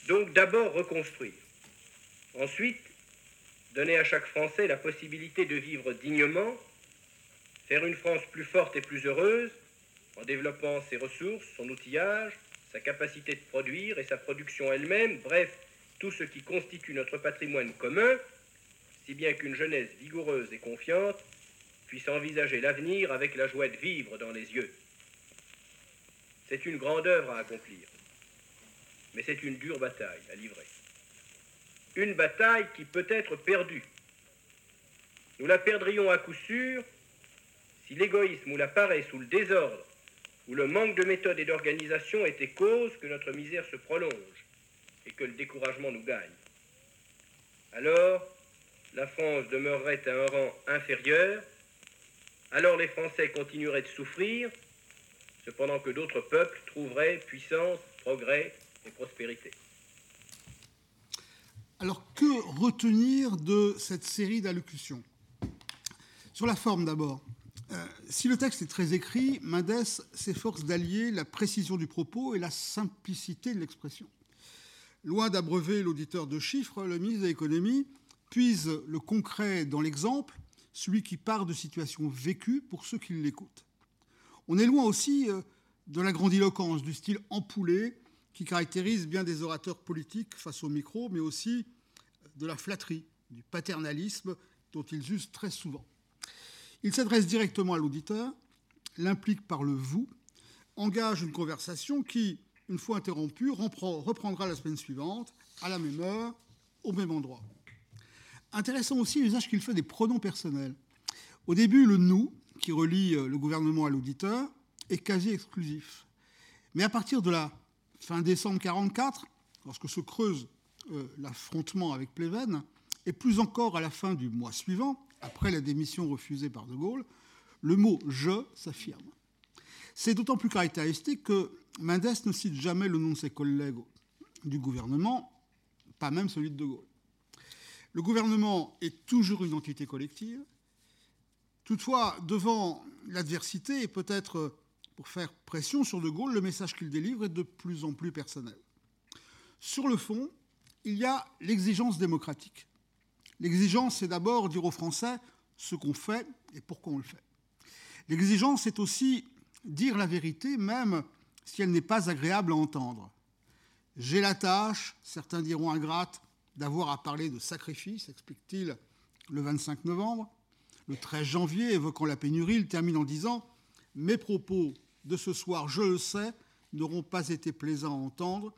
Speaker 12: Donc d'abord reconstruire. Ensuite, donner à chaque Français la possibilité de vivre dignement, faire une France plus forte et plus heureuse en développant ses ressources, son outillage, sa capacité de produire et sa production elle-même, bref, tout ce qui constitue notre patrimoine commun, si bien qu'une jeunesse vigoureuse et confiante puisse envisager l'avenir avec la joie de vivre dans les yeux. C'est une grande œuvre à accomplir, mais c'est une dure bataille à livrer. Une bataille qui peut être perdue, Nous la perdrions à coup sûr si l'égoïsme ou la paresse ou le désordre ou le manque de méthode et d'organisation étaient cause que notre misère se prolonge et que le découragement nous gagne. Alors, la France demeurerait à un rang inférieur, alors les Français continueraient de souffrir, cependant que d'autres peuples trouveraient puissance, progrès et prospérité.
Speaker 11: Alors que retenir de cette série d'allocutions? Sur la forme d'abord. Euh, si le texte est très écrit, Mendes s'efforce d'allier la précision du propos et la simplicité de l'expression. Loin d'abreuver l'auditeur de chiffres, le ministre de l'économie puise le concret dans l'exemple, celui qui part de situations vécues pour ceux qui l'écoutent. On est loin aussi euh, de la grandiloquence, du style empoulé qui caractérise bien des orateurs politiques face au micro, mais aussi de la flatterie, du paternalisme dont ils usent très souvent. Il s'adresse directement à l'auditeur, l'implique par le vous, engage une conversation qui, une fois interrompue, reprendra la semaine suivante, à la même heure, au même endroit. Intéressant aussi l'usage qu'il fait des pronoms personnels. Au début, le nous, qui relie euh, le gouvernement à l'auditeur, est quasi exclusif. Mais à partir de la fin décembre 1944, lorsque se creuse euh, l'affrontement avec Pleven, et plus encore à la fin du mois suivant, après la démission refusée par De Gaulle, le mot je s'affirme. C'est d'autant plus caractéristique que Mendes ne cite jamais le nom de ses collègues du gouvernement, pas même celui de De Gaulle. Le gouvernement est toujours une entité collective. Toutefois, devant l'adversité et peut-être pour faire pression sur De Gaulle, le message qu'il délivre est de plus en plus personnel. Sur le fond, il y a l'exigence démocratique. L'exigence, c'est d'abord dire aux Français ce qu'on fait et pourquoi on le fait. L'exigence, c'est aussi dire la vérité, même si elle n'est pas agréable à entendre. J'ai la tâche, certains diront ingrate, d'avoir à parler de sacrifice, explique-t-il le 25 novembre. Le 13 janvier, évoquant la pénurie, il termine en disant Mes propos de ce soir, je le sais, n'auront pas été plaisants à entendre.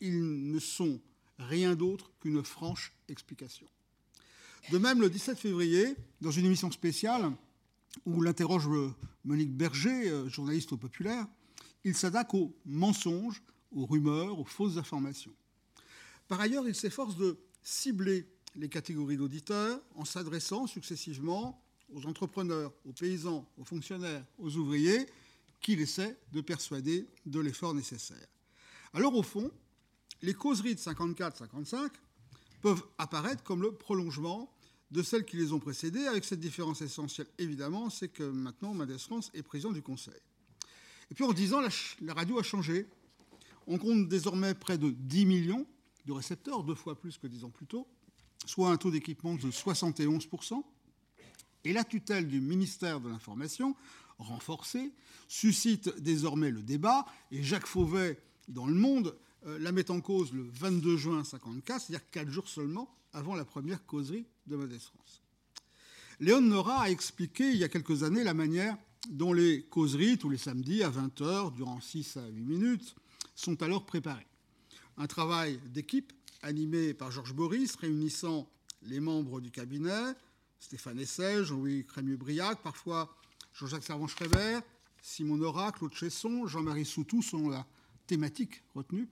Speaker 11: Ils ne sont rien d'autre qu'une franche explication. De même, le 17 février, dans une émission spéciale où l'interroge Monique Berger, euh, journaliste au Populaire, il s'attaque aux mensonges, aux rumeurs, aux fausses informations. Par ailleurs, il s'efforce de cibler les catégories d'auditeurs en s'adressant successivement aux entrepreneurs, aux paysans, aux fonctionnaires, aux ouvriers, qu'il essaie de persuader de l'effort nécessaire. Alors au fond, les causeries de 54-55 peuvent apparaître comme le prolongement de celles qui les ont précédées, avec cette différence essentielle, évidemment, c'est que maintenant, Mendes France est président du Conseil. Et puis en 10 ans, la, radio a changé. On compte désormais près de 10 millions de récepteurs, deux fois plus que 10 ans plus tôt, soit un taux d'équipement de 71%. Et la tutelle du ministère de l'Information, renforcée, suscite désormais le débat. Et Jacques Fauvet, dans Le Monde, euh, la met en cause le 22 juin 1954, c'est-à-dire quatre jours seulement avant la première causerie de Modeste France. Léon Nora a expliqué il y a quelques années la manière dont les causeries, tous les samedis à 20h, durant 6 à 8 minutes, sont alors préparées. Un travail d'équipe animé par Georges Boris, réunissant les membres du cabinet, Stéphane Essay, Jean-Louis Crémieux-Briac, parfois Jean-Jacques Servan-Schreiber, Simon Nora, Claude Chesson, Jean-Marie Soutou sont la thématique retenue.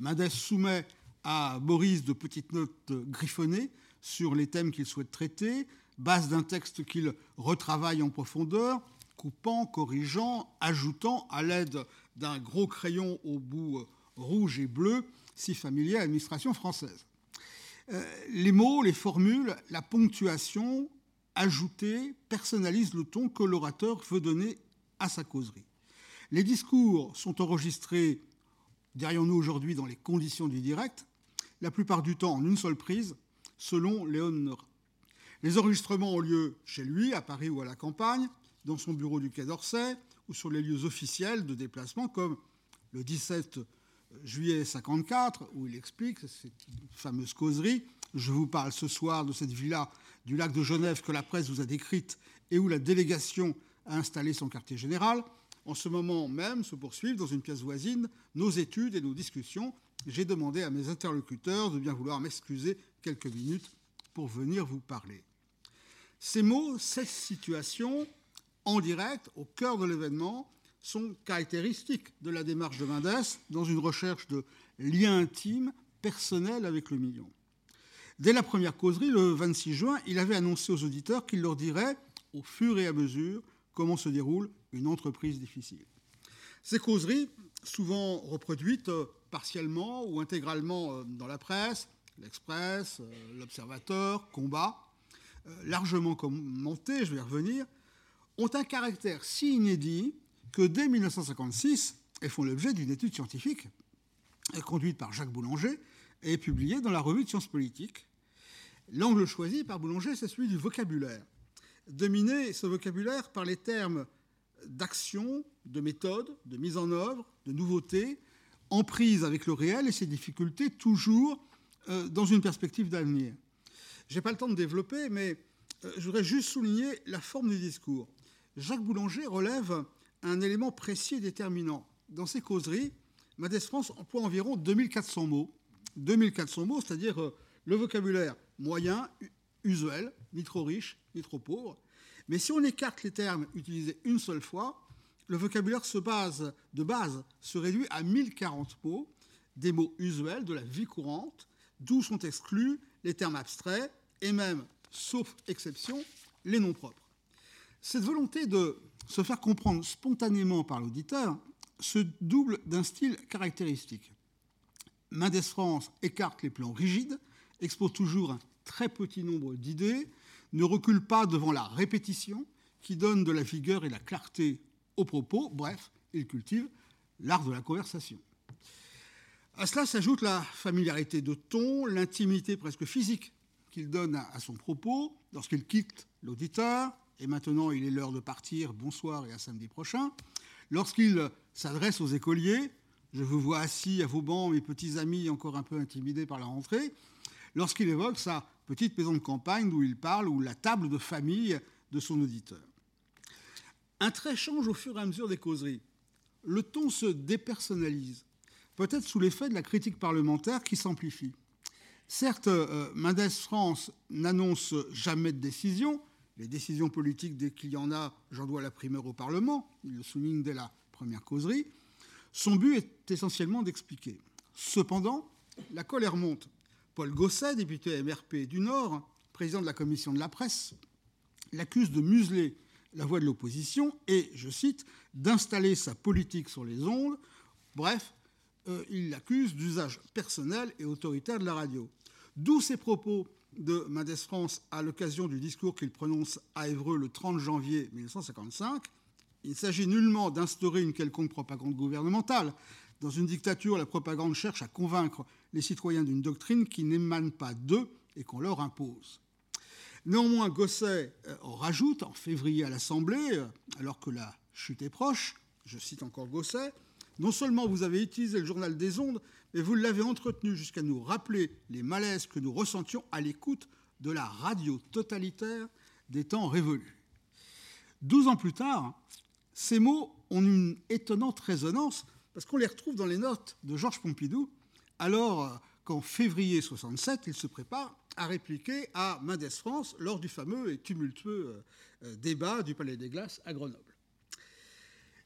Speaker 11: Mendes soumet à Boris de petites notes griffonnées sur les thèmes qu'il souhaite traiter, base d'un texte qu'il retravaille en profondeur, coupant, corrigeant, ajoutant à l'aide d'un gros crayon au bout rouge et bleu, si familier à l'administration française. Euh, les mots, les formules, la ponctuation ajoutée personnalisent le ton que l'orateur veut donner à sa causerie. Les discours sont enregistrés, dirions-nous aujourd'hui, dans les conditions du direct, la plupart du temps en une seule prise, selon Léon Nora. Les enregistrements ont lieu chez lui, à Paris ou à la campagne, dans son bureau du Quai d'Orsay, ou sur les lieux officiels de déplacement, comme le 17 juillet 54, où il explique cette fameuse causerie. Je vous parle ce soir de cette villa du lac de Genève que la presse vous a décrite et où la délégation a installé son quartier général. En ce moment même se poursuivent dans une pièce voisine nos études et nos discussions j'ai demandé à mes interlocuteurs de bien vouloir m'excuser quelques minutes pour venir vous parler. Ces mots, cette situation, en direct, au cœur de l'événement, sont caractéristiques de la démarche de Mendès dans une recherche de liens intimes, personnels avec le million. Dès la première causerie, le 26 juin, il avait annoncé aux auditeurs qu'il leur dirait, au fur et à mesure, comment se déroule une entreprise difficile. Ces causeries, souvent reproduites euh, partiellement ou intégralement euh, dans la presse, l'Express, euh, l'Observateur, Combat, largement commentées, je vais y revenir, ont un caractère si inédit que dès 1956, elles font l'objet d'une étude scientifique conduite par Jacques Boulanger et publiée dans la revue de sciences politiques. L'angle choisi par Boulanger, c'est celui du vocabulaire. Dominer ce vocabulaire par les termes d'action, de méthode, de mise en œuvre, de nouveauté, en prise avec le réel et ses difficultés, toujours euh, dans une perspective d'avenir. Je n'ai pas le temps de développer, mais euh, je voudrais juste souligner la forme du discours. Jacques Boulanger relève un élément précis et déterminant. Dans ses causeries, Madès France emploie environ 2400 mots. 2400 mots, c'est-à-dire euh, le vocabulaire moyen, usuel, ni trop riche, ni trop pauvre, mais si on écarte les termes utilisés une seule fois, le vocabulaire de base se réduit à 1040 mots, des mots usuels de la vie courante, d'où sont exclus les termes abstraits et même, sauf exception, les noms propres. Cette volonté de se faire comprendre spontanément par l'auditeur se double d'un style caractéristique. Mendes France écarte les plans rigides, expose toujours un très petit nombre d'idées, ne recule pas devant la répétition qui donne de la vigueur et la clarté aux propos. Bref, il cultive l'art de la conversation. À cela s'ajoute la familiarité de ton, l'intimité presque physique qu'il donne à son propos lorsqu'il quitte l'auditeur, et maintenant il est l'heure de partir, bonsoir et à samedi prochain, lorsqu'il s'adresse aux écoliers, je vous vois assis à vos bancs, mes petits amis encore un peu intimidés par la rentrée, lorsqu'il évoque sa petite maison de campagne d'où il parle, ou la table de famille de son auditeur. Un trait change au fur et à mesure des causeries. Le ton se dépersonnalise, peut-être sous l'effet de la critique parlementaire qui s'amplifie. Certes, euh, Mendes France n'annonce jamais de décision. Les décisions politiques, dès qu'il y en a, j'en dois la primeur au Parlement. Il le souligne dès la première causerie. Son but est essentiellement d'expliquer. Cependant, la colère monte. Paul Gosset, député MRP du Nord, président de la commission de la presse, l'accuse de museler la voix de l'opposition et, je cite, d'installer sa politique sur les ondes. Bref, euh, il l'accuse d'usage personnel et autoritaire de la radio. D'où ces propos de Mendes France à l'occasion du discours qu'il prononce à Évreux le 30 janvier 1955. Il ne s'agit nullement d'instaurer une quelconque propagande gouvernementale. Dans une dictature, la propagande cherche à convaincre les citoyens d'une doctrine qui n'émane pas d'eux et qu'on leur impose. Néanmoins, Gosset euh, rajoute en février à l'Assemblée, euh, alors que la chute est proche, je cite encore Gosset, non seulement vous avez utilisé le journal des ondes, mais vous l'avez entretenu jusqu'à nous rappeler les malaises que nous ressentions à l'écoute de la radio totalitaire des temps révolus. Douze ans plus tard, ces mots ont une étonnante résonance parce qu'on les retrouve dans les notes de Georges Pompidou, alors euh, qu'en février 67, il se prépare à répliquer à Mendes France lors du fameux et tumultueux euh, euh, débat du Palais des Glaces à Grenoble.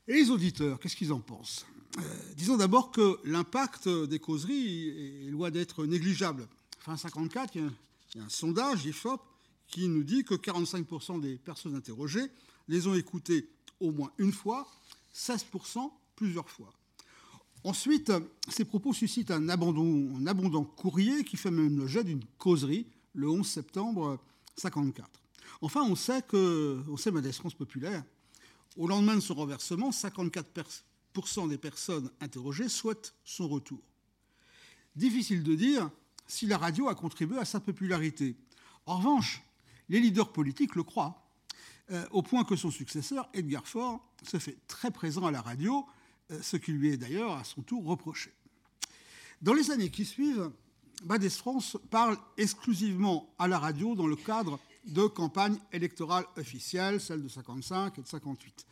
Speaker 11: Et les auditeurs, qu'est-ce qu'ils en pensent? Disons d'abord que l'impact des causeries est loin d'être négligeable. Fin 54, il y a un sondage IFOP qui nous dit que 45% des personnes interrogées les ont écoutées au moins une fois, 16% plusieurs fois. Ensuite, ces propos suscitent un abondant courrier qui fait même l'objet d'une causerie le 11 septembre 54. Enfin, on sait que, on sait France populaire, au lendemain de son renversement, 54% des personnes interrogées souhaitent son retour. Difficile de dire si la radio a contribué à sa popularité. En revanche, les leaders politiques le croient, euh, au point que son successeur, Edgar Faure, se fait très présent à la radio euh, ce qui lui est d'ailleurs à son tour reproché. Dans les années qui suivent, Badès France parle exclusivement à la radio dans le cadre de campagnes électorales officielles, celles de 55 et de 58.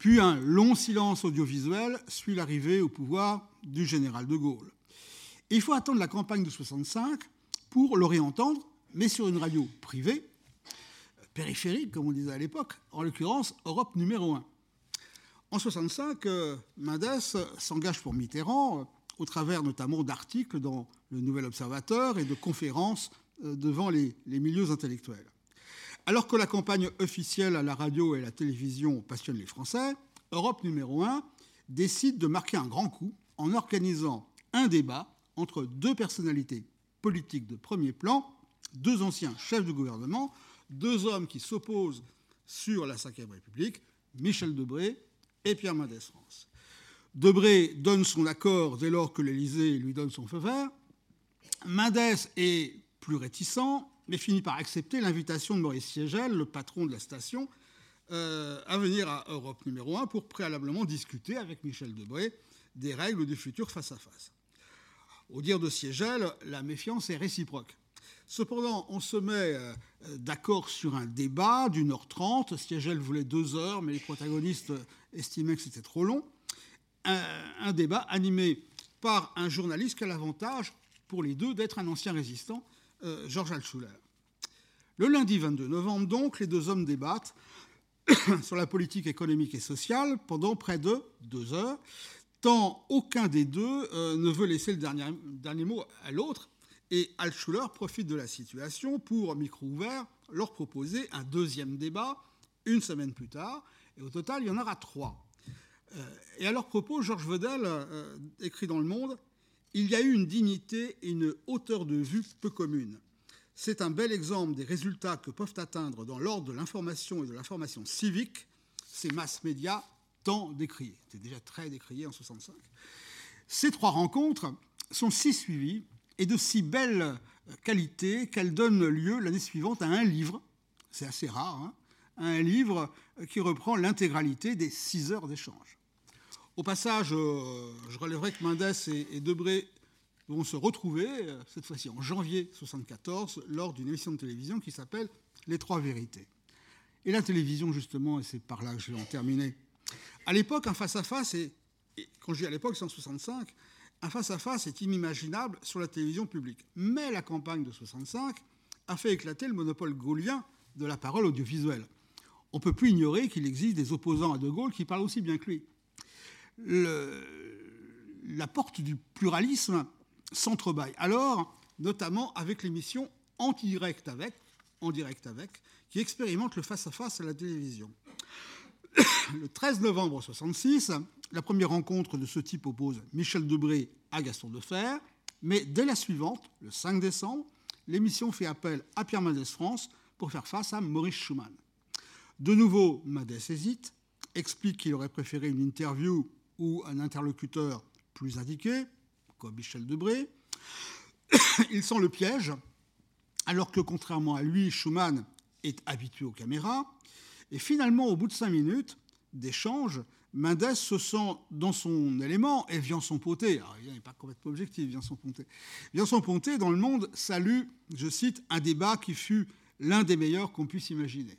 Speaker 11: Puis un long silence audiovisuel suit l'arrivée au pouvoir du général de Gaulle. il faut attendre la campagne de 65 pour le réentendre, mais sur une radio privée, périphérique, comme on disait à l'époque, en l'occurrence Europe numéro 1. En 65, Mendes s'engage pour Mitterrand au travers notamment d'articles dans le Nouvel Observateur et de conférences devant les, les milieux intellectuels. Alors que la campagne officielle à la radio et à la télévision passionne les Français, Europe numéro 1 décide de marquer un grand coup en organisant un débat entre deux personnalités politiques de premier plan, deux anciens chefs de gouvernement, deux hommes qui s'opposent sur la Ve République, Michel Debré et Pierre Mendès France. Debré donne son accord dès lors que l'Élysée lui donne son feu vert. Mendès est plus réticent, mais finit par accepter l'invitation de Maurice Siegel, le patron de la station, euh, à venir à Europe numéro 1 pour préalablement discuter avec Michel Debré des règles du futur face-à-face. Au dire de Siegel, la méfiance est réciproque. Cependant, on se met euh, d'accord sur un débat d'une heure trente. Siegel voulait deux heures, mais les protagonistes estimaient que c'était trop long. Un, débat animé par un journaliste qui a l'avantage, pour les deux, d'être un ancien résistant, euh, Georges Altschuler. Le lundi 22 novembre, donc, les deux hommes débattent sur la politique économique et sociale pendant près de deux heures, tant aucun des deux euh, ne veut laisser le dernier, mot à l'autre. Et Altschuler profite de la situation pour, micro ouvert, leur proposer un deuxième débat une semaine plus tard. Et au total, il y en aura trois. Euh, et à leur propos, Georges Vedel euh, écrit dans Le Monde Il y a eu une dignité et une hauteur de vue peu communes. C'est un bel exemple des résultats que peuvent atteindre dans l'ordre de l'information et de l'information civique ces masses médias tant décriés. C'était déjà très décrié en 65. Ces trois rencontres sont si suivies et de si belle qualité qu'elles donnent lieu l'année suivante à un livre, c'est assez rare, hein, un livre qui reprend l'intégralité des six heures d'échange. Au passage, euh, je relèverai que Mendes et Debré vont se retrouver, euh, cette fois-ci en janvier 1974, lors d'une émission de télévision qui s'appelle Les Trois Vérités. Et la télévision, justement, et c'est par là que je vais en terminer. À l'époque, un face-à-face, et, quand je dis à l'époque, c'est en 65, un face-à-face est inimaginable sur la télévision publique. Mais la campagne de 65 a fait éclater le monopole gaulien de la parole audiovisuelle. On ne peut plus ignorer qu'il existe des opposants à De Gaulle qui parlent aussi bien que lui. Le, la porte du pluralisme s'entrebâille. Alors, notamment avec l'émission En direct avec, en direct avec, qui expérimente le face-à-face -à, la télévision. Le 13 novembre 1966, la première rencontre de ce type oppose Michel Debré à Gaston Defer, mais dès la suivante, le 5 décembre, l'émission fait appel à Pierre Mendès France pour faire face à Maurice Schumann. De nouveau, Mendès hésite, explique qu'il aurait préféré une interview ou un interlocuteur plus indiqué, Michel Debré. Il sent le piège, alors que contrairement à lui, Schumann est habitué aux caméras. Et finalement, au bout de cinq minutes d'échange, Mendes se sent dans son élément et vient son ponté. il n'est pas complètement objectif, vient son ponté. Vient son ponté dans le monde salue, je cite, un débat qui fut l'un des meilleurs qu'on puisse imaginer.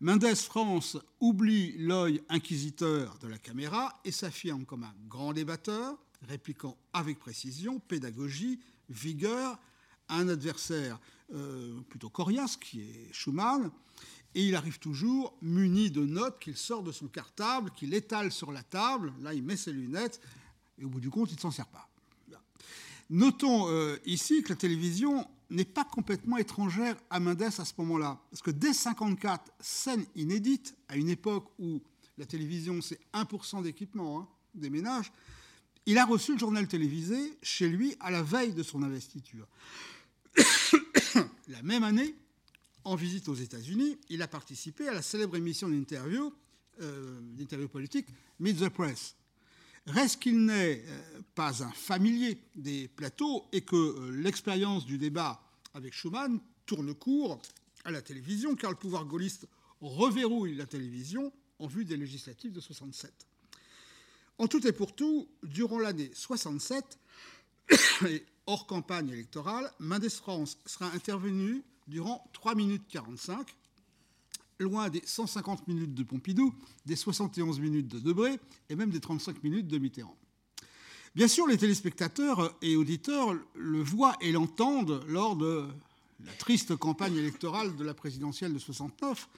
Speaker 11: Mendes France oublie l'œil inquisiteur de la caméra et s'affirme comme un grand débatteur, répliquant avec précision, pédagogie, vigueur, un adversaire euh, plutôt coriace, qui est Schumann, et il arrive toujours muni de notes qu'il sort de son cartable, qu'il étale sur la table, là il met ses lunettes, et au bout du compte, il ne s'en sert pas. Notons euh, ici que la télévision n'est pas complètement étrangère à Mendes à ce moment-là, parce que dès 1954, scène inédite, à une époque où la télévision c'est 1% d'équipement hein, des ménages, il a reçu le journal télévisé chez lui à la veille de son investiture. la même année, en visite aux États-Unis, il a participé à la célèbre émission d'interview, euh, d'interview politique, Meet the Press. Reste qu'il n'est euh, pas un familier des plateaux et que euh, l'expérience du débat avec Schuman tourne court à la télévision, car le pouvoir gaulliste reverrouille la télévision en vue des législatives de 67. En tout et pour tout, durant l'année 67, et hors campagne électorale, Mendes France sera intervenu durant 3 minutes 45, loin des 150 minutes de Pompidou, des 71 minutes de Debré et même des 35 minutes de Mitterrand. Bien sûr, les téléspectateurs et auditeurs le voient et l'entendent lors de la triste campagne électorale de la présidentielle de 69.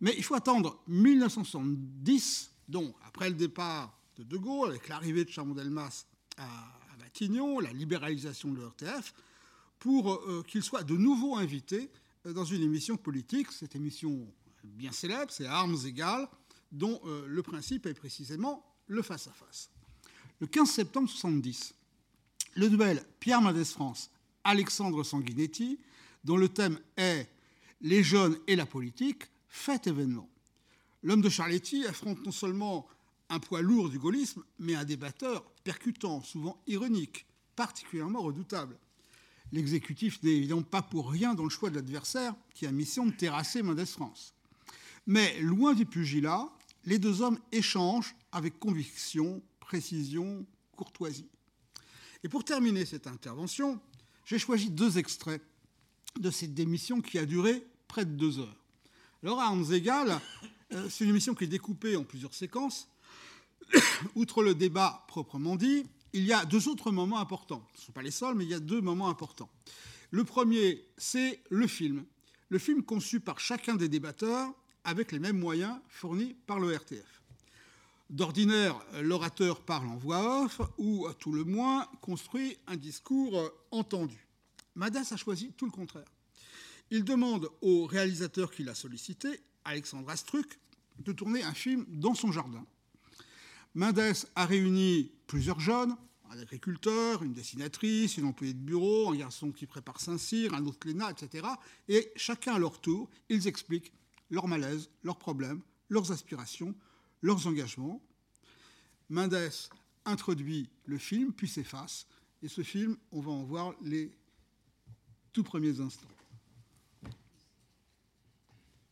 Speaker 11: Mais il faut attendre 1970, donc après le départ de Gaulle, avec l'arrivée de Chaban-Delmas à, à, Matignon, la libéralisation de l'ERTF, pour euh, qu'il soit de nouveau invité euh, dans une émission politique, cette émission bien célèbre, c'est Armes égales, dont euh, le principe est précisément le face-à-face. Le 15 septembre 70, le duel Pierre Mendès France, Alexandre Sanguinetti, dont le thème est les jeunes et la politique, fait événement. L'homme de Charletti affronte non seulement un poids lourd du gaullisme, mais un débatteur percutant, souvent ironique, particulièrement redoutable. L'exécutif n'est évidemment pas pour rien dans le choix de l'adversaire qui a mission de terrasser Mendès France. Mais loin du pugilat, les deux hommes échangent avec conviction, précision, courtoisie. Et pour terminer cette intervention, j'ai choisi deux extraits de cette démission qui a duré près de deux heures. Alors, à armes égales, euh, c'est une émission qui est découpée en plusieurs séquences. Outre le débat proprement dit, il y a deux autres moments importants. Ce ne sont pas les seuls, mais il y a deux moments importants. Le premier, c'est le film. Le film conçu par chacun des débatteurs avec les mêmes moyens fournis par le RTF. D'ordinaire, l'orateur parle en voix off ou, à tout le moins, construit un discours entendu. Madas a choisi tout le contraire. Il demande au réalisateur qui l'a sollicité, Alexandre Astruc, de tourner un film dans son jardin. Mendes a réuni plusieurs jeunes, un agriculteur, une dessinatrice, une employée de bureau, un garçon qui prépare Saint-Cyr, un autre Léna, etc. Et chacun à leur tour, ils expliquent leurs malaises, leurs problèmes, leurs aspirations, leurs engagements. Mendes introduit le film, puis s'efface. Et ce film, on va en voir les tout premiers instants.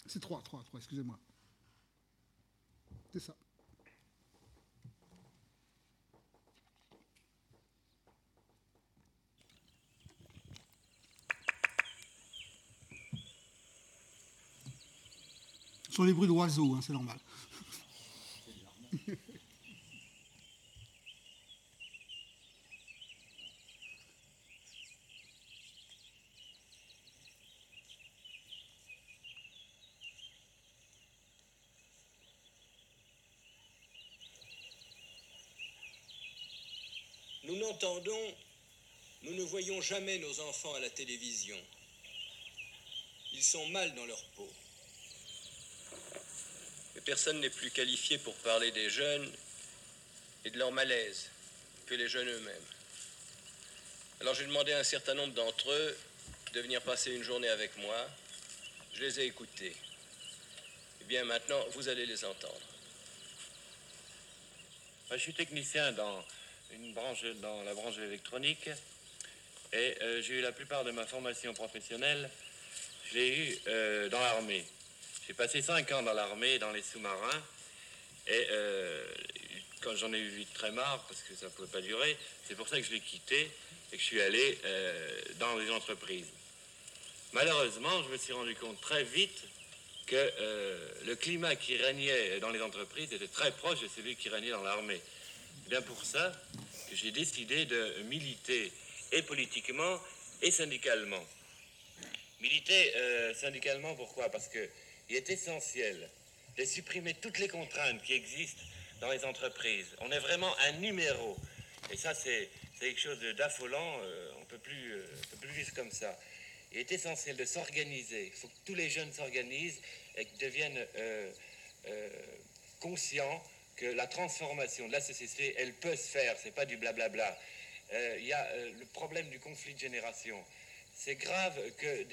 Speaker 11: C'est trois, trois, trois, excusez-moi. C'est ça. Ce sont les bruits d'oiseaux, hein, c'est normal.
Speaker 13: Nous n'entendons, nous ne voyons jamais nos enfants à la télévision. Ils sont mal dans leur peau. Personne n'est plus qualifié pour parler des jeunes et de leur malaise que les jeunes eux-mêmes. Alors j'ai demandé à un certain nombre d'entre eux de venir passer une journée avec moi. Je les ai écoutés. Eh bien maintenant, vous allez les entendre.
Speaker 14: Je suis technicien dans une branche dans la branche électronique et euh, j'ai eu la plupart de ma formation professionnelle, je l'ai eu euh, dans l'armée. J'ai passé cinq ans dans l'armée, dans les sous-marins, et euh, quand j'en ai eu vite très marre, parce que ça ne pouvait pas durer, c'est pour ça que je l'ai quitté et que je suis allé dans les entreprises. Malheureusement, je me suis rendu compte très vite que le climat qui régnait dans les entreprises était très proche de celui qui régnait dans l'armée. Bien pour ça que j'ai décidé de militer et politiquement et syndicalement. Militer euh, syndicalement, pourquoi? Parce qu'il est essentiel de supprimer toutes les contraintes qui existent dans les entreprises. On est vraiment un numéro. Et ça, c'est quelque chose d'affolant. Euh, on ne peut plus, euh, vivre comme ça. Il est essentiel de s'organiser. Il faut que tous les jeunes s'organisent et deviennent conscients que la transformation de la société, elle peut se faire, c'est pas du blablabla. Euh, il y a euh, le problème du conflit de génération. C'est grave que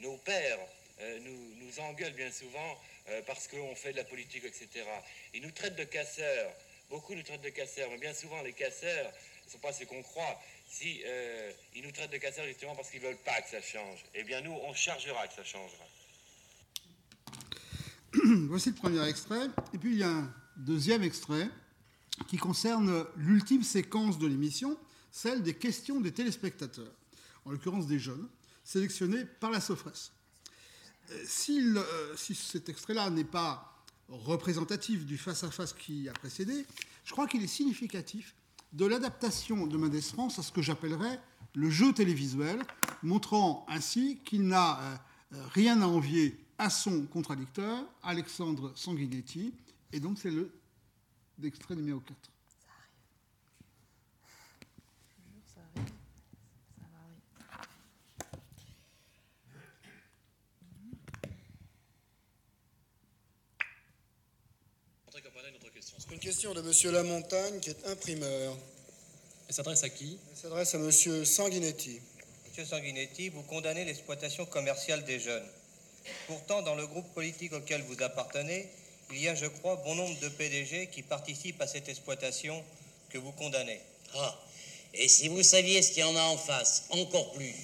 Speaker 14: nos pères euh, nous, engueulent bien souvent parce qu'on fait de la politique, etc. Ils nous traitent de casseurs. Beaucoup nous traitent de casseurs, mais bien souvent les casseurs ne sont pas ce qu'on croit. Si ils nous traitent de casseurs justement parce qu'ils veulent pas que ça change, eh bien nous, on chargera que ça changera.
Speaker 11: Voici le premier extrait. Et puis il y a un deuxième extrait qui concerne l'ultime séquence de l'émission, celle des questions des téléspectateurs, en l'occurrence des jeunes, sélectionnés par la Euh, si cet extrait-là n'est pas représentatif du face-à-face qui a précédé, je crois qu'il est significatif de l'adaptation de Mendes France à ce que j'appellerais le jeu télévisuel, montrant ainsi qu'il n'a euh, rien à envier à son contradicteur, Alexandre Sanguinetti, et donc c'est le l'extrait numéro 4.
Speaker 15: Une question de M. Lamontagne, qui est imprimeur.
Speaker 16: Elle s'adresse à qui?
Speaker 15: Elle s'adresse à M. Sanguinetti.
Speaker 17: Monsieur Sanguinetti, vous condamnez l'exploitation commerciale des jeunes. Pourtant, dans le groupe politique auquel vous appartenez, il y a, je crois, bon nombre de PDG qui participent à cette exploitation que vous condamnez.
Speaker 18: Ah, et si vous saviez ce qu'il y en a en face, encore plus.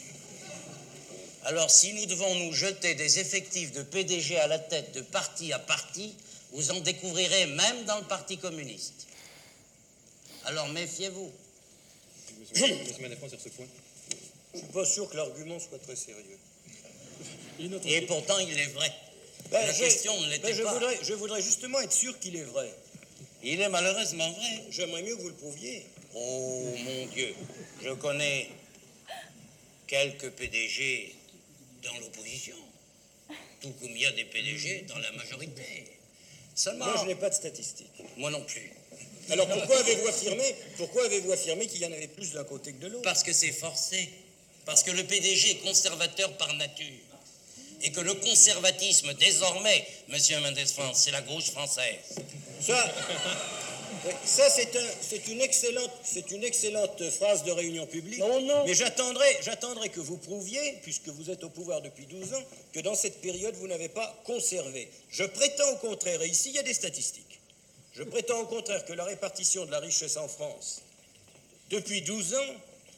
Speaker 18: Alors, si nous devons nous jeter des effectifs de PDG à la tête de parti à parti, vous en découvrirez même dans le Parti communiste. Alors méfiez-vous.
Speaker 16: Monsieur Manafran sur ce point.
Speaker 15: Je suis pas sûr que l'argument soit très sérieux.
Speaker 18: Et pourtant, il est vrai.
Speaker 15: Ben,
Speaker 18: la question ne l'était
Speaker 15: ben, je
Speaker 18: pas.
Speaker 15: Voudrais, je voudrais justement être sûr qu'il est vrai.
Speaker 18: Il est malheureusement vrai.
Speaker 15: J'aimerais mieux que vous le prouviez.
Speaker 18: Oh mon Dieu, je connais quelques PDG dans l'opposition, tout comme il y a des PDG dans la majorité. Seulement.
Speaker 15: Moi, je n'ai pas de statistiques.
Speaker 18: Moi non plus.
Speaker 15: Alors pourquoi avez-vous affirmé, pourquoi avez-vous affirmé qu'il y en avait plus d'un côté que de l'autre?
Speaker 18: Parce que c'est forcé. Parce que le PDG est conservateur par nature. Et que le conservatisme, désormais, monsieur Mendes France, c'est la gauche française.
Speaker 15: Ça, ça c'est un- c'est une, excellente, c'est une excellente phrase de réunion publique.
Speaker 18: Non, non.
Speaker 15: Mais j'attendrai, j'attendrai que vous prouviez, puisque vous êtes au pouvoir depuis 12 ans, que dans cette période, vous n'avez pas conservé. Je prétends au contraire, et ici il y a des statistiques, je prétends au contraire que la répartition de la richesse en France, depuis 12 ans,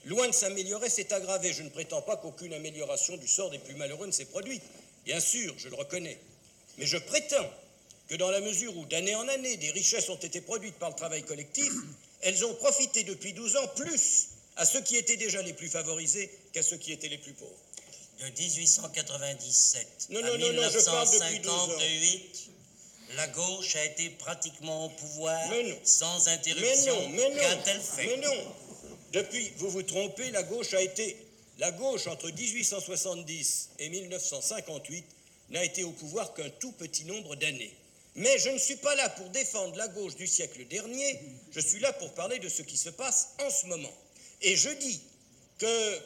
Speaker 15: loin de s'améliorer, s'est aggravée. Je ne prétends pas qu'aucune amélioration du sort des plus malheureux ne s'est produite. Bien sûr, je le reconnais. Mais je prétends que dans la mesure où d'année en année des richesses ont été produites par le travail collectif, elles ont profité depuis 12 ans plus à ceux qui étaient déjà les plus favorisés qu'à ceux qui étaient les plus pauvres.
Speaker 18: De 1897
Speaker 15: Non,
Speaker 18: à
Speaker 15: non, non, non, je parle depuis 12 ans.
Speaker 18: 1958, la gauche a été pratiquement au pouvoir sans
Speaker 15: Mais
Speaker 18: interruption.
Speaker 15: non, mais non,
Speaker 18: Qu'a-t-elle fait?
Speaker 15: Mais non. Depuis, vous vous trompez, la gauche a été, la gauche entre 1870 et 1958 n'a été au pouvoir qu'un tout petit nombre d'années. Mais je ne suis pas là pour défendre la gauche du siècle dernier, je suis là pour parler de ce qui se passe en ce moment. Et je dis que,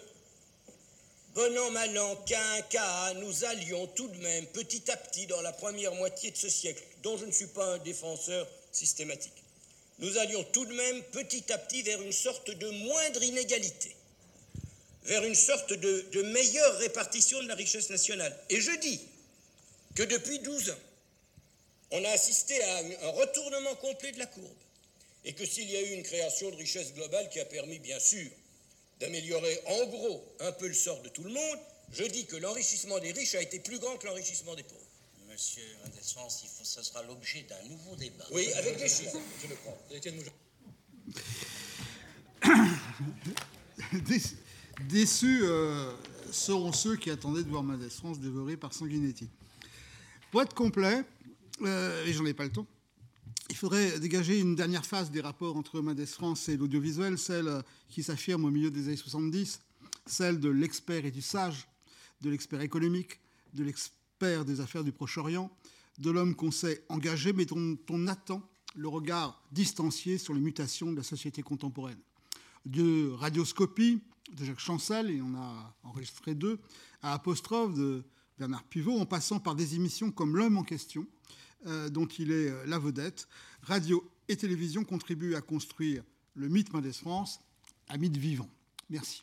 Speaker 15: bon an, mal an, qu'un cas, nous allions tout de même petit à petit dans la première moitié de ce siècle, dont je ne suis pas un défenseur systématique nous allions tout de même petit à petit vers une sorte de moindre inégalité, vers une sorte de, de meilleure répartition de la richesse nationale. Et je dis que depuis 12 ans, on a assisté à un- retournement complet de la courbe. Et que s'il y a eu une création de richesse globale qui a permis, bien sûr, d'améliorer en gros un peu le sort de tout le monde, je dis que l'enrichissement des riches a été plus grand que l'enrichissement des pauvres.
Speaker 18: Monsieur Mendes France, il faut, ce sera l'objet d'un nouveau débat.
Speaker 15: Oui, avec des chiffres, je le crois.
Speaker 11: Déç- Déçus euh, seront ceux qui attendaient de voir Mendes France dévoré par Sanguinetti. Pour être complet, euh, et j'en ai pas le temps, il faudrait dégager une dernière phase des rapports entre Mendes France et l'audiovisuel, celle euh, qui s'affirme au milieu des années 70, celle de l'expert et du sage, de l'expert économique, de l'expert des affaires du Proche-Orient, de l'homme qu'on sait engagé, mais dont on attend le regard distancié sur les mutations de la société contemporaine. De Radioscopie de Jacques Chancel, et on a enregistré deux, à Apostrophe de Bernard Pivot, en passant par des émissions comme L'homme en question, dont il est euh, la vedette. Radio et télévision contribuent à construire le mythe Mendes France, un mythe vivant. Merci.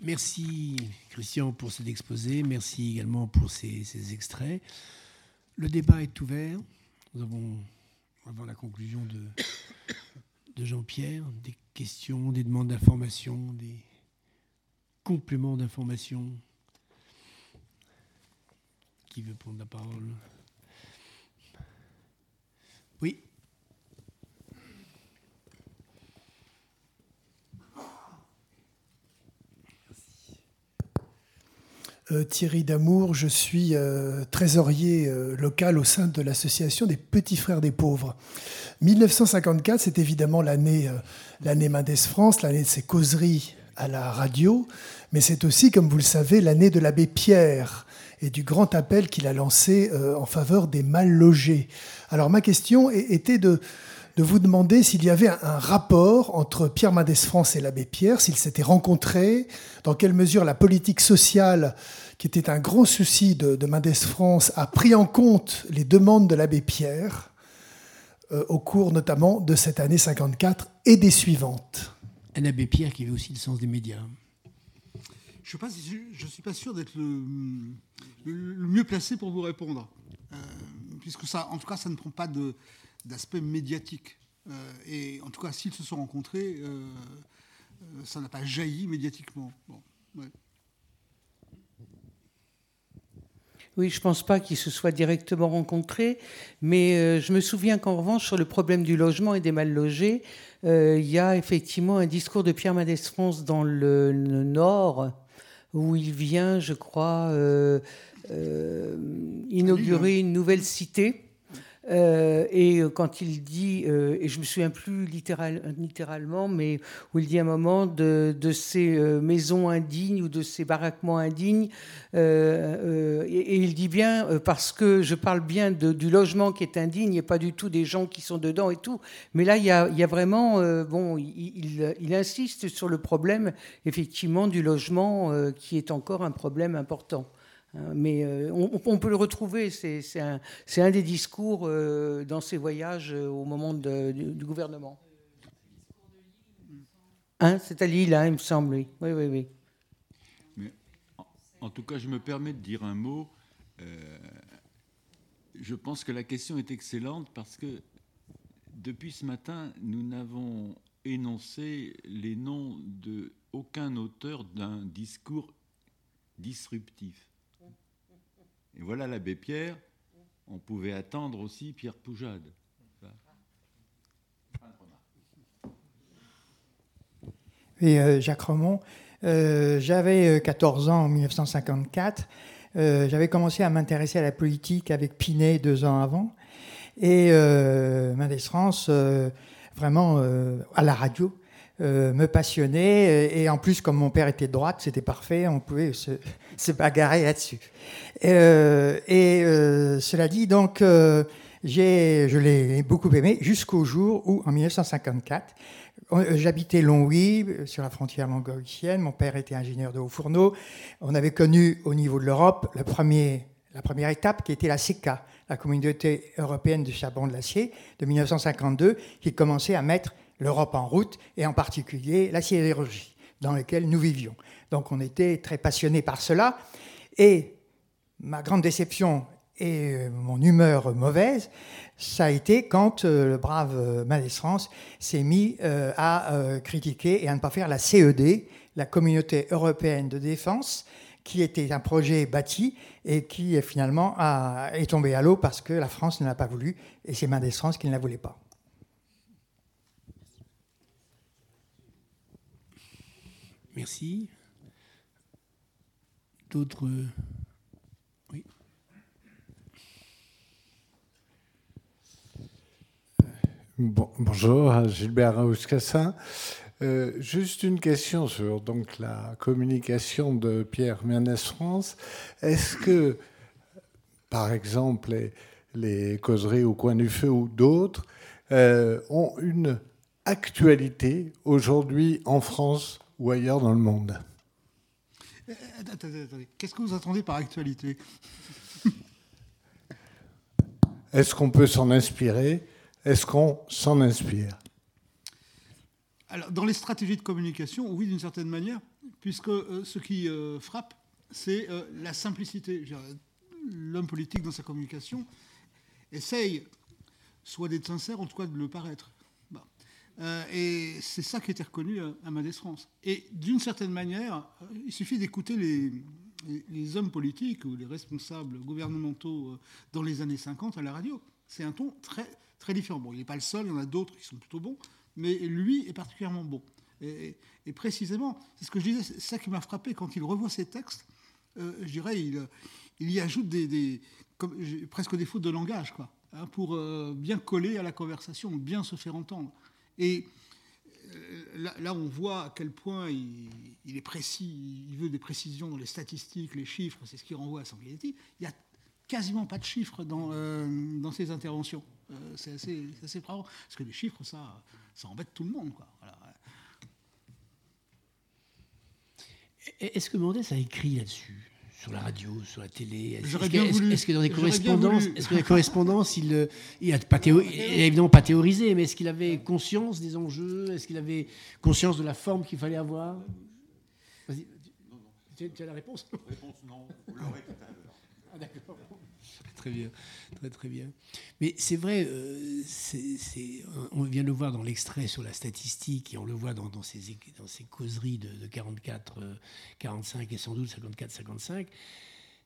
Speaker 1: Merci Christian pour cet exposé, merci également pour ces, ces extraits. Le débat est ouvert. Nous avons, avant la conclusion de, de Jean-Pierre, des questions, des demandes d'information, des compléments d'information. Qui veut prendre la parole? Oui.
Speaker 19: euh, Thierry Damour, je suis euh, trésorier euh, local au sein de l'association des Petits Frères des Pauvres. 1954, c'est évidemment l'année l'année Mendes France, l'année de ses causeries à la radio, mais c'est aussi, comme vous le savez, l'année de l'abbé Pierre et du grand appel qu'il a lancé en faveur des mal logés. Alors ma question était de, de vous demander s'il y avait un, rapport entre Pierre Mendès France et l'abbé Pierre, s'ils s'étaient rencontrés, dans quelle mesure la politique sociale, qui était un grand souci de, de Mendès France, a pris en compte les demandes de l'abbé Pierre euh, au cours notamment de cette année 54 et des suivantes.
Speaker 1: Un abbé Pierre qui avait aussi le sens des médias.
Speaker 11: Je ne suis pas sûr d'être le, mieux placé pour vous répondre. Euh, puisque ça, en tout cas, ça ne prend pas de, d'aspect médiatique. Euh, et en tout cas, s'ils se sont rencontrés, euh, euh, ça n'a pas jailli médiatiquement.
Speaker 2: Oui, je ne pense pas qu'ils se soient directement rencontrés, mais je me souviens qu'en revanche, sur le problème du logement et des mal logés, il y a effectivement un discours de Pierre Mendès France dans le, Nord, où il vient, je crois, inaugurer une nouvelle cité euh, et euh, quand il dit, euh, et je me souviens plus littéralement, mais où il dit un moment de, ces maisons indignes ou de ces baraquements indignes, et, il dit bien, parce que je parle bien du logement qui est indigne et pas du tout des gens qui sont dedans et tout. Mais là, il y a, vraiment, bon, il, insiste sur le problème, effectivement, du logement qui est encore un problème important. Hein, mais euh, on, peut le retrouver, c'est un, des discours euh, dans ses voyages euh, au moment du, gouvernement. Hein, c'est à Lille, hein, il me semble, oui. oui, oui,
Speaker 20: en, tout cas, je me permets de dire un mot. je pense que la question est excellente parce que depuis ce matin, nous n'avons énoncé les noms de aucun auteur d'un discours disruptif. Et voilà l'abbé Pierre. On pouvait attendre aussi Pierre Poujade.
Speaker 21: Et euh, Jacques Romont, euh, j'avais 14 euh, ans en 1954. j'avais commencé à m'intéresser à la politique avec Pinet deux ans avant. Et France, vraiment à la radio, me passionnait. Et en plus, comme mon père était de droite, c'était parfait, on pouvait se, bagarrer là-dessus. Euh, et euh, cela dit, donc, euh, je l'ai beaucoup aimé jusqu'au jour où, en 1954, J'habitais Longwy, sur la frontière longolicienne. Mon père était ingénieur de haut fourneau. On avait connu au niveau de l'Europe la première étape qui était la CECA, la Communauté européenne de charbon de l'acier de 1952, qui commençait à mettre l'Europe en route, et en particulier la sidérurgie, dans laquelle nous vivions. Donc on était très passionnés par cela. Et ma grande déception et euh, mon humeur mauvaise, ça a été quand euh, le brave euh, Malesrance s'est mis à critiquer et à ne pas faire la CED, la Communauté européenne de défense, qui était un projet bâti et qui finalement est tombé à l'eau parce que la France ne l'a pas voulu et c'est Mendes France qui ne la voulait pas.
Speaker 1: Merci. D'autres
Speaker 22: bonjour, Gilbert Raouscassin. Euh, juste une question sur donc, la communication de Pierre Mernès France. Est-ce que, par exemple, les, les, causeries au coin du feu ou d'autres euh, ont une actualité aujourd'hui en France ou ailleurs dans le monde.
Speaker 11: Euh, Qu'est-ce que vous attendez par actualité?
Speaker 22: Est-ce qu'on peut s'en inspirer? Est-ce qu'on s'en inspire?
Speaker 11: Alors, dans les stratégies de communication, oui, d'une certaine manière, puisque euh, ce qui euh, frappe, c'est euh, la simplicité. L'homme politique, dans sa communication, essaye soit d'être sincère, en tout cas de le paraître. Et c'est ça qui été reconnu à, Madès France. Et d'une certaine manière, il suffit d'écouter les, hommes politiques ou les responsables gouvernementaux dans les années 50 à la radio. C'est un ton très, très différent. Bon, il n'est pas le seul, il y en a d'autres qui sont plutôt bons, mais lui est particulièrement bon. Et, précisément, c'est ce que je disais, c'est ça qui m'a frappé quand il revoit ses textes. euh, je dirais, il, y ajoute presque des fautes de langage, quoi, hein, pour euh, bien coller à la conversation, bien se faire entendre. Et là, là, on voit à quel point il, est précis, il veut des précisions dans les statistiques, les chiffres, c'est ce qui renvoie à Sanguinetti. Il n'y a quasiment pas de chiffres dans, dans ses interventions. c'est assez, assez parce que les chiffres, ça, ça embête tout le monde.
Speaker 1: Est-ce que Mendès a écrit là-dessus? Sur la radio, sur la télé Est-ce est que dans des correspondances, est-ce que correspondances, il, il a pas évidemment pas théorisé, mais est-ce qu'il avait conscience des enjeux? Est-ce qu'il avait conscience de la forme qu'il fallait avoir? Vas-y, tu, as la réponse?
Speaker 20: Réponse non. Vous l'aurez tout à l'heure.
Speaker 1: Ah, d'accord très bien, très très bien. Mais c'est vrai, euh, on vient de le voir dans l'extrait sur la statistique et on le voit dans, ces, dans ces causeries de, 44, 45 euh, et sans doute 54, 55,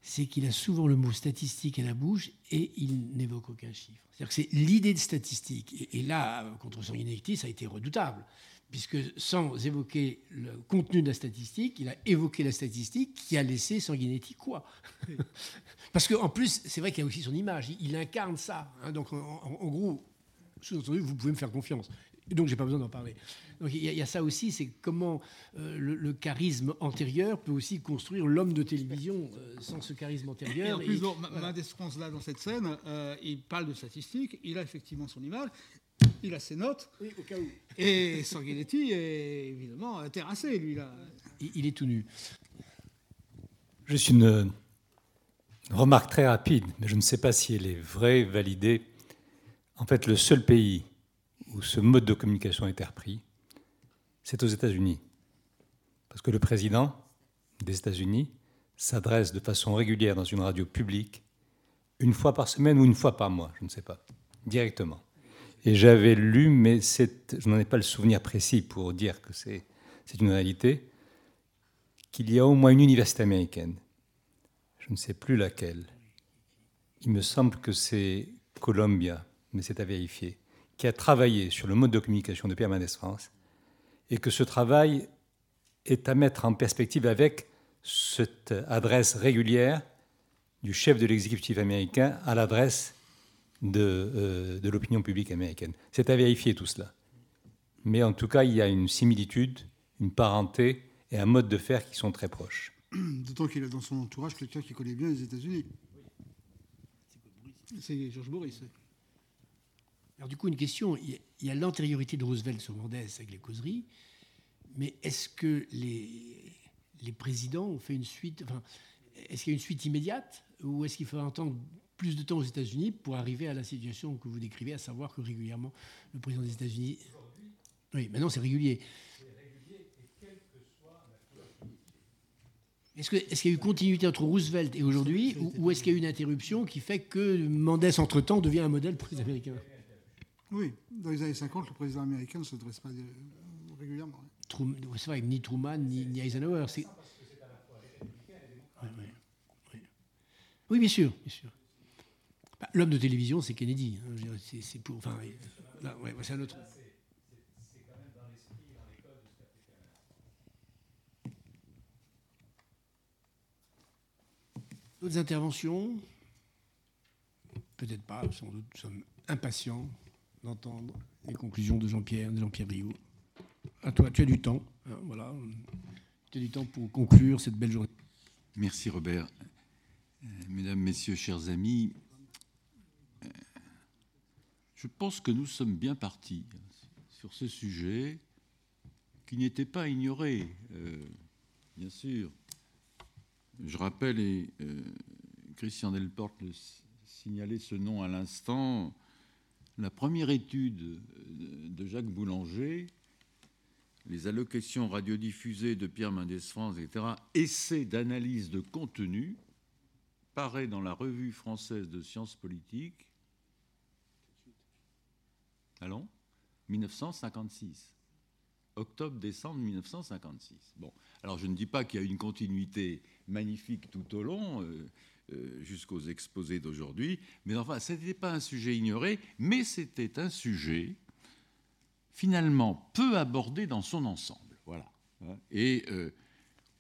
Speaker 1: c'est qu'il a souvent le mot statistique à la bouche et il n'évoque aucun chiffre. C'est-à-dire que c'est l'idée de statistique. Et, là, contre son ça a été redoutable puisque sans évoquer le contenu de la statistique, il a évoqué la statistique qui a laissé Sanguinetti quoi Parce qu'en plus, c'est vrai qu'il y a aussi son image, il, incarne ça. Hein. donc en, gros, sous-entendu, vous pouvez me faire confiance. Donc j'ai pas besoin d'en parler. Donc il y, a ça aussi, c'est comment euh, le, charisme antérieur peut aussi construire l'homme de télévision euh, sans ce charisme antérieur.
Speaker 11: Et en plus, et, France là dans cette scène, euh, il parle de statistiques, il a effectivement son image, il a ses notes.
Speaker 1: Oui, au cas où.
Speaker 11: Et Sanguinetti est évidemment terrassé, lui, là.
Speaker 1: Il est tout nu.
Speaker 23: Juste une remarque très rapide, mais je ne sais pas si elle est vraie, validée. En fait, le seul pays où ce mode de communication a été repris, c'est aux États-Unis. Parce que le président des États-Unis s'adresse de façon régulière dans une radio publique, une fois par semaine ou une fois par mois, je ne sais pas, directement. Et j'avais lu, mais je n'en ai pas le souvenir précis pour dire que c'est une réalité, qu'il y a au moins une université américaine, je ne sais plus laquelle, il me semble que c'est Columbia, mais c'est à vérifier, qui a travaillé sur le mode de communication de Pierre Mendès France, et que ce travail est à mettre en perspective avec cette adresse régulière du chef de l'exécutif américain à l'adresse euh, de, l'opinion publique américaine. C'est à vérifier tout cela. Mais en tout cas, il y a une similitude, une parenté et un mode de faire qui sont très proches.
Speaker 11: D'autant qu'il a dans son entourage quelqu'un qui connaît bien les États-Unis. C'est Georges Boris.
Speaker 1: Alors du coup, une question. Il y a l'antériorité de Roosevelt sur Mendès avec les causeries, mais est-ce que les, les présidents ont fait une suite... Enfin, est-ce qu'il y a une suite immédiate ou est-ce qu'il faut attendre plus de temps aux États-Unis pour arriver à la situation que vous décrivez, à savoir que régulièrement le président des États-Unis. Oui, maintenant c'est régulier. Est-ce qu'il est y a eu continuité entre Roosevelt et aujourd'hui, ou, est-ce qu'il y a eu une interruption qui fait que Mendes, entre-temps, devient un modèle pour les Américains?
Speaker 11: Oui, dans les années 50, le président américain ne se dresse pas régulièrement.
Speaker 1: C'est vrai, ni Truman, ni, Eisenhower. Oui, bien sûr, bien sûr. Bah, l'homme de télévision, c'est Kennedy. Hein, c'est pour. Enfin, ouais, c'est un autre. D'autres interventions? Peut-être pas, sans doute. Nous sommes impatients d'entendre les conclusions de Jean-Pierre, de Jean-Pierre Rio. À toi, tu as du temps. Hein, voilà. Tu as du temps pour conclure cette belle journée.
Speaker 20: Merci Robert. Euh, mesdames, Messieurs, chers amis, je pense que nous sommes bien partis sur ce sujet qui n'était pas ignoré, euh, bien sûr. Je rappelle, et euh, Christian Delporte le signalait ce nom à l'instant, la première étude de Jacques Boulanger, les allocations radiodiffusées de Pierre Mendès France, etc., essai d'analyse de contenu, paraît dans la revue française de sciences politiques Allons 1956. Octobre-décembre 1956. Bon, alors je ne dis pas qu'il y a une continuité magnifique tout au long, euh, euh, jusqu'aux exposés d'aujourd'hui, mais enfin, ce n'était pas un sujet ignoré, mais c'était un sujet finalement peu abordé dans son ensemble. Voilà. Euh,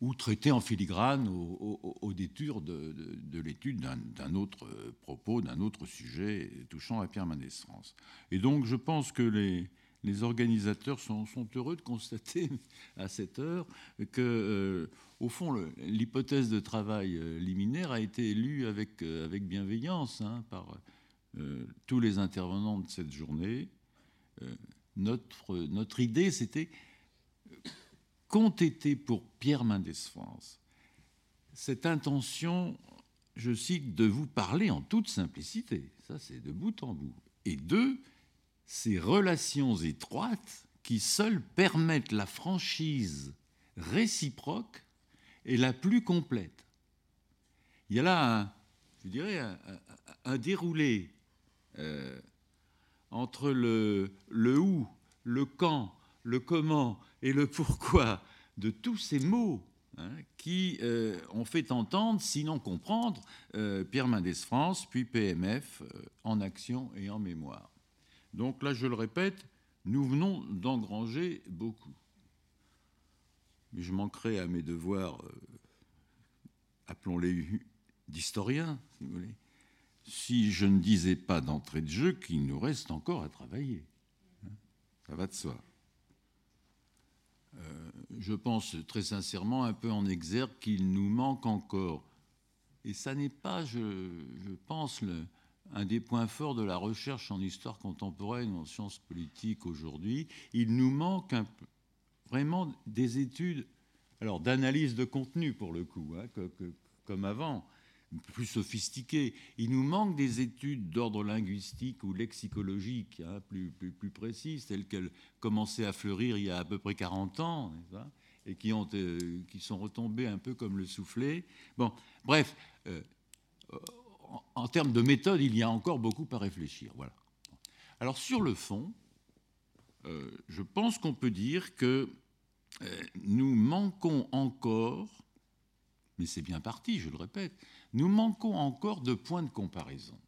Speaker 20: ou traiter en filigrane au, détour de, l'étude d'un autre propos, d'un autre sujet touchant à Pierre Mendès France. Et donc je pense que les, organisateurs sont, heureux de constater à cette heure que, euh, au fond, l'hypothèse de travail euh, liminaire a été élue avec, euh, bienveillance hein, par tous les intervenants de cette journée. notre idée, c'était qu'ont été pour Pierre Mendès France cette intention, je cite, de vous parler en toute simplicité, ça c'est de bout en bout, et deux, ces relations étroites qui seules permettent la franchise réciproque et la plus complète. Il y a là, un, je dirais, un, déroulé euh, entre le, le où, le quand, le comment et le pourquoi de tous ces mots hein, qui euh, ont fait entendre, sinon comprendre, euh, Pierre Mendès France, puis PMF, en action et en mémoire. Donc là, je le répète, nous venons d'engranger beaucoup. Mais je manquerai à mes devoirs, euh, appelons-les d'historien, si si je ne disais pas d'entrée de jeu qu'il nous reste encore à travailler. Hein, ça va de soi. Euh, je pense très sincèrement un peu en exergue qu'il nous manque encore, et ça n'est pas, je, pense, un des points forts de la recherche en histoire contemporaine, en sciences politiques aujourd'hui. Il nous manque vraiment des études, alors d'analyse de contenu pour le coup, hein, comme avant, plus sophistiquées. Il nous manque des études d'ordre linguistique ou lexicologique, hein, plus, plus, plus, précises, telles qu'elles commençaient à fleurir il y a à peu près 40 ans, et qui, ont, euh, qui sont retombées un peu comme le soufflet. Bon, bref. Euh, en termes de méthode, il y a encore beaucoup à réfléchir. Voilà. Alors sur le fond, euh, je pense qu'on peut dire que nous manquons encore, mais c'est bien parti, je le répète, nous manquons encore de points de comparaison.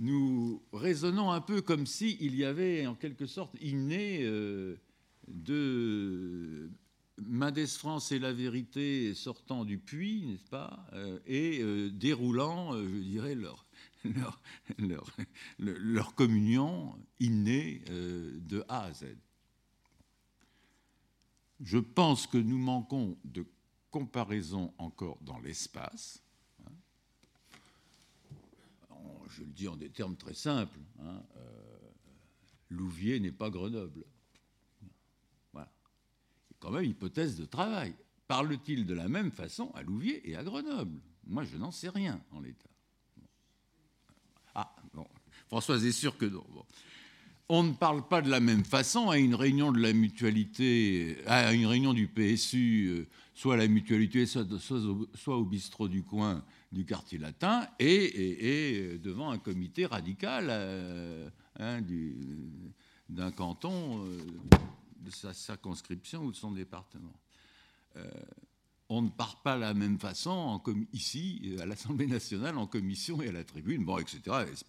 Speaker 20: Nous raisonnons un peu comme s'il y avait en quelque sorte inné euh, de Mendès France et la vérité sortant du puits, n'est-ce pas, euh, et euh, déroulant, je dirais, leur, leur, leur, communion innée de A à Z. Je pense que nous manquons de comparaison encore dans l'espace. Hein. Je le dis en des termes très simples. Hein, Louvier n'est pas Grenoble quand même hypothèse de travail. Parle-t-il de la même façon à Louviers et à Grenoble? Moi, je n'en sais rien en l'état. Ah, bon. Françoise est sûre que non. On ne parle pas de la même façon à une réunion de la mutualité, à une réunion du PSU, euh, soit à la mutualité, soit, au, bistrot du coin du quartier latin, et, devant un comité radical euh, hein, d'un canton. Euh, de sa circonscription ou de son département. Euh, on ne part pas de la même façon ici, à l'Assemblée nationale, en commission et à la tribune, bon, etc.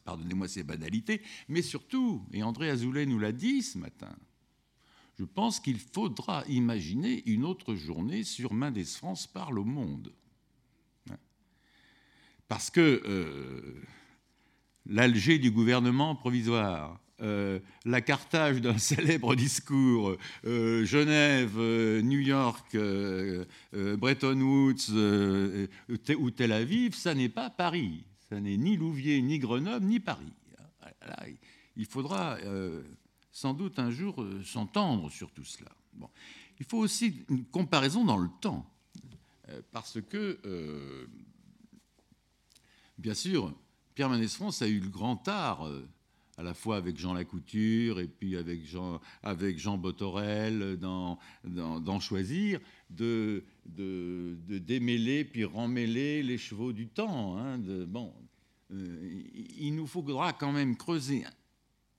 Speaker 20: Pardonnez-moi ces banalités, mais surtout, et André Azoulay nous l'a dit ce matin, je pense qu'il faudra imaginer une autre journée sur Mendes France parle au monde. Parce que euh, l'Alger du gouvernement provisoire, euh, la cartage d'un célèbre discours, euh, Genève, euh, New York, Bretton Woods ou Tel Aviv, ça n'est pas Paris. Ça n'est ni Louviers, ni Grenoble, ni Paris. il faudra sans doute un jour s'entendre sur tout cela. Bon. Il faut aussi une comparaison dans le temps, parce que, bien sûr, Pierre Mendès France a eu le grand art à la fois avec Jean Lacouture et puis avec Jean, avec Jean Botorel dans, dans, Choisir, de, de, démêler puis remêler les chevaux du temps. Hein, de, bon, euh, il nous faudra quand même creuser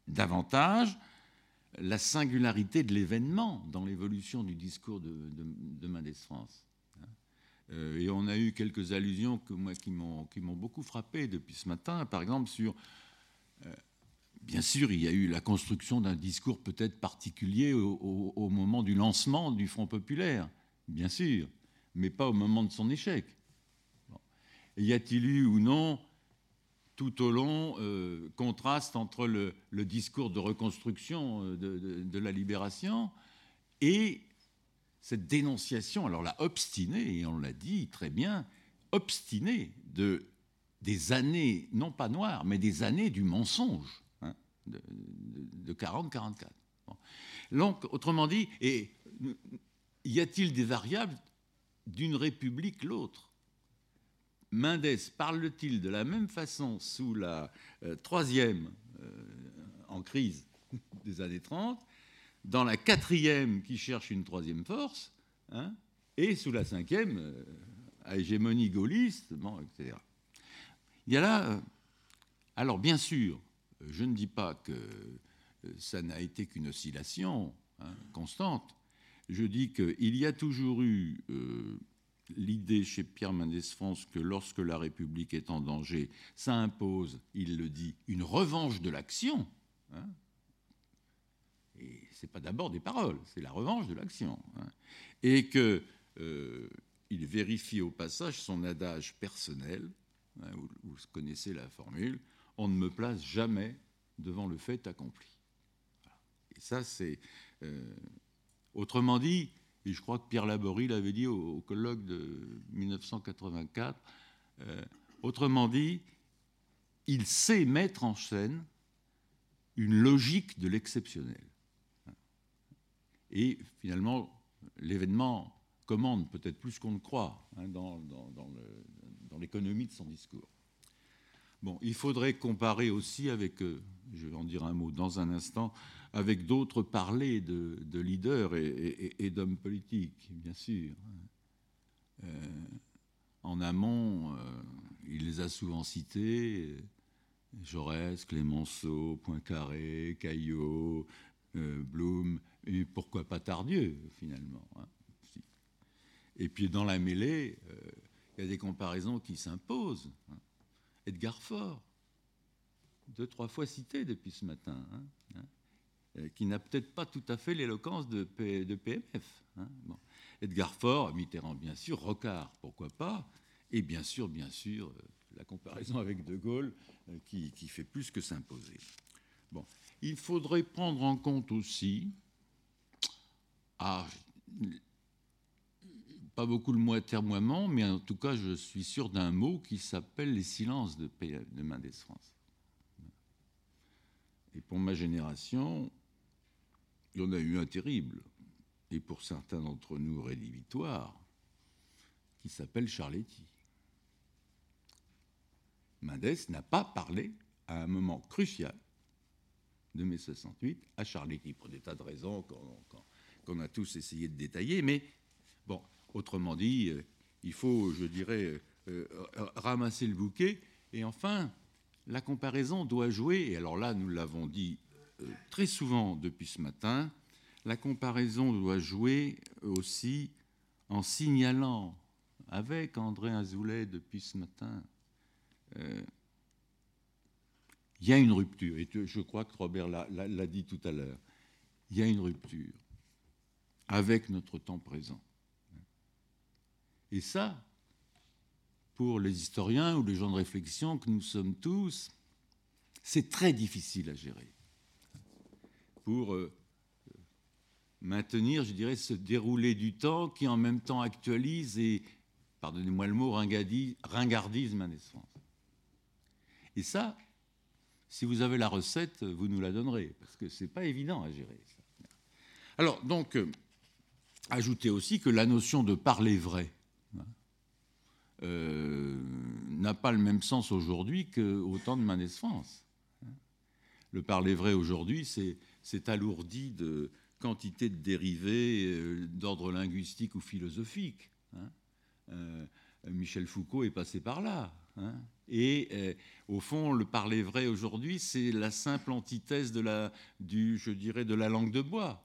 Speaker 20: davantage la singularité de l'événement dans l'évolution du discours de, de, Mendès France. Hein. Euh, et on a eu quelques allusions que moi, qui m'ont beaucoup frappé depuis ce matin, par exemple sur euh, Bien sûr, il y a eu la construction d'un discours peut-être particulier au, moment du lancement du Front populaire, bien sûr, mais pas au moment de son échec. Y a-t-il eu ou non tout au long euh, contraste entre le, discours de reconstruction euh, de, la libération et cette dénonciation, alors là, obstinée, et on l'a dit très bien, obstinée de, des années, non pas noires, mais des années du mensonge, de, 40-44. Donc, autrement dit, y a-t-il des variables d'une république l'autre? Mendès parle-t-il de la même façon sous la euh, troisième euh, en crise des années 30, dans la quatrième qui cherche une troisième force, hein, et sous la cinquième euh, à hégémonie gaulliste, etc. Il y a là, alors bien sûr, je ne dis pas que ça n'a été qu'une oscillation hein, constante, je dis qu'il y a toujours eu l'idée chez Pierre Mendès France que lorsque la République est en danger, ça impose, il le dit, une revanche de l'action. Hein. et ce n'est pas d'abord des paroles, c'est la revanche de l'action. Hein. et qu'il euh, vérifie au passage son adage personnel, vous, connaissez la formule, on ne me place jamais devant le fait accompli. Et ça, c'est... Euh, autrement dit, et je crois que Pierre Laborie l'avait dit au, colloque de 1984. Euh, autrement dit, il sait mettre en scène une logique de l'exceptionnel. Et finalement, l'événement commande peut-être plus qu'on ne croit hein, dans, dans l'économie de son discours. Bon, il faudrait comparer aussi avec, euh, je vais en dire un mot dans un instant, avec d'autres parlers de, leaders et, d'hommes politiques, bien sûr. Euh, en amont, euh, il les a souvent cités, Jaurès, Clémenceau, Poincaré, Caillot, euh, Blum, et pourquoi pas Tardieu, finalement. Hein, et puis dans la mêlée, il y a des comparaisons qui s'imposent. Hein. Edgar Faure, deux, trois fois cité depuis ce matin. Hein, euh, qui n'a peut-être pas tout à fait l'éloquence de, PMF. Hein. Edgar Faure, Mitterrand bien sûr, Rocard, pourquoi pas, et bien sûr, bien sûr, euh, la comparaison avec De Gaulle euh, qui, fait plus que s'imposer. Bon, il faudrait prendre en compte aussi, ah, pas beaucoup le mot atermoiement, mais en tout cas, je suis sûr d'un mot qui s'appelle les silences de, de Mendès France. Et pour ma génération, il y en a eu un terrible, et pour certains d'entre nous rédhibitoire, qui s'appelle Charletti. Mendès n'a pas parlé à un moment crucial de mai 68 à Charletti, pour des tas de raisons qu'on a tous essayé de détailler, mais bon, autrement dit, euh, il faut, je dirais, euh, euh, ramasser le bouquet, et enfin, la comparaison doit jouer, et alors là, nous l'avons dit très souvent depuis ce matin, la comparaison doit jouer aussi en signalant avec André Azoulay depuis ce matin. Il y a une rupture, et je crois que Robert l'a dit tout à l'heure. Il y a une rupture avec notre temps présent. Et ça, pour les historiens ou les gens de réflexion que nous sommes tous, c'est très difficile à gérer pour euh, maintenir, je dirais, ce déroulé du temps qui en même temps actualise et, pardonnez-moi le mot, ringardise ma naissance. Et ça, si vous avez la recette, vous nous la donnerez, parce que ce n'est pas évident à gérer. Alors, donc, euh, ajoutez aussi que la notion de parler vrai n'a pas le même sens aujourd'hui qu'au temps de ma naissance. Hein. Le parler vrai aujourd'hui, c'est alourdi de quantité de dérivés euh, d'ordre linguistique ou philosophique. Hein. Euh, Michel Foucault est passé par là. Hein. Et euh, au fond, le parler vrai aujourd'hui, c'est la simple antithèse de la, du, je dirais, de la langue de bois.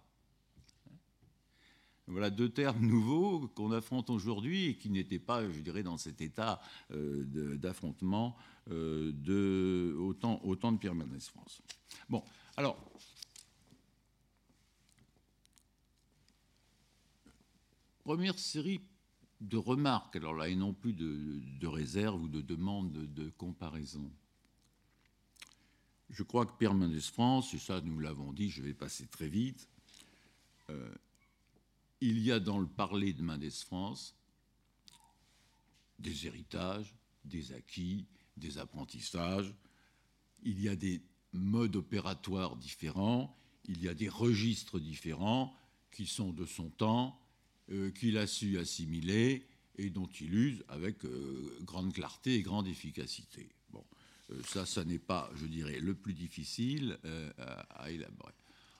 Speaker 20: Voilà deux termes nouveaux qu'on affronte aujourd'hui et qui n'étaient pas, je dirais, dans cet état d'affrontement de, autant, de Pierre Mendès France. Bon, alors, première série de remarques, alors là, et non plus de, de réserves ou de demandes de, de, comparaison. Je crois que Pierre Mendès France, et ça nous l'avons dit, je vais passer très vite, euh, il y a dans le parler de Mendès France des héritages, des acquis, des apprentissages, il y a des modes opératoires différents, il y a des registres différents qui sont de son temps, euh, qu'il a su assimiler et dont il use avec euh, grande clarté et grande efficacité. Bon, euh, ça, ça n'est pas, je dirais, le plus difficile à élaborer.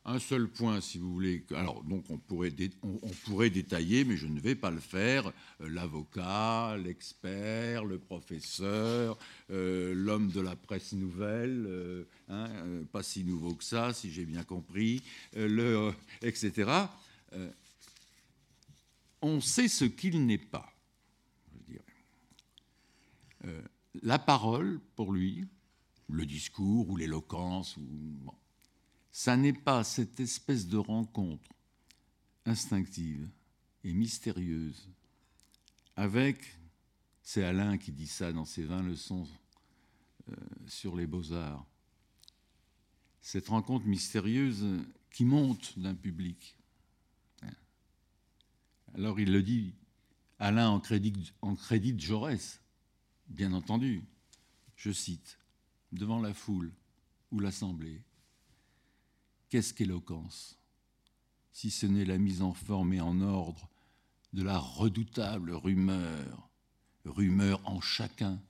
Speaker 20: Un seul point, si vous voulez. Alors, donc, on pourrait, on, pourrait détailler, mais je ne vais pas le faire. Euh, L'avocat, l'expert, le professeur, euh, l'homme de la presse nouvelle, euh, hein, pas si nouveau que ça, si j'ai bien compris, le, etc. on sait ce qu'il n'est pas, la parole, pour lui, le discours ou l'éloquence, ou, ça n'est pas cette espèce de rencontre instinctive et mystérieuse avec, c'est Alain qui dit ça dans ses 20 leçons euh, sur les beaux-arts, cette rencontre mystérieuse qui monte d'un public. Alors il le dit, Alain en crédit, en crédit de Jaurès, bien entendu, je cite, devant la foule ou l'assemblée. Qu'est-ce qu'éloquence Si ce n'est la mise en forme et en ordre de la redoutable rumeur, rumeur en chacun,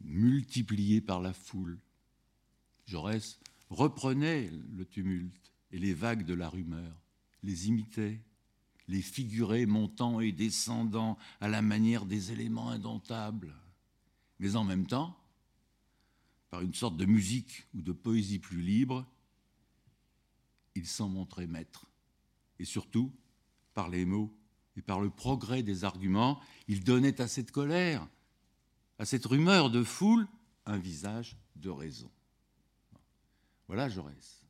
Speaker 20: multipliée par la foule? Jaurès reprenait le tumulte et les vagues de la rumeur, les imitait, les figurait montant et descendant à la manière des éléments indomptables. Mais en même temps, par une sorte de musique ou de poésie plus libre, il s'en montrait maître. Et surtout, par les mots et par le progrès des arguments, il donnait à cette colère, à cette rumeur de foule, un visage de raison. Voilà Jaurès.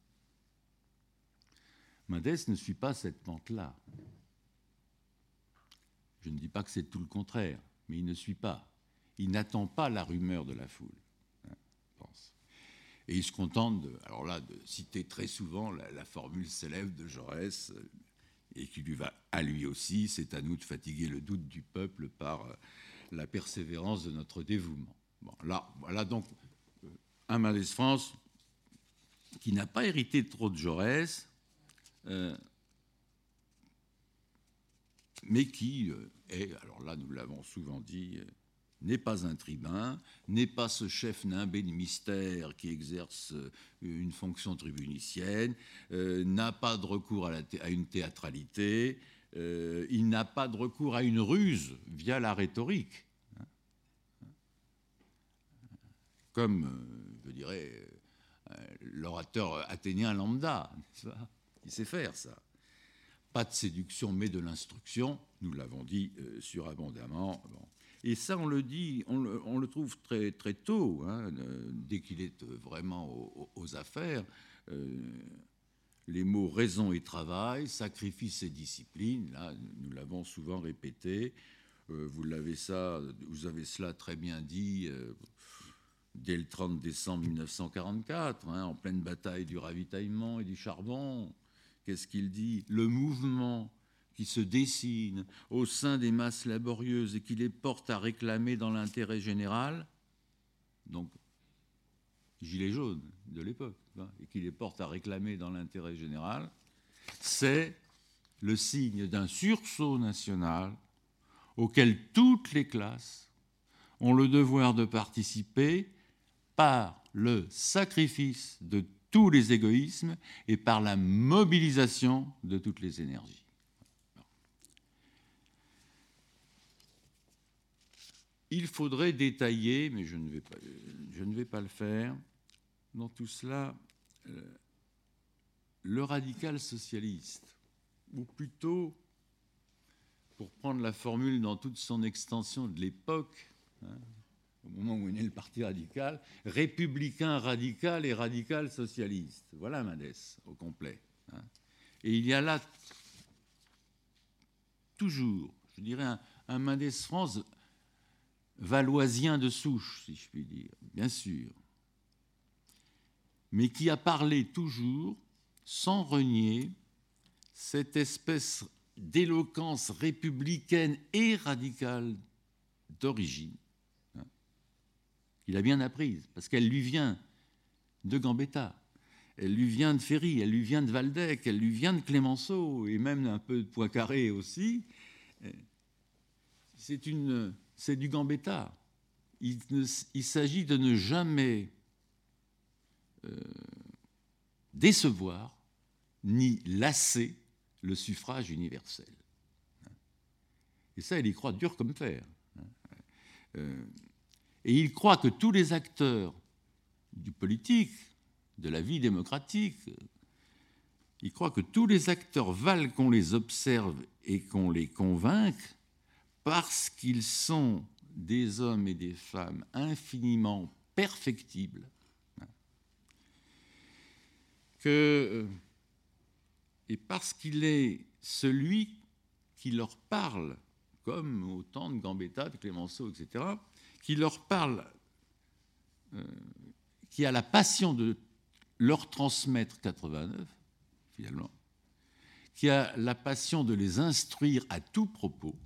Speaker 20: Mendès ne suit pas cette pente-là. Je ne dis pas que c'est tout le contraire, mais il ne suit pas. Il n'attend pas la rumeur de la foule. Et il se contente, de, alors là, de citer très souvent la, formule célèbre de Jaurès, euh, et qui lui va à lui aussi, c'est à nous de fatiguer le doute du peuple par euh, la persévérance de notre dévouement. Bon, là, voilà donc euh, un Mendès France qui n'a pas hérité trop de Jaurès, mais qui est, alors là nous l'avons souvent dit, n'est pas un tribun, n'est pas ce chef nimbé de mystère qui exerce euh, une fonction tribunicienne, euh, n'a pas de recours à, une théâtralité, euh, il n'a pas de recours à une ruse via la rhétorique. Comme, je dirais, l'orateur athénien lambda, qui sait faire ça. Pas de séduction, mais de l'instruction, nous l'avons dit surabondamment. Bon. Et ça, on le dit, on le, trouve très, très tôt, hein, euh, dès qu'il est euh, vraiment aux, affaires. Euh, les mots raison et travail, sacrifice et discipline, là, nous l'avons souvent répété. Vous l'avez ça, vous avez cela très bien dit dès le 30 décembre 1944, hein, en pleine bataille du ravitaillement et du charbon. Qu'est-ce qu'il dit? Le mouvement qui se dessine au sein des masses laborieuses et qui les porte à réclamer dans l'intérêt général, donc gilets jaunes de l'époque, et qui les porte à réclamer dans l'intérêt général, c'est le signe d'un sursaut national auquel toutes les classes ont le devoir de participer par le sacrifice de tous les égoïsmes et par la mobilisation de toutes les énergies. Il faudrait détailler, mais je ne vais pas, le faire, dans tout cela, euh, le radical socialiste, ou plutôt, pour prendre la formule dans toute son extension de l'époque, hein, au moment où est né le Parti radical, républicain radical et radical socialiste. Voilà Mendès au complet. Hein. Et il y a là toujours, je dirais, un, un Mendès France valoisien de souche, si je puis dire, bien sûr, mais qui a parlé toujours sans renier cette espèce d'éloquence républicaine et radicale d'origine, hein, qu'il a bien apprise, parce qu'elle lui vient de Gambetta, elle lui vient de Ferry, elle lui vient de Valdec, elle lui vient de Clémenceau, et même un peu de Poincaré aussi. C'est, une, c'est du Gambetta. Il, s'agit de ne jamais euh, décevoir ni lasser le suffrage universel. Et ça, il y croit dur comme fer. Euh, et il croit que tous les acteurs du politique, de la vie démocratique, il croit que tous les acteurs valent qu'on les observe et qu'on les convainque parce qu'ils sont des hommes et des femmes infiniment perfectibles, euh, et parce qu'il est celui qui leur parle, comme au temps de Gambetta, de Clémenceau, etc., qui leur parle, euh, qui a la passion de leur transmettre 89, finalement, qui a la passion de les instruire à tout propos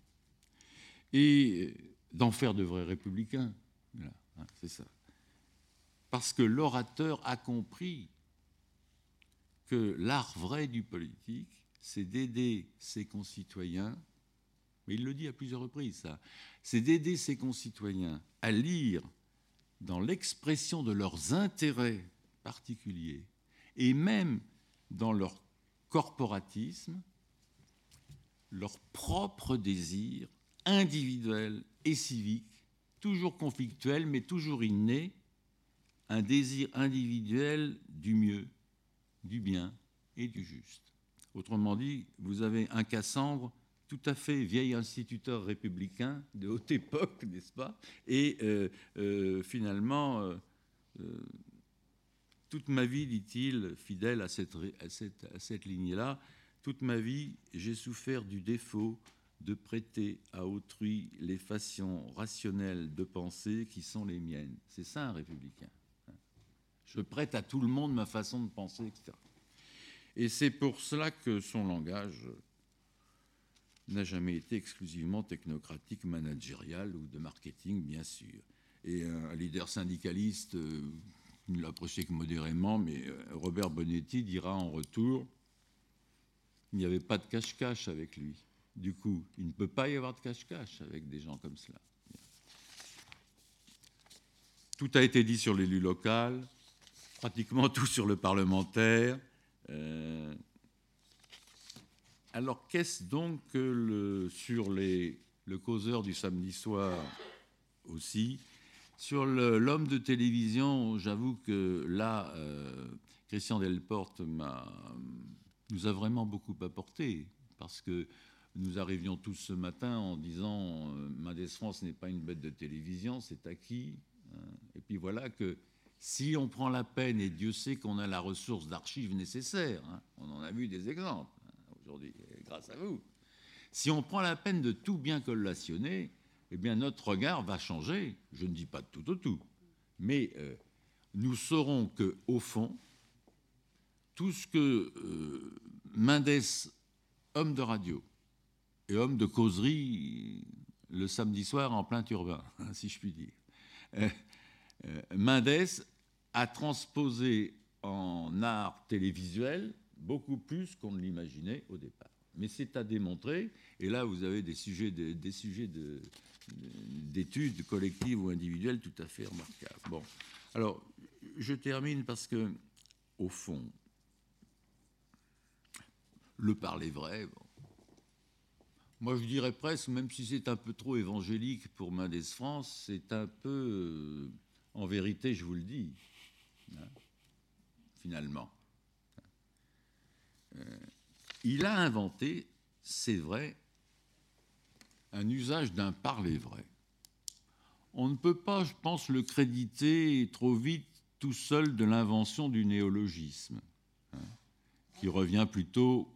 Speaker 20: et d'en faire de vrais républicains. Hein, c'est ça. Parce que l'orateur a compris que l'art vrai du politique, c'est d'aider ses concitoyens, mais il le dit à plusieurs reprises, ça, c'est d'aider ses concitoyens à lire dans l'expression de leurs intérêts particuliers et même dans leur corporatisme, leurs propres désirs individuels et civiques, toujours conflictuels, mais toujours innés, un désir individuel du mieux, du bien et du juste. Autrement dit, vous avez un Cassandre tout à fait vieil instituteur républicain de haute époque, n'est-ce pas? Et euh, euh, finalement, euh, toute ma vie, dit-il, fidèle à cette, à cette, à cette lignée-là, toute ma vie, j'ai souffert du défaut de prêter à autrui les façons rationnelles de penser qui sont les miennes. C'est ça un républicain. Je prête à tout le monde ma façon de penser, etc. Et c'est pour cela que son langage n'a jamais été exclusivement technocratique, managérial ou de marketing, bien sûr. Et un leader syndicaliste euh, ne l'approchait que modérément, mais euh, Robert Bonetti dira en retour il n'y avait pas de cache-cache avec lui. Du coup, il ne peut pas y avoir de cache-cache avec des gens comme cela. Tout a été dit sur l'élu local, pratiquement tout sur le parlementaire. Euh, alors qu'est-ce donc que sur le causeur du samedi soir aussi Sur l'homme de télévision, j'avoue que là, euh, Christian Delporte nous a vraiment beaucoup apporté parce que nous arrivions tous ce matin en disant euh, Mendes France n'est pas une bête de télévision, c'est acquis. Hein. Et puis voilà que si on prend la peine, et Dieu sait qu'on a la ressource d'archives nécessaire, hein, on en a vu des exemples hein, aujourd'hui, grâce à vous, si on prend la peine de tout bien collationner, eh bien notre regard va changer. Je ne dis pas de tout au tout, mais euh, nous saurons que au fond, tout ce que euh, Mendes, homme de radio et homme de causerie, le samedi soir en plein turbin, si je puis dire, euh, Mendes a transposé en art télévisuel beaucoup plus qu'on ne l'imaginait au départ. Mais c'est à démontrer, et là vous avez des sujets, des sujets d'études collectives ou individuelles tout à fait remarquables. Bon, alors je termine parce que, au fond, le parler vrai, moi je dirais presque, même si c'est un peu trop évangélique pour Mendes France, c'est un peu, euh, en vérité, je vous le dis, Hein, finalement. Euh, il a inventé, c'est vrai, un usage d'un parler vrai. On ne peut pas, je pense, le créditer trop vite tout seul de l'invention du néologisme, hein, qui revient plutôt,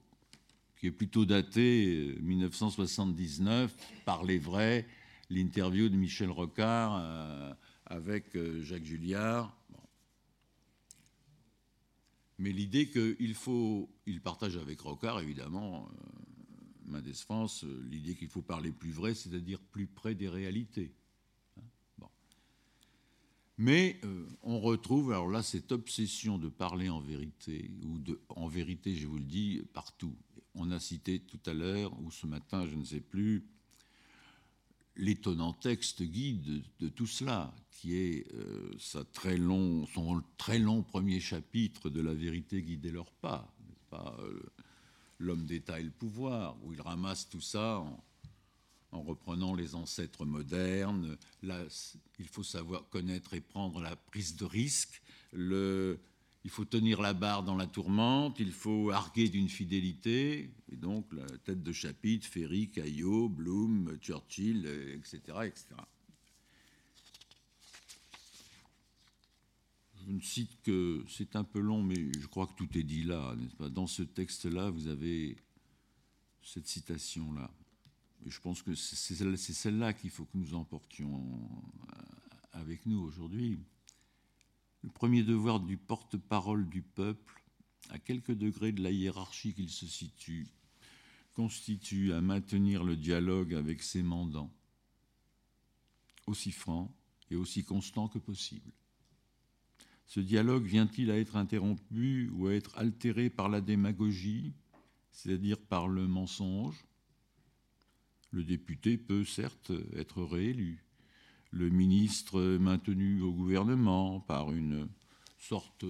Speaker 20: qui est plutôt daté 1979 par les vrais, l'interview de Michel Rocard avec Jacques Julliard. Mais l'idée qu'il faut, il partage avec Rocard évidemment, Mendes France, l'idée qu'il faut parler plus vrai, c'est-à-dire plus près des réalités. Mais euh, on retrouve, alors là, cette obsession de parler en vérité, ou de, en vérité, je vous le dis, partout. On a cité tout à l'heure, ou ce matin, je ne sais plus, l'étonnant texte guide de, tout cela, qui est euh, son très long premier chapitre de La vérité guidait leur pas, pas euh, L'homme d'État et le pouvoir, où il ramasse tout ça en, en reprenant les ancêtres modernes. Là, il faut savoir connaître et prendre la prise de risque. Le, il faut tenir la barre dans la tourmente, il faut arguer d'une fidélité. Et donc, la tête de chapitre, Ferry, Caillot, Bloom, Churchill, etc., etc. Je ne cite que, c'est un peu long, mais je crois que tout est dit là, n'est-ce pas? Dans ce texte-là, vous avez cette citation-là je pense que c'est celle-là qu'il faut que nous emportions euh, avec nous aujourd'hui. Le premier devoir du porte-parole du peuple, à quelques degrés de la hiérarchie qu'il se situe, constitue à maintenir le dialogue avec ses mandants, aussi franc et aussi constant que possible. Ce dialogue vient-il à être interrompu ou à être altéré par la démagogie, c'est-à-dire par le mensonge? Le député peut certes être réélu. Le ministre maintenu au gouvernement par une sorte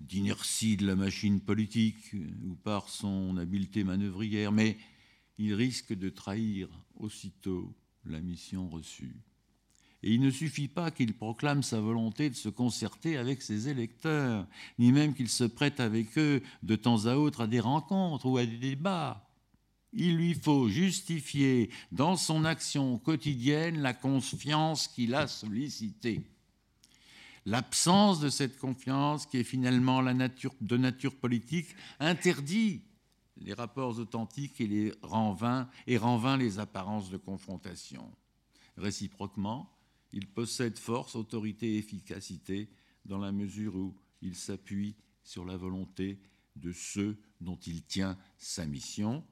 Speaker 20: d'inertie de la machine politique ou par son habileté manœuvrière, mais il risque de trahir aussitôt la mission reçue. Et il ne suffit pas qu'il proclame sa volonté de se concerter avec ses électeurs, ni même qu'il se prête avec eux de temps à autre à des rencontres ou à des débats il lui faut justifier dans son action quotidienne la confiance qu'il a sollicitée. L'absence de cette confiance, qui est finalement de nature politique, interdit les rapports authentiques et, les rend et rend les apparences de confrontation. Réciproquement, il possède force, autorité et efficacité dans la mesure où il s'appuie sur la volonté de ceux dont il tient sa mission,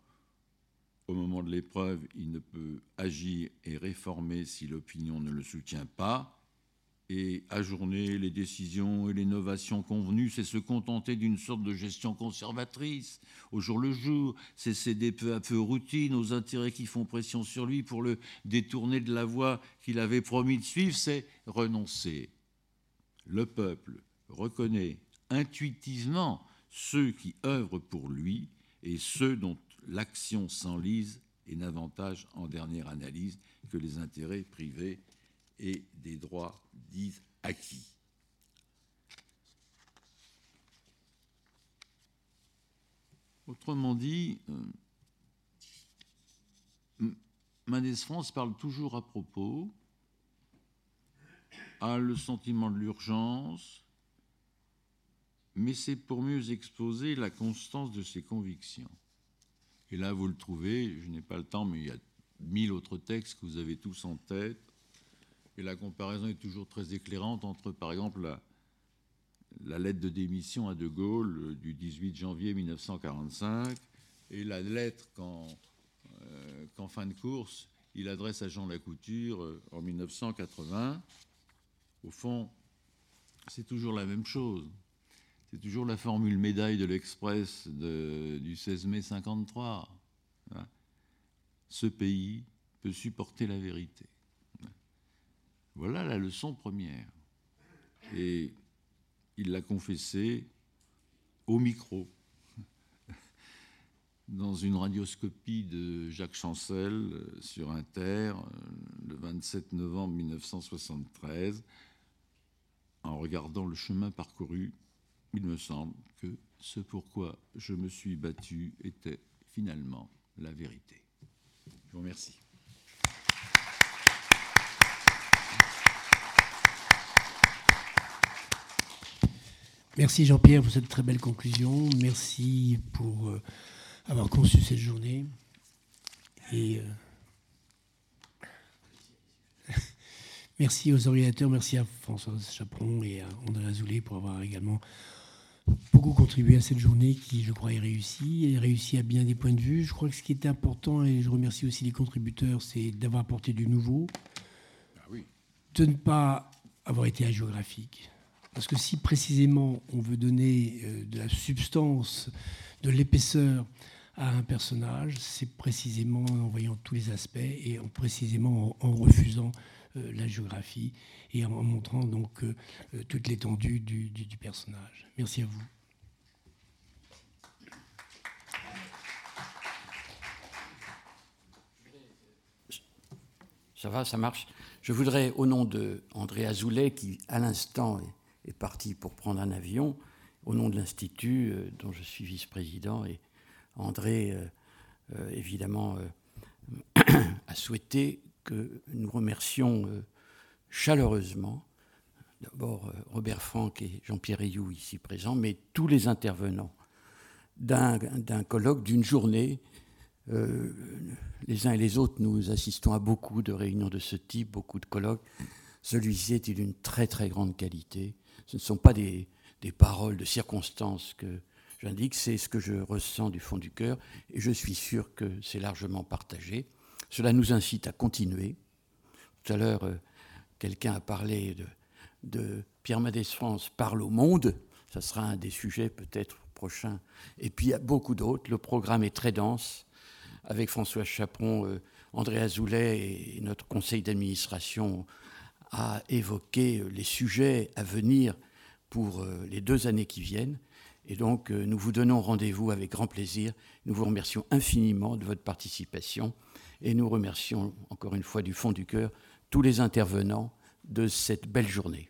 Speaker 20: au moment de l'épreuve, il ne peut agir et réformer si l'opinion ne le soutient pas. Et ajourner les décisions et l'innovation convenues, c'est se contenter d'une sorte de gestion conservatrice au jour le jour, c'est céder peu à peu aux routines, aux intérêts qui font pression sur lui pour le détourner de la voie qu'il avait promis de suivre, c'est renoncer. Le peuple reconnaît intuitivement ceux qui œuvrent pour lui et ceux dont l'action s'enlise et n'avantage en dernière analyse que les intérêts privés et des droits dits acquis. Autrement dit, euh, Mendes France parle toujours à propos, a le sentiment de l'urgence, mais c'est pour mieux exposer la constance de ses convictions. Et là, vous le trouvez, je n'ai pas le temps, mais il y a mille autres textes que vous avez tous en tête. Et la comparaison est toujours très éclairante entre, par exemple, la, lettre de démission à De Gaulle euh, du 18 janvier 1945 et la lettre euh, qu'en fin de course, il adresse à Jean Lacouture euh, en 1980. Au fond, c'est toujours la même chose. C'est toujours la formule médaille de l'Express du 16 mai 53. Hein. Ce pays peut supporter la vérité. Voilà la leçon première. Et il l'a confessé au micro, dans une radioscopie de Jacques Chancel euh, sur Inter, euh, le 27 novembre 1973, en regardant le chemin parcouru il me semble que ce pourquoi je me suis battu était finalement la vérité. Je vous remercie.
Speaker 1: Merci Jean-Pierre pour cette très belle conclusion. Merci pour euh, avoir conçu cette journée. Et merci aux organisateurs, merci à François Chaperon et à André Azoulay pour avoir également beaucoup contribué à cette journée qui, je crois, est réussie. Elle est réussie à bien des points de vue. Je crois que ce qui était important, et je remercie aussi les contributeurs, c'est d'avoir apporté du nouveau,
Speaker 20: ah oui.
Speaker 1: de ne pas avoir été agéographique. Parce que si précisément on veut donner euh, de la substance, de l'épaisseur à un personnage, c'est précisément en voyant tous les aspects et en précisément en, refusant la géographie et en montrant donc euh, toute l'étendue du, personnage. Merci à vous.
Speaker 10: Ça va, ça marche. Je voudrais, au nom de André Azoulay, qui à l'instant est, parti pour prendre un avion, au nom de l'Institut, euh, dont je suis vice-président, et André, euh, euh, évidemment, a souhaité que nous remercions chaleureusement, d'abord Robert Franck et Jean-Pierre Rioux ici présents, mais tous les intervenants d'un colloque, d'une journée euh, les uns et les autres, nous assistons à beaucoup de réunions de ce type, beaucoup de colloques. Celui-ci est d'une très très grande qualité? Ce ne sont pas des, paroles de circonstances que j'indique, c'est ce que je ressens du fond du cœur et je suis sûr que c'est largement partagé. Cela nous incite à continuer. Tout à l'heure, euh, quelqu'un a parlé de, Pierre Mendès France parle au monde. Ça sera un des sujets peut-être prochains. Et puis il y a beaucoup d'autres. Le programme est très dense avec François Chaperon, euh, André Azoulay et notre conseil d'administration a évoqué euh, les sujets à venir pour les deux années qui viennent. Et donc, nous vous donnons rendez-vous avec grand plaisir. Nous vous remercions infiniment de votre participation et nous remercions encore une fois du fond du cœur tous les intervenants de cette belle journée.